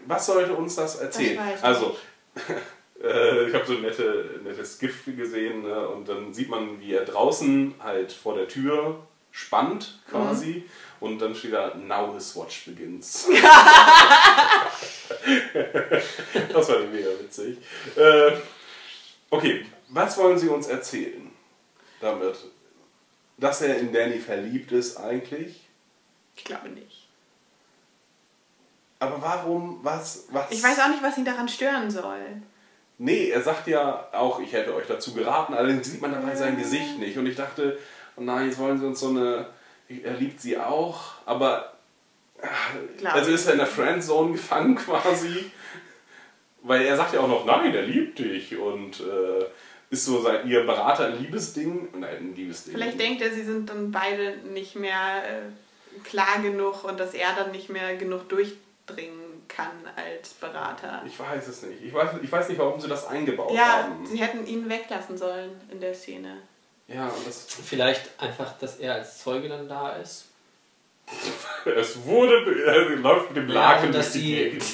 was sollte uns das erzählen? Das also, äh, ich habe so ein nette, nettes GIF gesehen ne, und dann sieht man, wie er draußen halt vor der Tür spannt quasi und dann steht da Now his watch begins. das war mega witzig. Äh, okay, was wollen Sie uns erzählen damit? Dass er in Danny verliebt ist eigentlich? Ich glaube nicht. Aber warum, was, was? Ich weiß auch nicht, was ihn daran stören soll. Nee, er sagt ja auch, ich hätte euch dazu geraten, allerdings sieht man dabei sein Gesicht nicht. Und ich dachte, oh nein, jetzt wollen sie uns so eine. Er liebt sie auch, aber. Glaub Also ist er in der Friendzone gefangen quasi. Weil er sagt ja auch noch, nein, er liebt dich. Und äh, ist so sein, ihr Berater ein Liebesding? Nein, ein Liebesding. Vielleicht denkt er, sie sind dann beide nicht mehr äh, klar genug und dass er dann nicht mehr genug durchdringen kann als Berater. Ich weiß es nicht. Ich weiß, ich weiß nicht, warum sie das eingebaut Ja, haben. sie hätten ihn weglassen sollen in der Szene. Ja, und das, Vielleicht einfach, dass er als Zeuge dann da ist. es wurde, er läuft mit dem Ja, Laken und durch dass die sie. Gegend.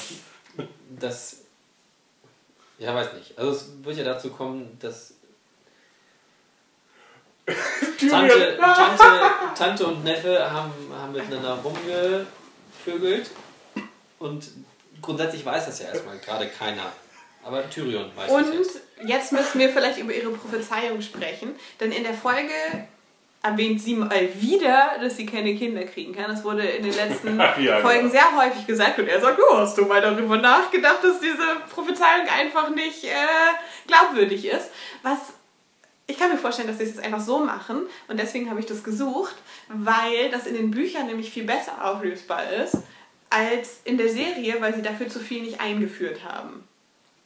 Das. Ja, weiß nicht. Also es wird ja dazu kommen, dass Tante, Tante, Tante und Neffe haben, haben miteinander rumgevögelt und grundsätzlich weiß das ja erstmal gerade keiner. Aber Tyrion weiß Und es jetzt. jetzt müssen wir vielleicht über ihre Prophezeiung sprechen, denn in der Folge erwähnt sie mal wieder, dass sie keine Kinder kriegen kann. Das wurde in den letzten Ja, genau. Folgen sehr häufig gesagt und er sagt, oh, hast du mal darüber nachgedacht, dass diese Prophezeiung einfach nicht äh, glaubwürdig ist. Was ich kann mir vorstellen, dass sie es jetzt einfach so machen und deswegen habe ich das gesucht, weil das in den Büchern nämlich viel besser auflösbar ist als in der Serie, weil sie dafür zu viel nicht eingeführt haben.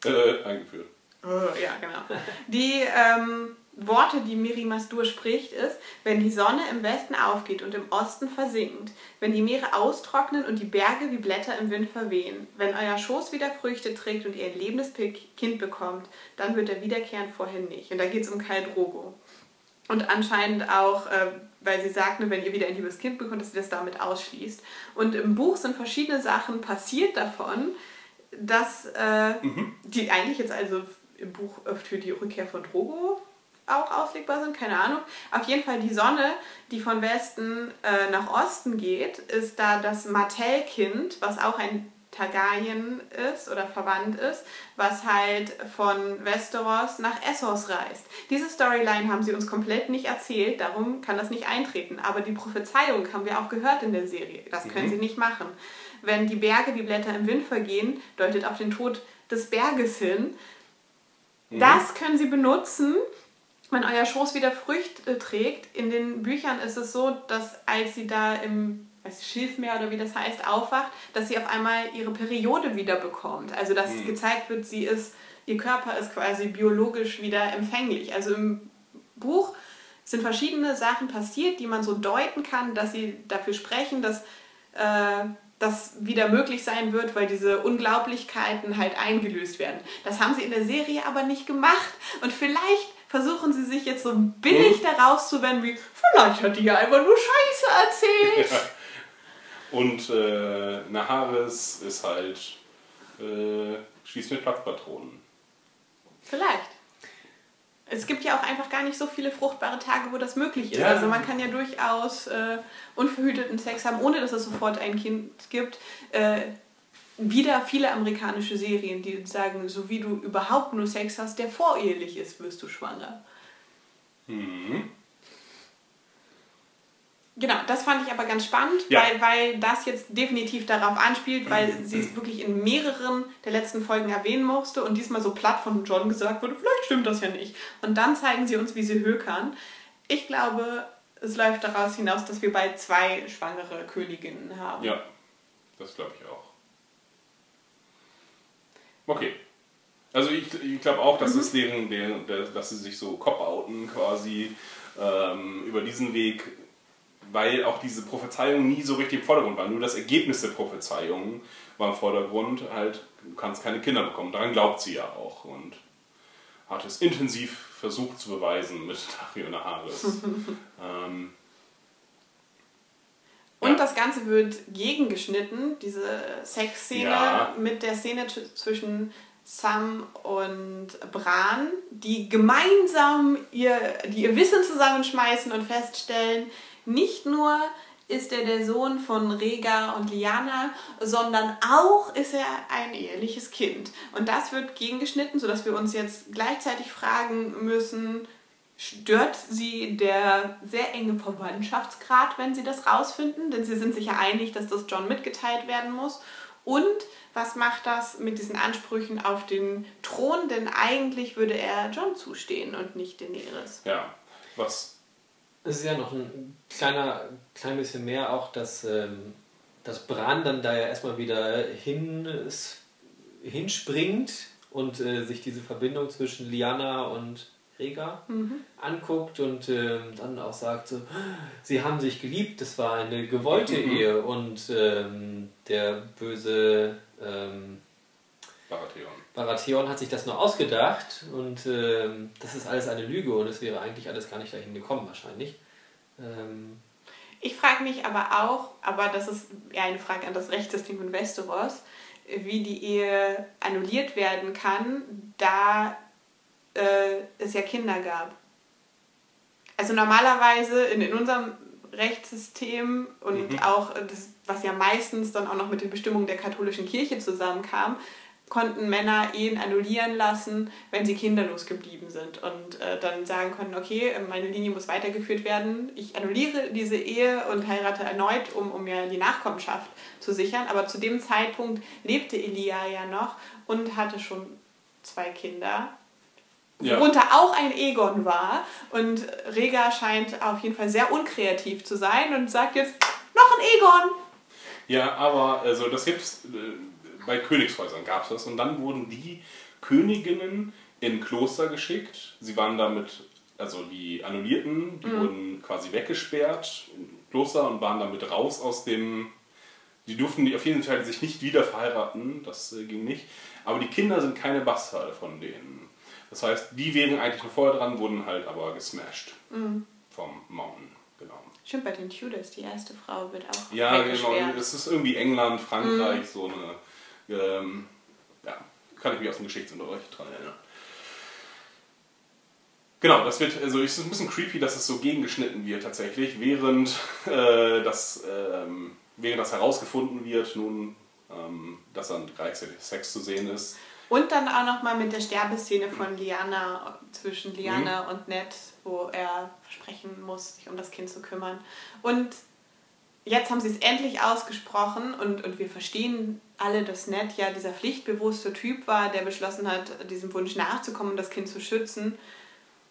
Äh, eingeführt. Oh, ja, genau. Die ähm, Worte, die Miri Mastur spricht, ist, wenn die Sonne im Westen aufgeht und im Osten versinkt, wenn die Meere austrocknen und die Berge wie Blätter im Wind verwehen, wenn euer Schoß wieder Früchte trägt und ihr ein lebendes Kind bekommt, dann wird er wiederkehren, vorher nicht. Und da geht es um Khal Drogo. Und anscheinend auch, äh, weil sie sagt, wenn ihr wieder ein liebes Kind bekommt, dass sie das damit ausschließt. Und im Buch sind verschiedene Sachen passiert davon, dass äh, die eigentlich jetzt also im Buch für die Rückkehr von Drogo auch auslegbar sind, keine Ahnung. Auf jeden Fall die Sonne, die von Westen äh, nach Osten geht, ist da das Martell-Kind, was auch ein Targaryen ist oder verwandt ist, was halt von Westeros nach Essos reist. Diese Storyline haben sie uns komplett nicht erzählt, darum kann das nicht eintreten. Aber die Prophezeiung haben wir auch gehört in der Serie. Das können sie nicht machen. Wenn die Berge wie Blätter im Wind vergehen, deutet auf den Tod des Berges hin. Das können sie benutzen, wenn euer Schoß wieder Früchte trägt. In den Büchern ist es so, dass als sie da im weiß Schilfmeer oder wie das heißt, aufwacht, dass sie auf einmal ihre Periode wieder bekommt. Also dass gezeigt wird, sie ist, ihr Körper ist quasi biologisch wieder empfänglich. Also im Buch sind verschiedene Sachen passiert, die man so deuten kann, dass sie dafür sprechen, dass äh, das wieder möglich sein wird, weil diese Unglaublichkeiten halt eingelöst werden. Das haben sie in der Serie aber nicht gemacht. Und vielleicht versuchen sie sich jetzt so billig da rauszuwenden, wie vielleicht hat die ja einfach nur Scheiße erzählt. Ja. Und äh, Naharis ist halt äh, schießt mit Platzpatronen. Vielleicht. Es gibt ja auch einfach gar nicht so viele fruchtbare Tage, wo das möglich ist. Ja. Also man kann ja durchaus äh, unverhüteten Sex haben, ohne dass es sofort ein Kind gibt. Äh, wieder viele amerikanische Serien, die sagen, so wie du überhaupt nur Sex hast, der vorehelich ist, wirst du schwanger. Mhm. Genau, das fand ich aber ganz spannend, Ja. weil, weil das jetzt definitiv darauf anspielt, weil sie es wirklich in mehreren der letzten Folgen erwähnen musste und diesmal so platt von John gesagt wurde, vielleicht stimmt das ja nicht. Und dann zeigen sie uns, wie sie hökern. Ich glaube, es läuft daraus hinaus, dass wir bald zwei schwangere Königinnen haben. Ja, das glaube ich auch. Okay. Also ich, ich glaube auch, dass es deren, deren, der- dass sie sich so cop-outen quasi ähm, über diesen Weg, weil auch diese Prophezeiung nie so richtig im Vordergrund war. Nur das Ergebnis der Prophezeiung war im Vordergrund, halt, du kannst keine Kinder bekommen. Daran glaubt sie ja auch und hat es intensiv versucht zu beweisen mit Dario Naharis. ähm, Und Ja. das Ganze wird gegengeschnitten, diese Sexszene Ja. mit der Szene zwischen Sam und Bran, die gemeinsam ihr, die ihr Wissen zusammenschmeißen und feststellen, nicht nur ist er der Sohn von Rega und Liana, sondern auch ist er ein eheliches Kind. Und das wird gegengeschnitten, sodass wir uns jetzt gleichzeitig fragen müssen, Stört sie der sehr enge Verwandtschaftsgrad, wenn sie das rausfinden? Denn sie sind sich ja einig, dass das John mitgeteilt werden muss. Und was macht das mit diesen Ansprüchen auf den Thron? Denn eigentlich würde er John zustehen und nicht Daenerys. ja, was Es ist ja noch ein kleiner, klein bisschen mehr auch, dass, ähm, dass Bran dann da ja erstmal wieder hin, hinspringt und äh, sich diese Verbindung zwischen Liana und Rega anguckt und ähm, dann auch sagt, so, sie haben sich geliebt, das war eine gewollte Ehe und ähm, der böse ähm, Baratheon. Baratheon hat sich das nur ausgedacht und ähm, das ist alles eine Lüge und es wäre eigentlich alles gar nicht dahin gekommen wahrscheinlich. Ähm, Ich frage mich aber auch, aber das ist eher eine Frage an das Rechtssystem von Westeros, wie die Ehe annulliert werden kann, da äh, es ja Kinder gab. Also normalerweise in, in unserem Rechtssystem und auch äh, das, was ja meistens dann auch noch mit den Bestimmungen der katholischen Kirche zusammenkam, konnten Männer Ehen annullieren lassen, wenn sie kinderlos geblieben sind und äh, dann sagen konnten, okay, meine Linie muss weitergeführt werden, ich annulliere diese Ehe und heirate erneut, um, um mir die Nachkommenschaft zu sichern. Aber zu dem Zeitpunkt lebte Elia ja noch und hatte schon zwei Kinder, Ja. worunter auch ein Egon war. Und Rega scheint auf jeden Fall sehr unkreativ zu sein und sagt jetzt, noch ein Egon! Ja, aber also das gibt's äh, bei Königshäusern gab es das und dann wurden die Königinnen in Kloster geschickt. Sie waren damit, also die Annullierten, die wurden quasi weggesperrt im Kloster und waren damit raus aus dem. Die durften die auf jeden Fall sich nicht wieder verheiraten, das äh, ging nicht. Aber die Kinder sind keine Bastarde von denen. Das heißt, die wären eigentlich noch vorher dran, wurden halt aber gesmashed vom Mountain. Genau. Stimmt, bei den Tudors, die erste Frau wird auch Ja, genau. Es ist irgendwie England, Frankreich, so eine. Ähm, ja, kann ich mich aus dem Geschichtsunterricht dran erinnern. Genau, das wird, also es ist ein bisschen creepy, dass es so gegengeschnitten wird tatsächlich, während, äh, das, ähm, während das herausgefunden wird, nun, ähm, dass dann gleichzeitig Sex zu sehen ist. Und dann auch nochmal mit der Sterbeszene von Liana, zwischen Liana und Ned, wo er versprechen muss, sich um das Kind zu kümmern. Und jetzt haben sie es endlich ausgesprochen und, und wir verstehen alle, dass Ned ja dieser pflichtbewusste Typ war, der beschlossen hat, diesem Wunsch nachzukommen und das Kind zu schützen.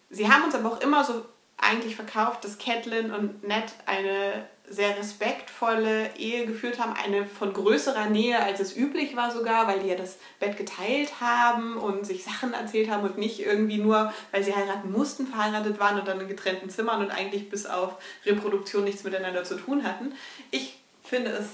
Sie haben uns aber auch immer so eigentlich verkauft, dass Catelyn und Ned eine sehr respektvolle Ehe geführt haben, eine von größerer Nähe, als es üblich war sogar, weil die ja das Bett geteilt haben und sich Sachen erzählt haben und nicht irgendwie nur, weil sie heiraten mussten, verheiratet waren und dann in getrennten Zimmern und eigentlich bis auf Reproduktion nichts miteinander zu tun hatten. Ich finde es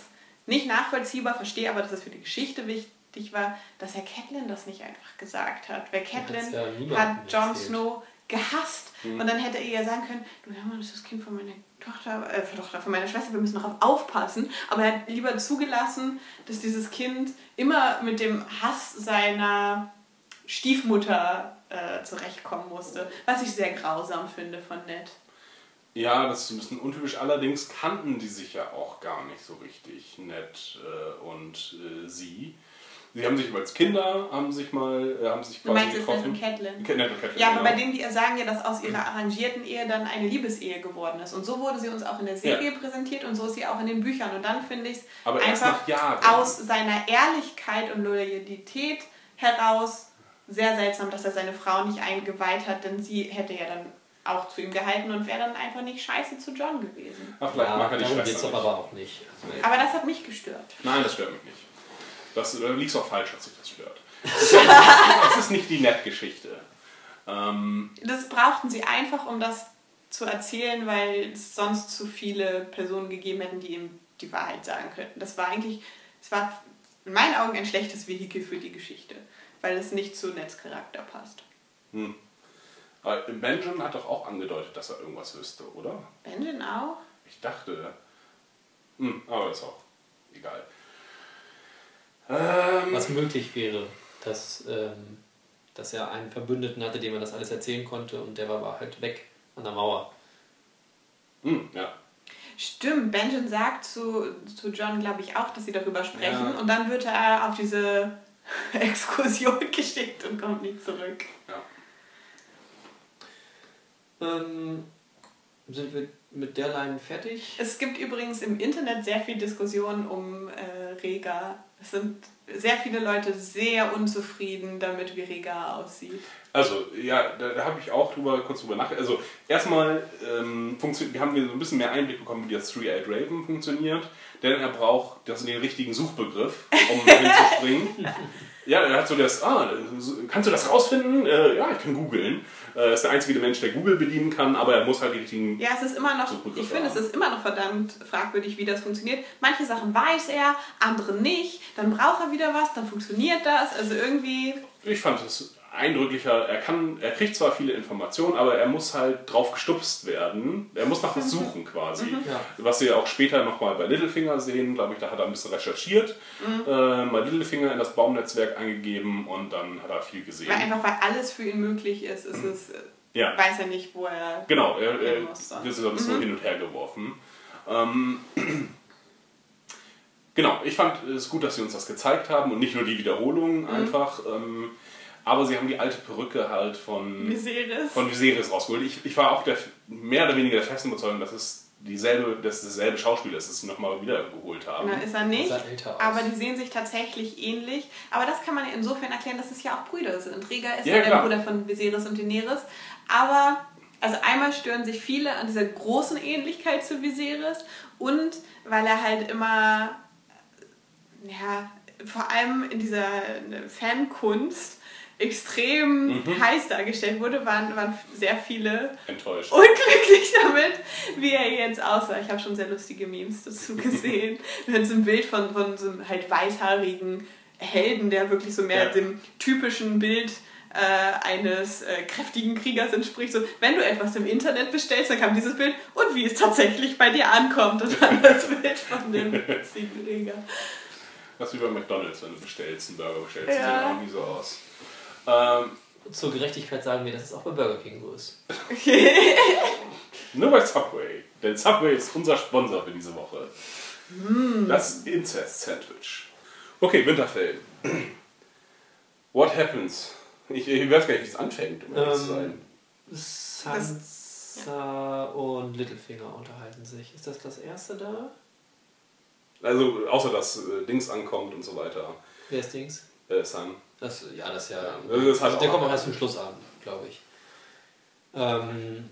nicht nachvollziehbar, verstehe aber, dass es für die Geschichte wichtig war, dass Herr Catelyn das nicht einfach gesagt hat. Weil Catelyn ja hat Jon. Snow gehasst. Und dann hätte er ja sagen können, du hör mal, das ist das Kind von meiner Tochter, äh, von Tochter, von meiner Schwester, wir müssen darauf aufpassen. Aber er hat lieber zugelassen, dass dieses Kind immer mit dem Hass seiner Stiefmutter äh, zurechtkommen musste. Was ich sehr grausam finde von Ned. Ja, das ist ein bisschen untypisch. Allerdings kannten die sich ja auch gar nicht so richtig, Ned äh, und äh, sie. Sie haben sich als Kinder, haben sich mal, äh, haben sich Du quasi meinst jetzt Ned getroffen. und Catelyn? Und Catelyn, Ja, aber genau. bei denen, die sagen ja, dass aus ihrer arrangierten Ehe dann eine Liebesehe geworden ist. Und so wurde sie uns auch in der Serie präsentiert und so ist sie auch in den Büchern. Und dann finde ich es einfach aus seiner Ehrlichkeit und Loyalität heraus sehr seltsam, dass er seine Frau nicht eingeweiht hat, denn sie hätte ja dann auch zu ihm gehalten und wäre dann einfach nicht scheiße zu John gewesen. Ach, vielleicht ja, mag er die Schwester nicht. aber auch nicht. Also, Aber das hat mich gestört. Nein, das stört mich nicht. Das, da liegt auch falsch, dass sich das stört. Es ist, ja- es ist nicht die Ned-Geschichte. Ähm, Das brauchten sie einfach, um das zu erzählen, weil es sonst zu viele Personen gegeben hätten, die ihm die Wahrheit sagen könnten. Das war eigentlich, es war in meinen Augen ein schlechtes Vehikel für die Geschichte, weil es nicht zu Neds Charakter passt. aber Benjamin hat doch auch angedeutet, dass er irgendwas wüsste, oder? Benjamin auch? Ich dachte. Hm, aber ist auch egal. Ähm, was möglich wäre, dass, ähm, dass er einen Verbündeten hatte, dem er das alles erzählen konnte und der war aber halt weg an der Mauer. hm, ja. Stimmt, Benjamin sagt zu, zu John, glaube ich, auch, dass sie darüber sprechen Ja. und dann wird er auf diese Exkursion geschickt und kommt nie zurück. ja. Ähm, sind wir mit der Line fertig? Es gibt übrigens im Internet sehr viel Diskussion um äh, Rega es sind sehr viele Leute sehr unzufrieden damit, wie Rhaegar aussieht. Also, ja, da, da habe ich auch drüber, kurz drüber nachgedacht. Also, erstmal ähm, haben wir so ein bisschen mehr Einblick bekommen, wie das Three-Eyed Raven funktioniert. Denn er braucht das, den richtigen Suchbegriff, um dahin zu springen. Ja, er hat so das, ah, kannst du das rausfinden? Äh, ja, ich kann googeln. Äh, ist der einzige Mensch, der Google bedienen kann, aber er muss halt die richtigen. Ja, es ist immer noch, ich finde, es ist immer noch verdammt fragwürdig, wie das funktioniert. Manche Sachen weiß er, andere nicht. Dann braucht er wieder was, dann funktioniert das. Also irgendwie, Ich fand es eindrücklicher. Er kann, er kriegt zwar viele Informationen, aber er muss halt drauf gestupst werden. Er muss nach was suchen quasi. Ja. Was wir auch später nochmal bei Littlefinger sehen, glaube ich, da hat er ein bisschen recherchiert, äh, mal Littlefinger in das Baumnetzwerk eingegeben und dann hat er viel gesehen. weil einfach weil alles für ihn möglich ist, ist es, äh, Ja. weiß er nicht, wo er. Genau, er, er Hin muss dann. wird so hin und her geworfen. Ähm, genau, ich fand es gut, dass sie uns das gezeigt haben und nicht nur die Wiederholungen einfach. Ähm, aber sie haben die alte Perücke halt von Viserys. von Viserys rausgeholt. Ich, ich war auch der, mehr oder weniger der festen Überzeugung, dass es dieselbe, dass dasselbe Schauspieler ist, das sie nochmal wieder geholt haben. Na, ist er nicht. Älter aus. Aber die sehen sich tatsächlich ähnlich. Aber das kann man insofern erklären, dass es ja auch Brüder sind. Rhaegar ist Ja, ja, der. Bruder von Viserys und Daenerys. Aber, also einmal stören sich viele an dieser großen Ähnlichkeit zu Viserys und weil er halt immer, ja, vor allem in dieser Fankunst extrem Mhm. heiß dargestellt wurde, waren, waren sehr viele Enttäuscht. unglücklich damit, wie er jetzt aussah. Ich habe schon sehr lustige Memes dazu gesehen. Wenn so ein Bild von, von so einem halt weißhaarigen Helden, der wirklich so mehr Ja. dem typischen Bild äh, eines äh, kräftigen Kriegers entspricht. So, wenn du etwas im Internet bestellst, dann kam dieses Bild und wie es tatsächlich bei dir ankommt. Und dann das Bild von dem. Das ist wie bei McDonalds, wenn du bestellst, einen Burger bestellst, Ja. auch nie so aus. Ähm, Zur Gerechtigkeit sagen wir, dass es auch bei Burger King so ist. Nur bei Subway. Denn Subway ist unser Sponsor für diese Woche. Das Incest-Sandwich. Okay, Winterfell. What happens? Ich, ich weiß gar nicht, wie es anfängt, um ehrlich zu Ähm, sein. Sansa und Littlefinger unterhalten sich. Ist das das erste da? Also, außer dass äh, Dings ankommt und so weiter. Wer ist Dings? Äh, San. Das, ja, das ist ja. Ja, das halt der kommt auch erst zum Schluss an, glaube ich. Ähm,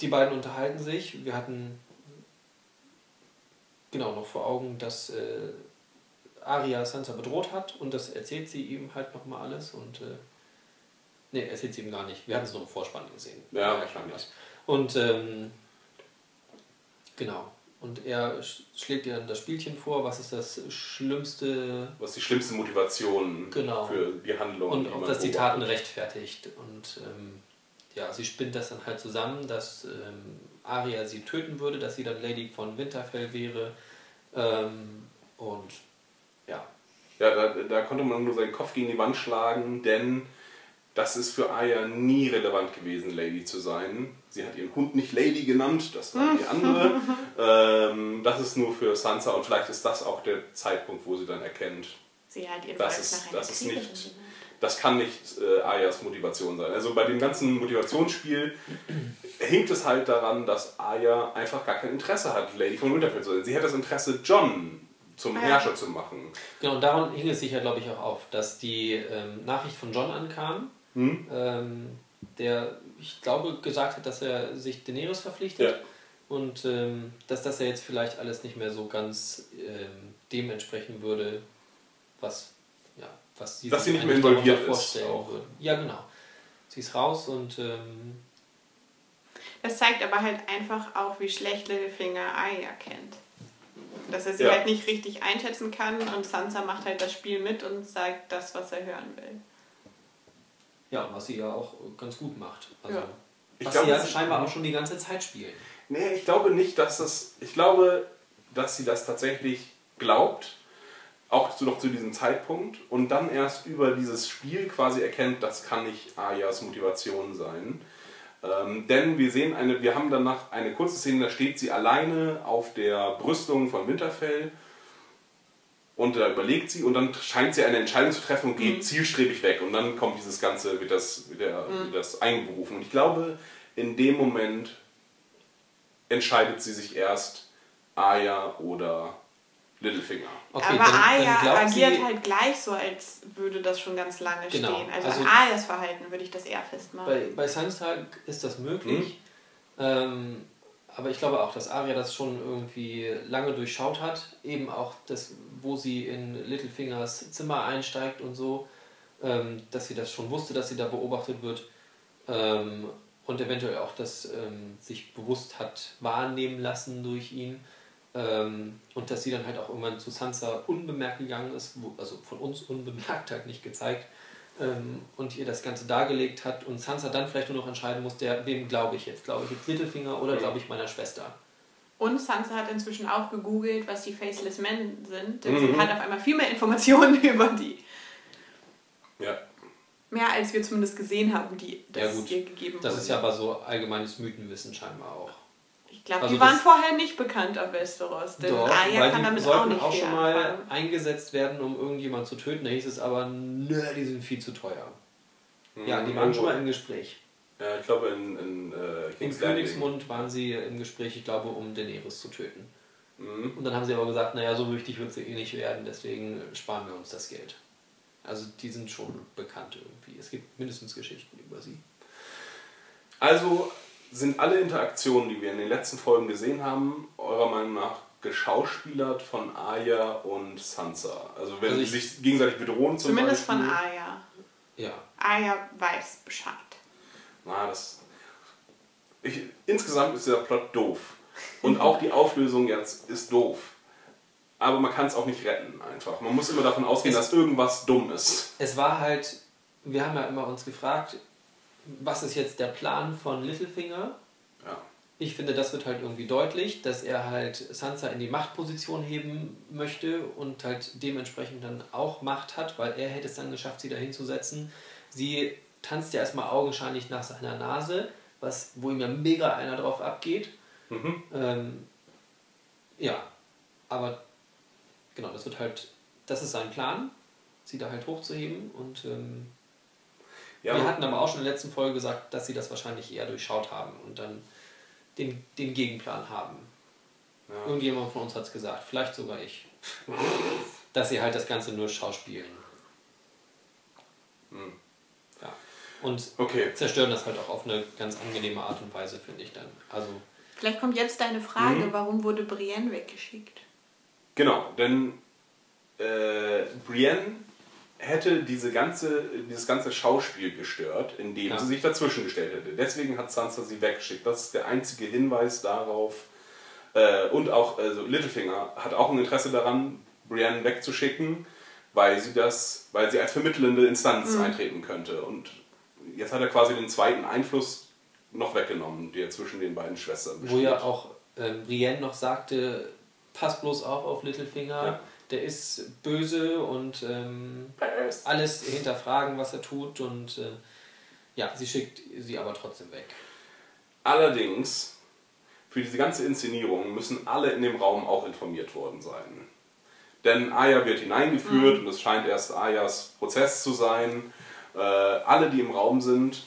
die beiden unterhalten sich. Wir hatten genau noch vor Augen, dass äh, Arya Sansa bedroht hat und das erzählt sie ihm halt nochmal alles und äh, nee, erzählt sie ihm gar nicht. Wir hatten es nur im Vorspann gesehen. Ja, wahrscheinlich. Und ähm, genau. Und er sch- schlägt ihr dann das Spielchen vor, was ist das schlimmste Was ist die schlimmste Motivation Genau. für die Handlung? und ob das die Taten rechtfertigt. Und ähm, ja, sie spinnt das dann halt zusammen, dass ähm, Arya sie töten würde, dass sie dann Lady von Winterfell wäre. Ähm, und ja, Ja, da, da konnte man nur seinen Kopf gegen die Wand schlagen, denn das ist für Aya nie relevant gewesen, Lady zu sein. Sie hat ihren Hund nicht Lady genannt, das war die andere. ähm, das ist nur für Sansa und vielleicht ist das auch der Zeitpunkt, wo sie dann erkennt, Sie hat ihr das ist, das ist nicht, das kann nicht äh, Ayas Motivation sein. Also bei dem ganzen Motivationsspiel hinkt es halt daran, dass Aya einfach gar kein Interesse hat, Lady von Winterfell zu sein. Sie hat das Interesse, John zum Ah ja. Herrscher zu machen. genau, und daran hing es sich ja, glaube ich, auch auf, dass die ähm, Nachricht von John ankam, Hm? ähm, der, ich glaube, gesagt hat, dass er sich Daenerys verpflichtet. Ja. Und ähm, dass das ja jetzt vielleicht alles nicht mehr so ganz ähm, dem entsprechen würde, was, ja, was sie Dass sich sie nicht mehr involviert darunter ist vorstellen auch. würden. Ja, genau. Sie ist raus und ähm, Das zeigt aber halt einfach auch, wie schlecht Littlefinger Arya kennt. Dass er sie Ja. halt nicht richtig einschätzen kann und Sansa macht halt das Spiel mit und sagt das, was er hören will. Ja, was sie ja auch ganz gut macht. Also, Ja. Ich was glaube, sie ja scheinbar auch schon die ganze Zeit spielen. Nee, ich glaube nicht, dass das. Ich glaube, dass sie das tatsächlich glaubt, auch zu, noch zu diesem Zeitpunkt, und dann erst über dieses Spiel quasi erkennt, das kann nicht Ayas Motivation sein. Ähm, denn wir sehen eine, wir haben danach eine kurze Szene, da steht sie alleine auf der Brüstung von Winterfell und da überlegt sie und dann scheint sie eine Entscheidung zu treffen und geht zielstrebig weg und dann kommt dieses Ganze, wird das, wird der, wird das einberufen. Und ich glaube, in dem Moment entscheidet sie sich erst Aya oder Littlefinger. Okay, Aber dann- dann Aya glaubt agiert sie- halt gleich so, als würde das schon ganz lange Genau. stehen. Also, Also- an Ayas Verhalten würde ich das eher festmachen. Bei, bei Sansa ist das möglich. Ähm, aber ich glaube auch, dass Arya das schon irgendwie lange durchschaut hat. Eben auch, das, wo sie in Littlefingers Zimmer einsteigt und so. Ähm, dass sie das schon wusste, dass sie da beobachtet wird. Ähm, und eventuell auch das ähm, sich bewusst hat wahrnehmen lassen durch ihn. Ähm, und dass sie dann halt auch irgendwann zu Sansa unbemerkt gegangen ist, wo, also von uns unbemerkt halt nicht gezeigt, ähm, und ihr das Ganze dargelegt hat und Sansa dann vielleicht nur noch entscheiden muss, der, wem glaube ich jetzt? Glaube ich jetzt Littlefinger oder glaube ich meiner Schwester? Und Sansa hat inzwischen auch gegoogelt, was die Faceless Men sind. Denn Mhm. sie hat auf einmal viel mehr Informationen über die. Ja. Mehr als wir zumindest gesehen haben, die das Ja, gut. ihr gegeben Das wurden. ist ja aber so allgemeines Mythenwissen scheinbar auch. Ich glaube, also die waren vorher nicht bekannt auf Westeros. Denn Doch, Arya weil kann die damit auch sollten nicht auch schon mal anfangen. eingesetzt werden, um irgendjemand zu töten. Da hieß es aber, nö, die sind viel zu teuer. Ja, die Mhm. waren schon mal im Gespräch. Ja, ich glaube in, in äh, Landing. Königsmund waren sie im Gespräch, ich glaube, um Daenerys zu töten. Mhm. Und dann haben sie aber gesagt, naja, so wichtig wird sie eh nicht werden, deswegen sparen wir uns das Geld. Also die sind schon bekannt irgendwie. Es gibt mindestens Geschichten über sie. Also sind alle Interaktionen, die wir in den letzten Folgen gesehen haben, eurer Meinung nach geschauspielert von Arya und Sansa? Also wenn Also sie ich- sich gegenseitig bedrohen zum Zumindest Beispiel. von Arya. Ja. Arya weiß Bescheid. Na, das. Ich, insgesamt ist der Plot doof. Und auch die Auflösung jetzt ist doof. Aber man kann es auch nicht retten einfach. Man muss immer davon ausgehen, Es- dass irgendwas dumm ist. Es war halt, wir haben ja immer uns gefragt, was ist jetzt der Plan von Littlefinger? Ja. Ich finde, das wird halt irgendwie deutlich, dass er halt Sansa in die Machtposition heben möchte und halt dementsprechend dann auch Macht hat, weil er hätte es dann geschafft, sie da hinzusetzen. Sie tanzt ja erstmal augenscheinlich nach seiner Nase, was, wo ihm ja mega einer drauf abgeht. Mhm. Ähm, ja, aber genau, das wird halt, das ist sein Plan, sie da halt hochzuheben und ähm, Ja, wir hatten aber auch schon in der letzten Folge gesagt, dass sie das wahrscheinlich eher durchschaut haben und dann den, den Gegenplan haben. Ja. Irgendjemand von uns hat es gesagt, vielleicht sogar ich. dass sie halt das Ganze nur schauspielen. Hm. Und Okay. zerstören das halt auch auf eine ganz angenehme Art und Weise, finde ich dann. Also, Vielleicht kommt jetzt deine Frage, Mhm. warum wurde Brienne weggeschickt? Genau, denn äh, Brienne hätte diese ganze, dieses ganze Schauspiel gestört, indem Ja. sie sich dazwischen gestellt hätte. Deswegen hat Sansa sie weggeschickt. Das ist der einzige Hinweis darauf. Äh, und auch also Littlefinger hat auch ein Interesse daran, Brienne wegzuschicken, weil sie das, weil sie als vermittelnde Instanz eintreten könnte. Und jetzt hat er quasi den zweiten Einfluss noch weggenommen, der zwischen den beiden Schwestern wo ja auch ähm, Brienne noch sagte, pass bloß auf auf Littlefinger, Ja. der ist böse und ähm, alles hinterfragen, was er tut und äh, ja, sie schickt sie aber trotzdem weg. Allerdings, für diese ganze Inszenierung müssen alle in dem Raum auch informiert worden sein. Denn Aya wird hineingeführt und es scheint erst Ayas Prozess zu sein. Äh, alle, die im Raum sind,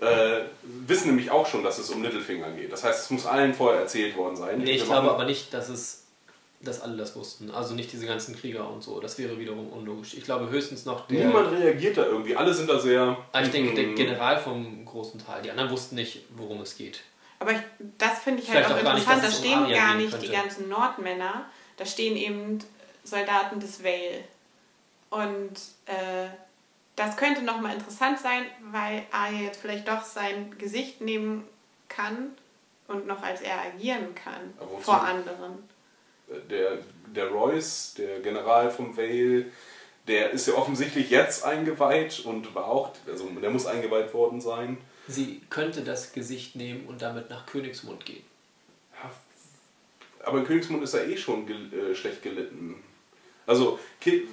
äh, wissen nämlich auch schon, dass es um Littlefinger geht. Das heißt, es muss allen vorher erzählt worden sein. Nee, ich glaube machen- aber nicht, dass es dass alle das wussten. Also nicht diese ganzen Krieger und so. Das wäre wiederum unlogisch. Ich glaube höchstens noch der. Niemand reagiert da irgendwie. Alle sind da sehr. Ah, ich denke, der. General vom großen Teil. Die anderen wussten nicht, worum es geht. Aber ich, das finde ich halt Vielleicht auch auch gar nicht, interessant. dass da um stehen Arya gar nicht könnte. die ganzen Nordmänner. Da stehen eben Soldaten des Vale. Und äh, das könnte nochmal interessant sein, weil Arya jetzt vielleicht doch sein Gesicht nehmen kann und noch als er agieren kann vor anderen. der, der Royce, der General vom Vale, der ist ja offensichtlich jetzt eingeweiht und war auch, also der muss eingeweiht worden sein. Sie könnte das Gesicht nehmen und damit nach Königsmund gehen. Ja, aber in Königsmund ist er eh schon gel äh, schlecht gelitten. Also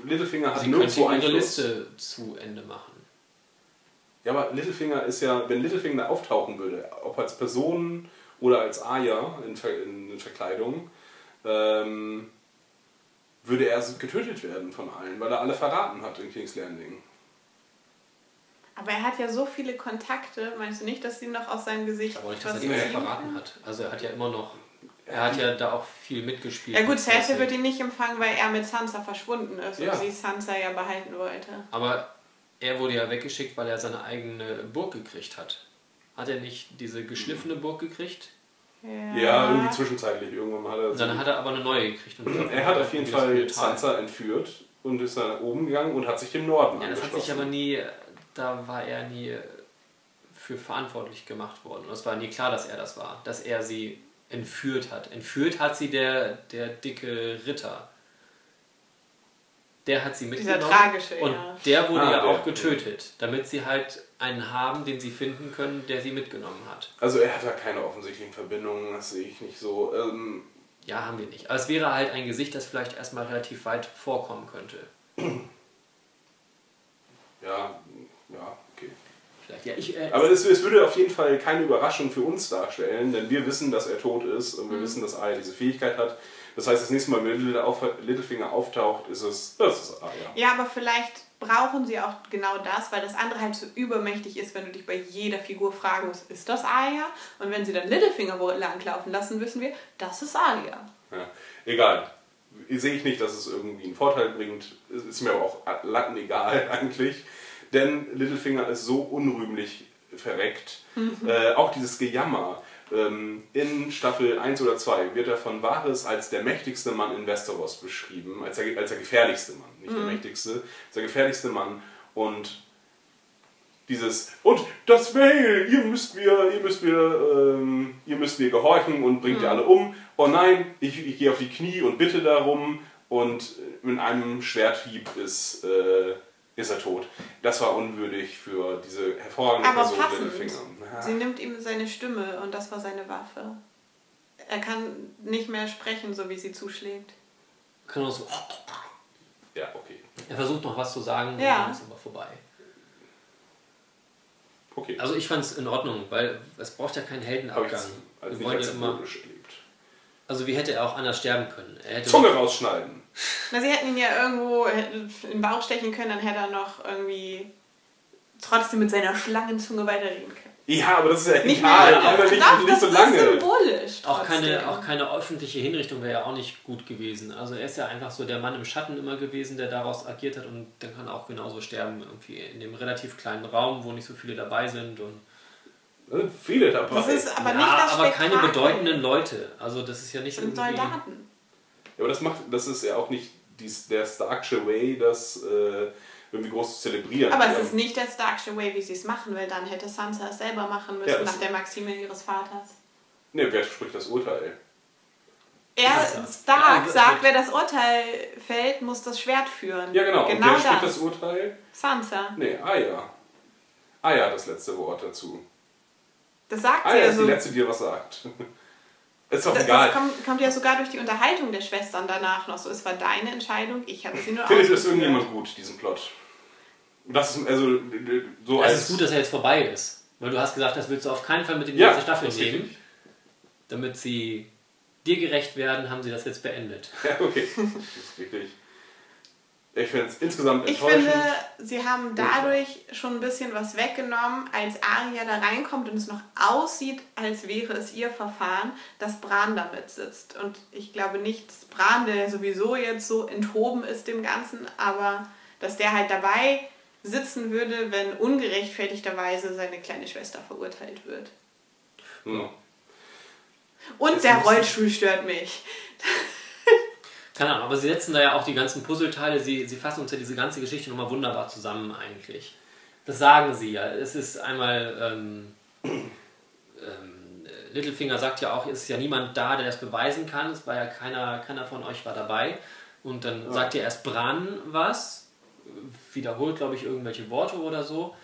Littlefinger hat Sie nirgendwo ihre Einfluss. Liste zu Ende machen. Ja, aber Littlefinger ist ja, wenn Littlefinger auftauchen würde, ob als Person oder als Aya in, Ver in, in Verkleidung, ähm, würde er getötet werden von allen, weil er alle verraten hat in King's Landing. Aber er hat ja so viele Kontakte. Meinst du nicht, dass sie noch aus seinem Gesicht Aber nicht, dass er die verraten hat. Also er hat ja immer noch. Er hat ja da auch viel mitgespielt. Ja gut, Cersei wird ihn nicht empfangen, weil er mit Sansa verschwunden ist Ja. und sie Sansa ja behalten wollte. Aber er wurde ja weggeschickt, weil er seine eigene Burg gekriegt hat. Hat er nicht diese geschliffene Burg gekriegt? Ja, irgendwie zwischenzeitlich. Irgendwann hat er. Dann hat er aber eine neue gekriegt. Und er hat auf jeden Fall Sansa entführt und ist dann nach oben gegangen und hat sich dem Norden Ja, das hat sich aber nie, da war er nie für verantwortlich gemacht worden. Und es war nie klar, dass er das war, dass er sie entführt hat. Entführt hat sie der, der dicke Ritter. Der hat sie Dieser mitgenommen. tragische, und ja. der wurde Ah, ja der. auch getötet, damit sie halt einen haben, den sie finden können, der sie mitgenommen hat. Also er hat da keine offensichtlichen Verbindungen, das sehe ich nicht so. Ähm, Ja, haben wir nicht. Aber es wäre halt ein Gesicht, das vielleicht erstmal relativ weit vorkommen könnte. ja, ja. Vielleicht. Ja, ich, äh, Aber es, es würde auf jeden Fall keine Überraschung für uns darstellen, denn wir wissen, dass er tot ist und wir wissen, dass Arya diese Fähigkeit hat. Das heißt, das nächste Mal, wenn Littlefinger auftaucht, ist es, das ist Arya. Ja, aber vielleicht brauchen sie auch genau das, weil das andere halt so übermächtig ist, wenn du dich bei jeder Figur fragen musst, ist das Arya? Und wenn sie dann Littlefinger wohl langlaufen lassen, wissen wir, das ist Arya. Ja. Egal. Sehe ich nicht, dass es irgendwie einen Vorteil bringt. Es Ist mir aber auch Latten egal eigentlich. Denn Littlefinger ist so unrühmlich verreckt. Äh, auch dieses Gejammer. Ähm, in Staffel 1 oder 2 wird er von Varys als der mächtigste Mann in Westeros beschrieben. Als der, als der gefährlichste Mann. Nicht der mächtigste, als der gefährlichste Mann. Und dieses und das Veil, ihr müsst mir, ihr müsst mir, ähm, ihr müsst mir gehorchen und bringt ihr alle um. Oh nein, ich, ich gehe auf die Knie und bitte darum und mit einem Schwerthieb ist, äh, ist er tot. Das war unwürdig für diese hervorragende Aber Person passend. Littlefinger. Sie nimmt ihm seine Stimme und das war seine Waffe. Er kann nicht mehr sprechen, so wie sie zuschlägt. kann auch so, Ja, okay. er versucht noch was zu sagen, Ja. und dann ist aber vorbei. Okay. Also ich fand es in Ordnung, weil es braucht ja keinen Heldenabgang. als, als Wir wollen ja immer, erlebt. also wie hätte er auch anders sterben können? Er hätte Zunge rausschneiden. Na, sie hätten ihn ja irgendwo in den Bauch stechen können, dann hätte er noch irgendwie trotzdem mit seiner Schlangenzunge weiterreden können. Ja, aber das ist ja Nicht egal. mehr, aber nicht, doch, nicht das so ist lange. symbolisch. Auch keine, auch keine öffentliche Hinrichtung wäre ja auch nicht gut gewesen. Also er ist ja einfach so der Mann im Schatten immer gewesen, der daraus agiert hat und der kann auch genauso sterben, irgendwie in dem relativ kleinen Raum, wo nicht so viele dabei sind. Und sind viele dabei. Das ist aber ja, nicht das aber keine bedeutenden Leute. Also das ist ja nicht Und irgendwie... Soldaten. Ja, aber das macht, das ist ja auch nicht dies, der Starksche Way, das äh, irgendwie groß zu zelebrieren. Aber es ist nicht der Starksche Way, wie sie es machen will. Dann hätte Sansa es selber machen müssen, Ja, nach der Maxime ihres Vaters. Ne, wer spricht das Urteil? Er. Stark, Ja, das sagt, wer das Urteil fällt, muss das Schwert führen. Ja, genau. Und Genau wer spricht das. Urteil? Sansa. Ne, Aya. Aya hat das letzte Wort dazu. Das sagt sie Aya ja ist so. die letzte, die dir was sagt. ist doch Das, egal. das kommt, kommt ja sogar durch die Unterhaltung der Schwestern danach noch so. Es war deine Entscheidung, ich habe sie nur Findet das irgendjemand gut, diesen Plot? Das ist also so Es als. ist gut, dass er jetzt vorbei ist. Weil du hast gesagt, das willst du auf keinen Fall mit in die ja, nächste Staffel das nehmen. Damit sie dir gerecht werden, haben sie das jetzt beendet. Ja, okay. Das ist richtig. Ich finde es insgesamt Ich enttäuschend. finde, sie haben dadurch schon ein bisschen was weggenommen, als Arya da reinkommt und es noch aussieht, als wäre es ihr Verfahren, dass Bran damit sitzt. Und ich glaube nicht, dass Bran, der sowieso jetzt so enthoben ist dem Ganzen, aber dass der halt dabei sitzen würde, wenn ungerechtfertigterweise seine kleine Schwester verurteilt wird. Hm. Und Es der Rollstuhl stört mich. Keine Ahnung, aber sie setzen da ja auch die ganzen Puzzleteile, sie, sie fassen uns ja diese ganze Geschichte nochmal wunderbar zusammen eigentlich. Das sagen sie ja. Es ist einmal, ähm, ähm, Littlefinger sagt ja auch, es ist ja niemand da, der das beweisen kann. Es war ja keiner, keiner von euch war dabei. Und dann sagt ja erst Bran was, wiederholt, glaube ich, irgendwelche Worte oder so.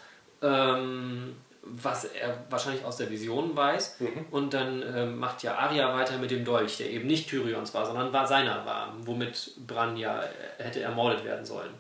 Ähm, was er wahrscheinlich aus der Vision weiß. Und dann ähm, macht ja Arya weiter mit dem Dolch, der eben nicht Tyrions war, sondern war seiner war, womit Bran ja äh, hätte ermordet werden sollen.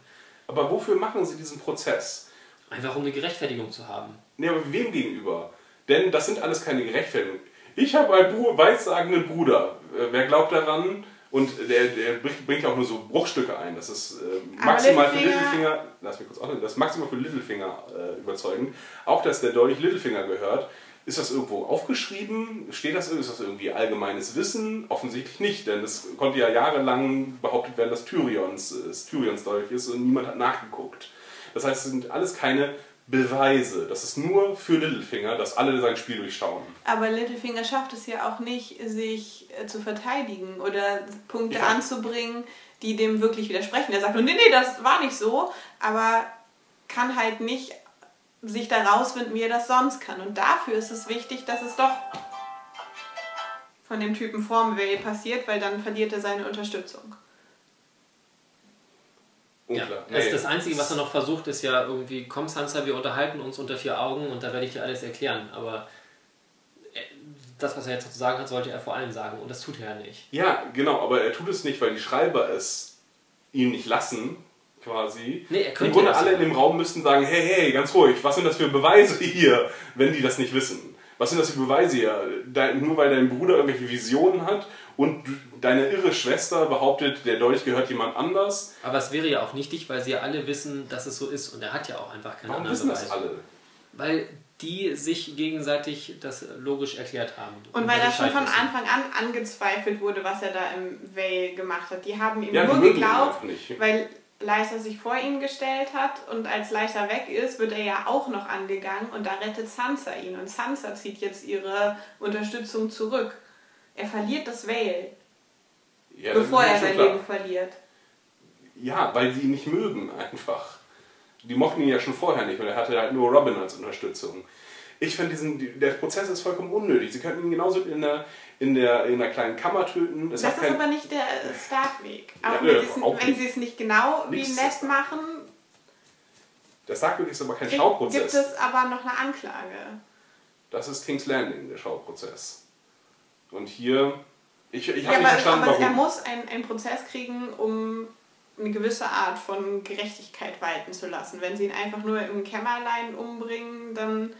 Aber wofür machen sie diesen Prozess? Einfach um eine Gerechtfertigung zu haben. Nee, aber wem gegenüber? Denn das sind alles keine Gerechtfertigungen. Ich habe einen weissagenden Bruder. Äh, wer glaubt daran? Und der, der bringt, ja auch nur so Bruchstücke ein. Das ist äh, maximal für Littlefinger- lass mich kurz auch das ist maximal für Littlefinger äh, überzeugend. Auch dass der Dolch Littlefinger gehört, Ist das irgendwo aufgeschrieben? Steht das, ist das irgendwie allgemeines Wissen? Offensichtlich nicht, denn es konnte ja jahrelang behauptet werden, dass Tyrions, äh, Tyrions Dolch ist und niemand hat nachgeguckt. Das heißt, es sind alles keine Beweise. Das ist nur für Littlefinger, dass alle sein Spiel durchschauen. Aber Littlefinger schafft es ja auch nicht, sich äh, zu verteidigen oder Punkte Ja. anzubringen, die dem wirklich widersprechen. Er sagt nur, nee, nee, das war nicht so, aber kann halt nicht sich da rausfinden, wie er das sonst kann. Und dafür ist es wichtig, dass es doch von dem Typen vorm Vale passiert, weil dann verliert er seine Unterstützung. Ja, Unklar. das, Nee. das Einzige, was er noch versucht, ist ja irgendwie, komm Sansa, wir unterhalten uns unter vier Augen und da werde ich dir alles erklären. Aber äh, das, was er jetzt zu sagen hat, sollte er vor allem sagen und das tut er ja nicht. Ja, genau, aber er tut es nicht, weil die Schreiber es ihm nicht lassen, quasi. Nee, er Im könnte Grunde das alle in dem Raum müssten sagen, hey, hey, ganz ruhig, was sind das für Beweise hier, wenn die das nicht wissen? Was sind das für Beweise hier? Dein, nur weil dein Bruder irgendwelche Visionen hat und du- deine irre Schwester behauptet, der Dolch gehört jemand anders. Aber es wäre ja auch nichtig, weil sie ja alle wissen, dass es so ist und er hat ja auch einfach keine Warum anderen wissen das Beweise. alle? Weil die sich gegenseitig das logisch erklärt haben. Und weil das das schon von. Anfang an angezweifelt wurde, was er da im Vale gemacht hat. Die haben ihm Ja, nur geglaubt, nicht. weil Lysa sich vor ihn gestellt hat und als Lysa weg ist, wird er ja auch noch angegangen und da rettet Sansa ihn und Sansa zieht jetzt ihre Unterstützung zurück. Er verliert das Vale, Ja, das bevor er sein klar. Leben verliert. Ja, weil sie ihn nicht mögen einfach. Die mochten ihn ja schon vorher nicht und er hatte halt nur Robin als Unterstützung. Ich finde, diesen, die- der Prozess ist vollkommen unnötig. Sie könnten ihn genauso in der, in der, in der kleinen Kammer töten. Es Das ist kein, aber nicht der Starkweg. Ja, Aber nö, wenn, sie es, nicht. nicht genau wie nett das. machen, der Starkwick ist aber kein gibt Schauprozess. es aber noch eine Anklage. Das ist King's Landing, der Schauprozess. Und hier, ich, ich Ja, habe nicht aber, verstanden, aber er warum. muss einen, einen Prozess kriegen, um eine gewisse Art von Gerechtigkeit walten zu lassen. Wenn sie ihn einfach nur im Kämmerlein umbringen, dann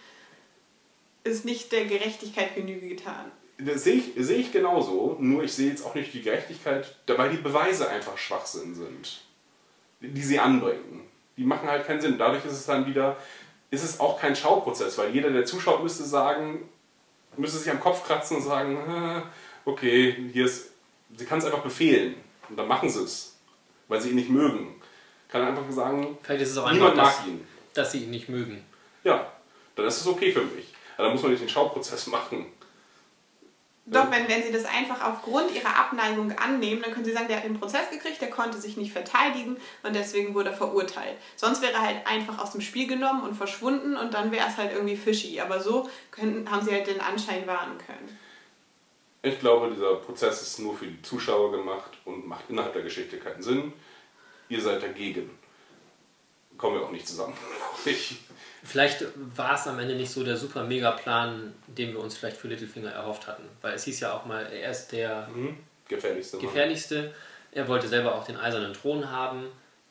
ist nicht der Gerechtigkeit Genüge getan. Das sehe ich, sehe ich genauso, nur ich sehe jetzt auch nicht die Gerechtigkeit, weil die Beweise einfach Schwachsinn sind, die sie anbringen. Die machen halt keinen Sinn. Dadurch ist es dann wieder, ist es auch kein Schauprozess, weil jeder, der zuschaut, müsste sagen, müsste sich am Kopf kratzen und sagen, "Äh, okay, hier ist, sie kann es einfach befehlen und dann machen sie es, weil sie ihn nicht mögen. Kann einfach sagen, Vielleicht ist es auch einfach, niemand dass, mag ihn. dass sie ihn nicht mögen. Ja, dann ist es okay für mich. Aber dann muss man nicht den Schauprozess machen. Doch, wenn, wenn sie das einfach aufgrund ihrer Abneigung annehmen, dann können sie sagen, der hat den Prozess gekriegt, der konnte sich nicht verteidigen und deswegen wurde er verurteilt. Sonst wäre er halt einfach aus dem Spiel genommen und verschwunden und dann wäre es halt irgendwie fishy. Aber so können, haben sie halt den Anschein wahren können. Ich glaube, dieser Prozess ist nur für die Zuschauer gemacht und macht innerhalb der Geschichte keinen Sinn. Ihr seid dagegen. Kommen wir auch nicht zusammen. ich. Vielleicht war es am Ende nicht so der super Mega-Plan, den wir uns vielleicht für Littlefinger erhofft hatten. Weil es hieß ja auch mal, er ist der Mhm. Gefährlichste Mann. gefährlichste. Er wollte selber auch den eisernen Thron haben.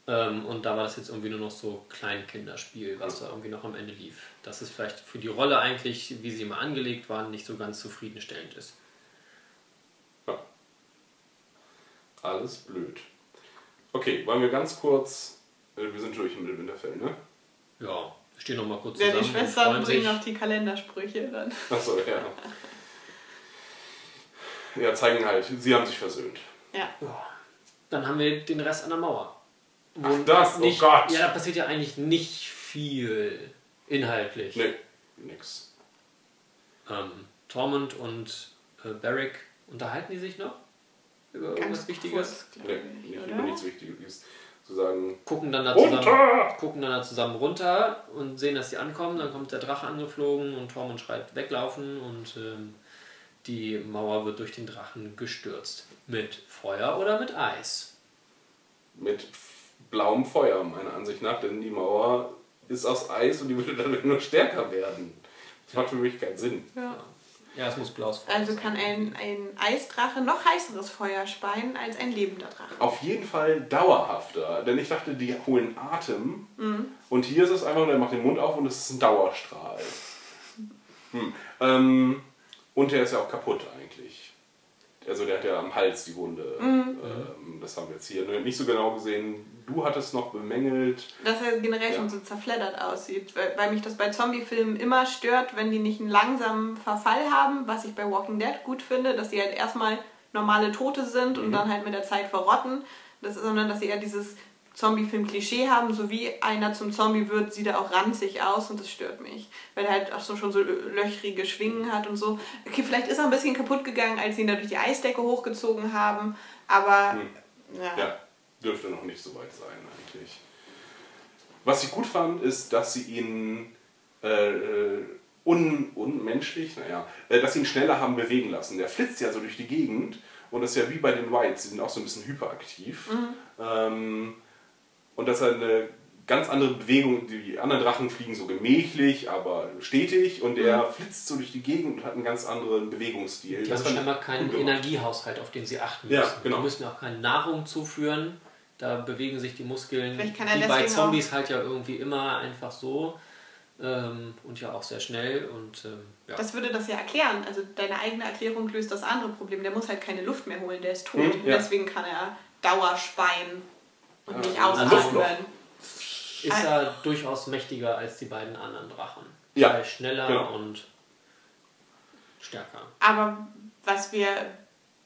Ähm, und da war das jetzt irgendwie nur noch so Kleinkinderspiel, was da irgendwie noch am Ende lief. Dass es vielleicht für die Rolle eigentlich, wie sie immer angelegt waren, nicht so ganz zufriedenstellend ist. Ja. Alles blöd. Okay, wollen wir ganz kurz. äh, Wir sind durch mit Winterfell, ne? Ja, wir stehen noch mal kurz Ja, zusammen. die und Schwestern freuen bringen sich. noch die Kalendersprüche dann. Achso, ja. Ja, zeigen halt, sie haben sich versöhnt. Ja. Dann haben wir den Rest an der Mauer. Wo Ach, das, oh nicht, Gott. Ja, da passiert ja eigentlich nicht viel inhaltlich. Nee, nix. Ähm, Tormund und äh, Barrick unterhalten die sich noch über irgendwas Ganz Wichtiges. kurz, Nee, nicht ich, über nichts Wichtiges. Zu sagen, Gucken dann, da zusammen, runter! gucken dann da zusammen runter und sehen, dass sie ankommen. Dann kommt der Drache angeflogen und Tormund schreit weglaufen und ähm, die Mauer wird durch den Drachen gestürzt. Mit Feuer oder mit Eis? Mit blauem Feuer, meiner Ansicht nach, denn die Mauer ist aus Eis und die würde dadurch nur stärker werden. Das macht für mich keinen Sinn. Ja. Ja, es muss blaues Feuer Also sein. kann ein, ein Eisdrache noch heißeres Feuer speien als ein lebender Drache. Auf jeden Fall dauerhafter, denn ich dachte, die holen Atem und hier ist es einfach, der macht den Mund auf und es ist ein Dauerstrahl. Hm. Ähm, und der ist ja auch kaputt eigentlich. also der hat ja am Hals die Wunde. Ähm, das haben wir jetzt hier nicht so genau gesehen. Du hattest noch bemängelt. Dass er generell Ja. schon so zerfleddert aussieht, weil, weil mich das bei Zombie-Filmen immer stört, wenn die nicht einen langsamen Verfall haben, was ich bei Walking Dead gut finde, dass die halt erstmal normale Tote sind und dann halt mit der Zeit verrotten, das, sondern dass sie eher dieses Zombie-Film-Klischee haben, so wie einer zum Zombie wird, sieht er auch ranzig aus und das stört mich, weil er halt auch so schon so löchrige Schwingen hat und so. Okay, vielleicht ist er ein bisschen kaputt gegangen, als sie ihn da durch die Eisdecke hochgezogen haben, aber ja. Ja, dürfte noch nicht so weit sein eigentlich. Was ich gut fand, ist, dass sie ihn äh, un, unmenschlich, naja, äh, dass sie ihn schneller haben bewegen lassen. Der flitzt ja so durch die Gegend und das ist ja wie bei den Whites, die sind auch so ein bisschen hyperaktiv. Ähm, und dass er eine ganz andere Bewegung, die anderen Drachen fliegen so gemächlich, aber stetig und er flitzt so durch die Gegend und hat einen ganz anderen Bewegungsstil. Die Das haben scheinbar keinen. Energiehaushalt, auf den sie achten Ja, müssen. genau. Die müssen auch keine Nahrung zuführen. Da bewegen sich die Muskeln wie bei Zombies halt ja irgendwie immer einfach so. Ähm, und ja auch sehr schnell. Und ähm, ja. Das würde das ja erklären. Also deine eigene Erklärung löst das andere Problem. Der muss halt keine Luft mehr holen, der ist tot. Hm, Und ja. deswegen kann er Dauerspeien und nicht also ausatmen. ist er durchaus mächtiger als die beiden anderen Drachen. Ja, schneller genau. und stärker. Aber was wir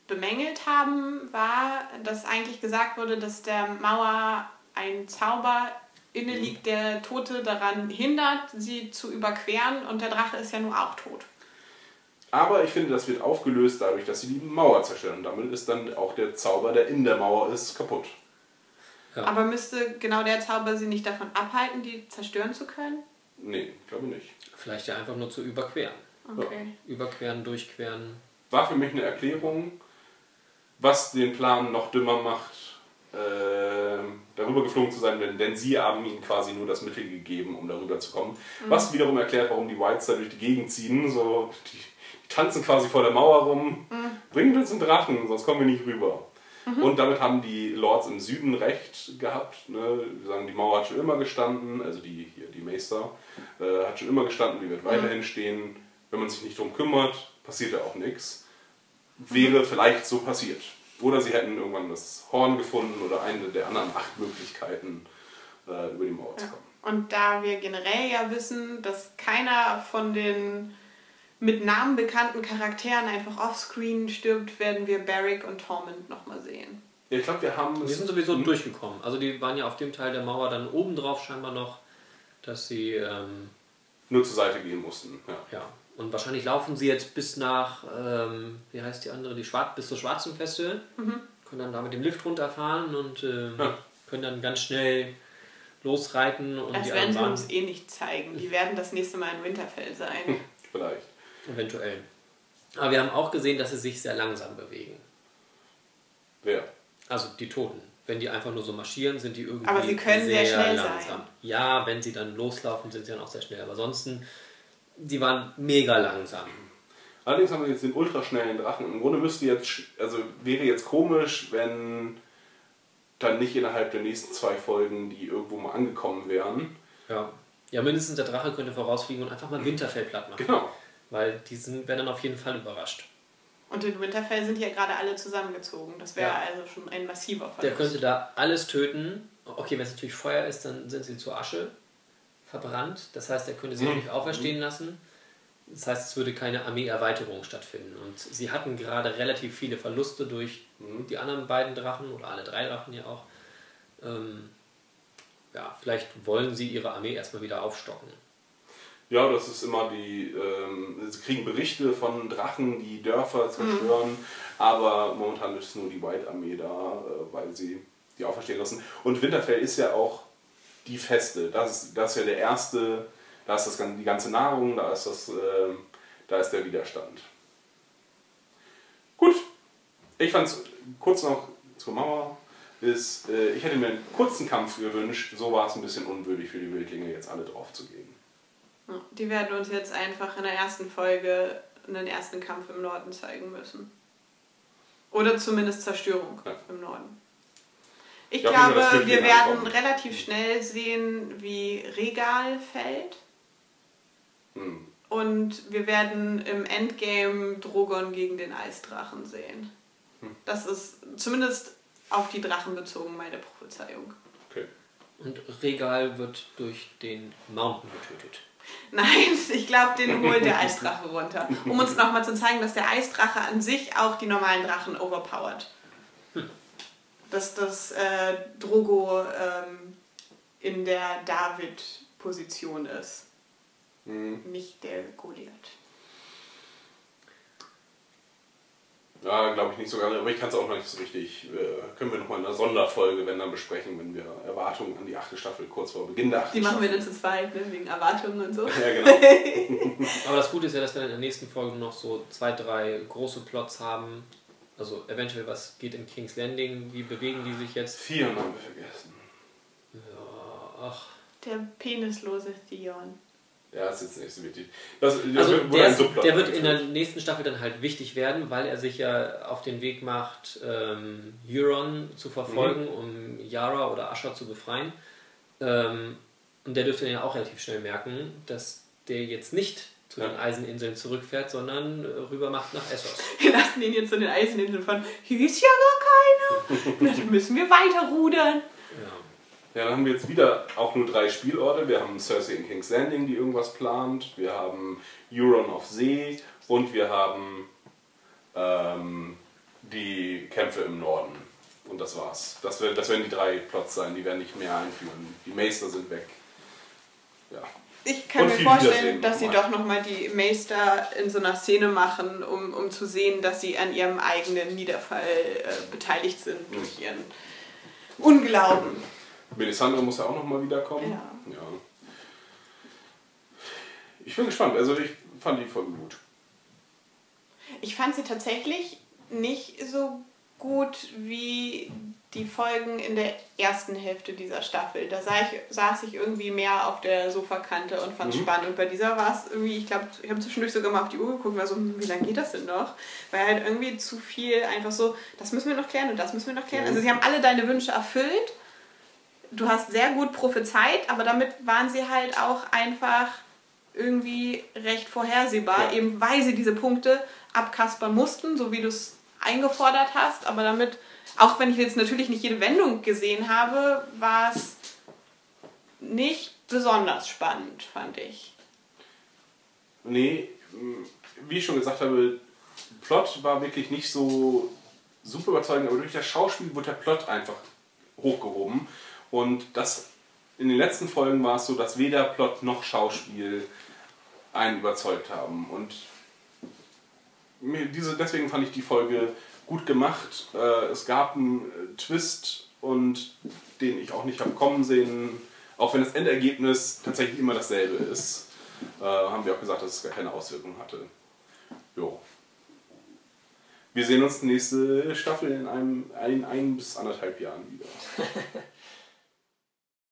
bemängelt haben, war, dass eigentlich gesagt wurde, dass der Mauer ein Zauber inne liegt, der Tote daran hindert, sie zu überqueren. Und der Drache ist ja nur auch tot. Aber ich finde, das wird aufgelöst dadurch, dass sie die Mauer zerstören. Damit ist dann auch der Zauber, der in der Mauer ist, kaputt. Ja. Aber müsste genau der Zauber sie nicht davon abhalten, die zerstören zu können? Nee, glaube nicht. Vielleicht ja einfach nur zu überqueren. Okay. Überqueren, durchqueren. War für mich eine Erklärung, was den Plan noch dümmer macht, äh, darüber geflogen zu sein, denn, denn sie haben ihnen quasi nur das Mittel gegeben, um darüber zu kommen. Was wiederum erklärt, warum die Whites da durch die Gegend ziehen. So, die, die tanzen quasi vor der Mauer rum. Bringt uns einen Drachen, sonst kommen wir nicht rüber. Und damit haben die Lords im Süden recht gehabt. Ne? Wir sagen, die Mauer hat schon immer gestanden, also die hier, die Meister, äh, hat schon immer gestanden, die wird weiterhin stehen. Wenn man sich nicht drum kümmert, passiert ja auch nichts. Wäre vielleicht so passiert. Oder sie hätten irgendwann das Horn gefunden oder eine der anderen acht Möglichkeiten, äh, über die Mauer zu kommen. Und da wir generell ja wissen, dass keiner von den mit Namen bekannten Charakteren einfach offscreen stirbt, werden wir Barrick und Tormund nochmal sehen. Ja, ich glaube, wir haben Die sind sowieso durchgekommen. Also die waren ja auf dem Teil der Mauer dann oben drauf scheinbar noch, dass sie, ähm, nur zur Seite gehen mussten. Ja. ja, und wahrscheinlich laufen sie jetzt bis nach, ähm, wie heißt die andere, die Schwar bis zur Schwarzen Feste, können dann da mit dem Lift runterfahren und ähm, Ja. können dann ganz schnell losreiten und Das die werden sie uns eh nicht zeigen. Die werden das nächste Mal in Winterfell sein. Vielleicht. eventuell. Aber wir haben auch gesehen, dass sie sich sehr langsam bewegen. Wer? Also die Toten. Wenn die einfach nur so marschieren, sind die irgendwie Aber sie können sehr schnell sein. Ja, wenn sie dann loslaufen, sind sie dann auch sehr schnell. Aber ansonsten, die waren mega langsam. Allerdings haben wir jetzt den ultraschnellen Drachen. Im Grunde müsste jetzt, also wäre jetzt komisch, wenn dann nicht innerhalb der nächsten zwei Folgen die irgendwo mal angekommen wären. Ja. Ja, mindestens der Drache könnte vorausfliegen und einfach mal Winterfell platt machen. Genau. Weil die sind, werden dann auf jeden Fall überrascht. Und in Winterfell sind ja gerade alle zusammengezogen. Das wäre Ja. also schon ein massiver Der Verlust. könnte da alles töten. Okay, wenn es natürlich Feuer ist, dann sind sie zu Asche verbrannt. Das heißt, er könnte sie auch nicht auferstehen lassen. Das heißt, es würde keine Armeeerweiterung stattfinden. Und sie hatten gerade relativ viele Verluste durch die anderen beiden Drachen oder alle drei Drachen ja auch. Ähm, ja, vielleicht wollen sie ihre Armee erstmal wieder aufstocken. Ja, das ist immer die, ähm, sie kriegen Berichte von Drachen, die Dörfer zerstören, aber momentan ist nur die White-Armee da, äh, weil sie die auferstehen lassen. Und Winterfell ist ja auch die Feste. Das ist, das ist ja der erste, da ist das, die ganze Nahrung, da ist, das, ähm, da ist der Widerstand. Gut, ich fand es kurz noch zur Mauer. Ist, äh, ich hätte mir einen kurzen Kampf gewünscht, so war es ein bisschen unwürdig für die Wildlinge, jetzt alle drauf zu gehen. Die werden uns jetzt einfach in der ersten Folge einen ersten Kampf im Norden zeigen müssen. Oder zumindest Zerstörung Ja. im Norden. Ich Ja, glaube, Flüchtlinge wir werden ankommen. relativ schnell sehen, wie Regal fällt. Hm. Und wir werden im Endgame Drogon gegen den Eisdrachen sehen. Das ist zumindest auf die Drachen bezogen meine Prophezeiung. Okay. Und Regal wird durch den Mountain getötet. Nein, ich glaube, den holt der Eisdrache runter. Um uns nochmal zu zeigen, dass der Eisdrache an sich auch die normalen Drachen overpowert. Dass das äh, Drogo ähm, in der David-Position ist. Nicht der Goliath. Ja, glaube ich nicht so ganz, aber ich kann es auch noch nicht so richtig. Äh, können wir nochmal in einer Sonderfolge, wenn dann besprechen, wenn wir Erwartungen an die achte Staffel kurz vor Beginn der achten Die machen wir Staffel. dann zu zweit, ne? wegen Erwartungen und so. Ja, genau. Aber das Gute ist ja, dass wir dann in der nächsten Folge noch so zwei, drei große Plots haben. Also eventuell, was geht in King's Landing, wie bewegen die sich jetzt? Vier haben wir vergessen. Ja, ach. Der penislose Theon. Ja, ist jetzt nicht so wichtig. Das, das Also wird- der, ein ist, der wird in der nächsten Staffel dann halt wichtig werden, weil er sich ja auf den Weg macht, ähm, Euron zu verfolgen, um Yara oder Asha zu befreien. Ähm, und der dürfte ja auch relativ schnell merken, dass der jetzt nicht zu den. Eiseninseln zurückfährt, sondern äh, rüber macht nach Essos. Wir lassen ihn jetzt zu den Eiseninseln von, hier ist ja gar keiner. Na, dann müssen wir weiter rudern. Ja. Ja, dann haben wir jetzt wieder auch nur drei Spielorte. Wir haben Cersei in King's Landing, die irgendwas plant. Wir haben Euron auf See und wir haben ähm, die Kämpfe im Norden. Und das war's. Das, wär, das werden die drei Plots sein, die werden nicht mehr einführen. Die Meister sind weg. Ja. Ich kann mir vorstellen, dass sie doch nochmal die Meister in so einer Szene machen, um, um zu sehen, dass sie an ihrem eigenen Niederfall äh, beteiligt sind durch ihren Unglauben. Melisandre muss ja auch nochmal wiederkommen. Ja. ja. Ich bin gespannt. Also ich fand die Folge gut. Ich fand sie tatsächlich nicht so gut wie die Folgen in der ersten Hälfte dieser Staffel. Da ich, saß ich irgendwie mehr auf der Sofakante und fand es spannend. Und bei dieser war es irgendwie, ich glaube, ich habe zwischendurch sogar mal auf die Uhr geguckt war so, hm, wie lange geht das denn noch? Weil halt irgendwie zu viel einfach so, das müssen wir noch klären und das müssen wir noch klären. Also sie haben alle deine Wünsche erfüllt. Du hast sehr gut prophezeit, aber damit waren sie halt auch einfach irgendwie recht vorhersehbar, Ja. eben weil sie diese Punkte abkaspern mussten, so wie du es eingefordert hast. Aber damit, auch wenn ich jetzt natürlich nicht jede Wendung gesehen habe, war es nicht besonders spannend, fand ich. Nee, wie ich schon gesagt habe, Plot war wirklich nicht so super überzeugend, aber durch das Schauspiel wurde der Plot einfach hochgehoben. Und das in den letzten Folgen war es so, dass weder Plot noch Schauspiel einen überzeugt haben. Und diese, deswegen fand ich die Folge gut gemacht. Äh, es gab einen äh, Twist und den ich auch nicht habe kommen sehen, auch wenn das Endergebnis tatsächlich immer dasselbe ist, äh, haben wir auch gesagt, dass es gar keine Auswirkungen hatte. Jo. Wir sehen uns nächste Staffel in einem ein, ein bis anderthalb Jahren wieder.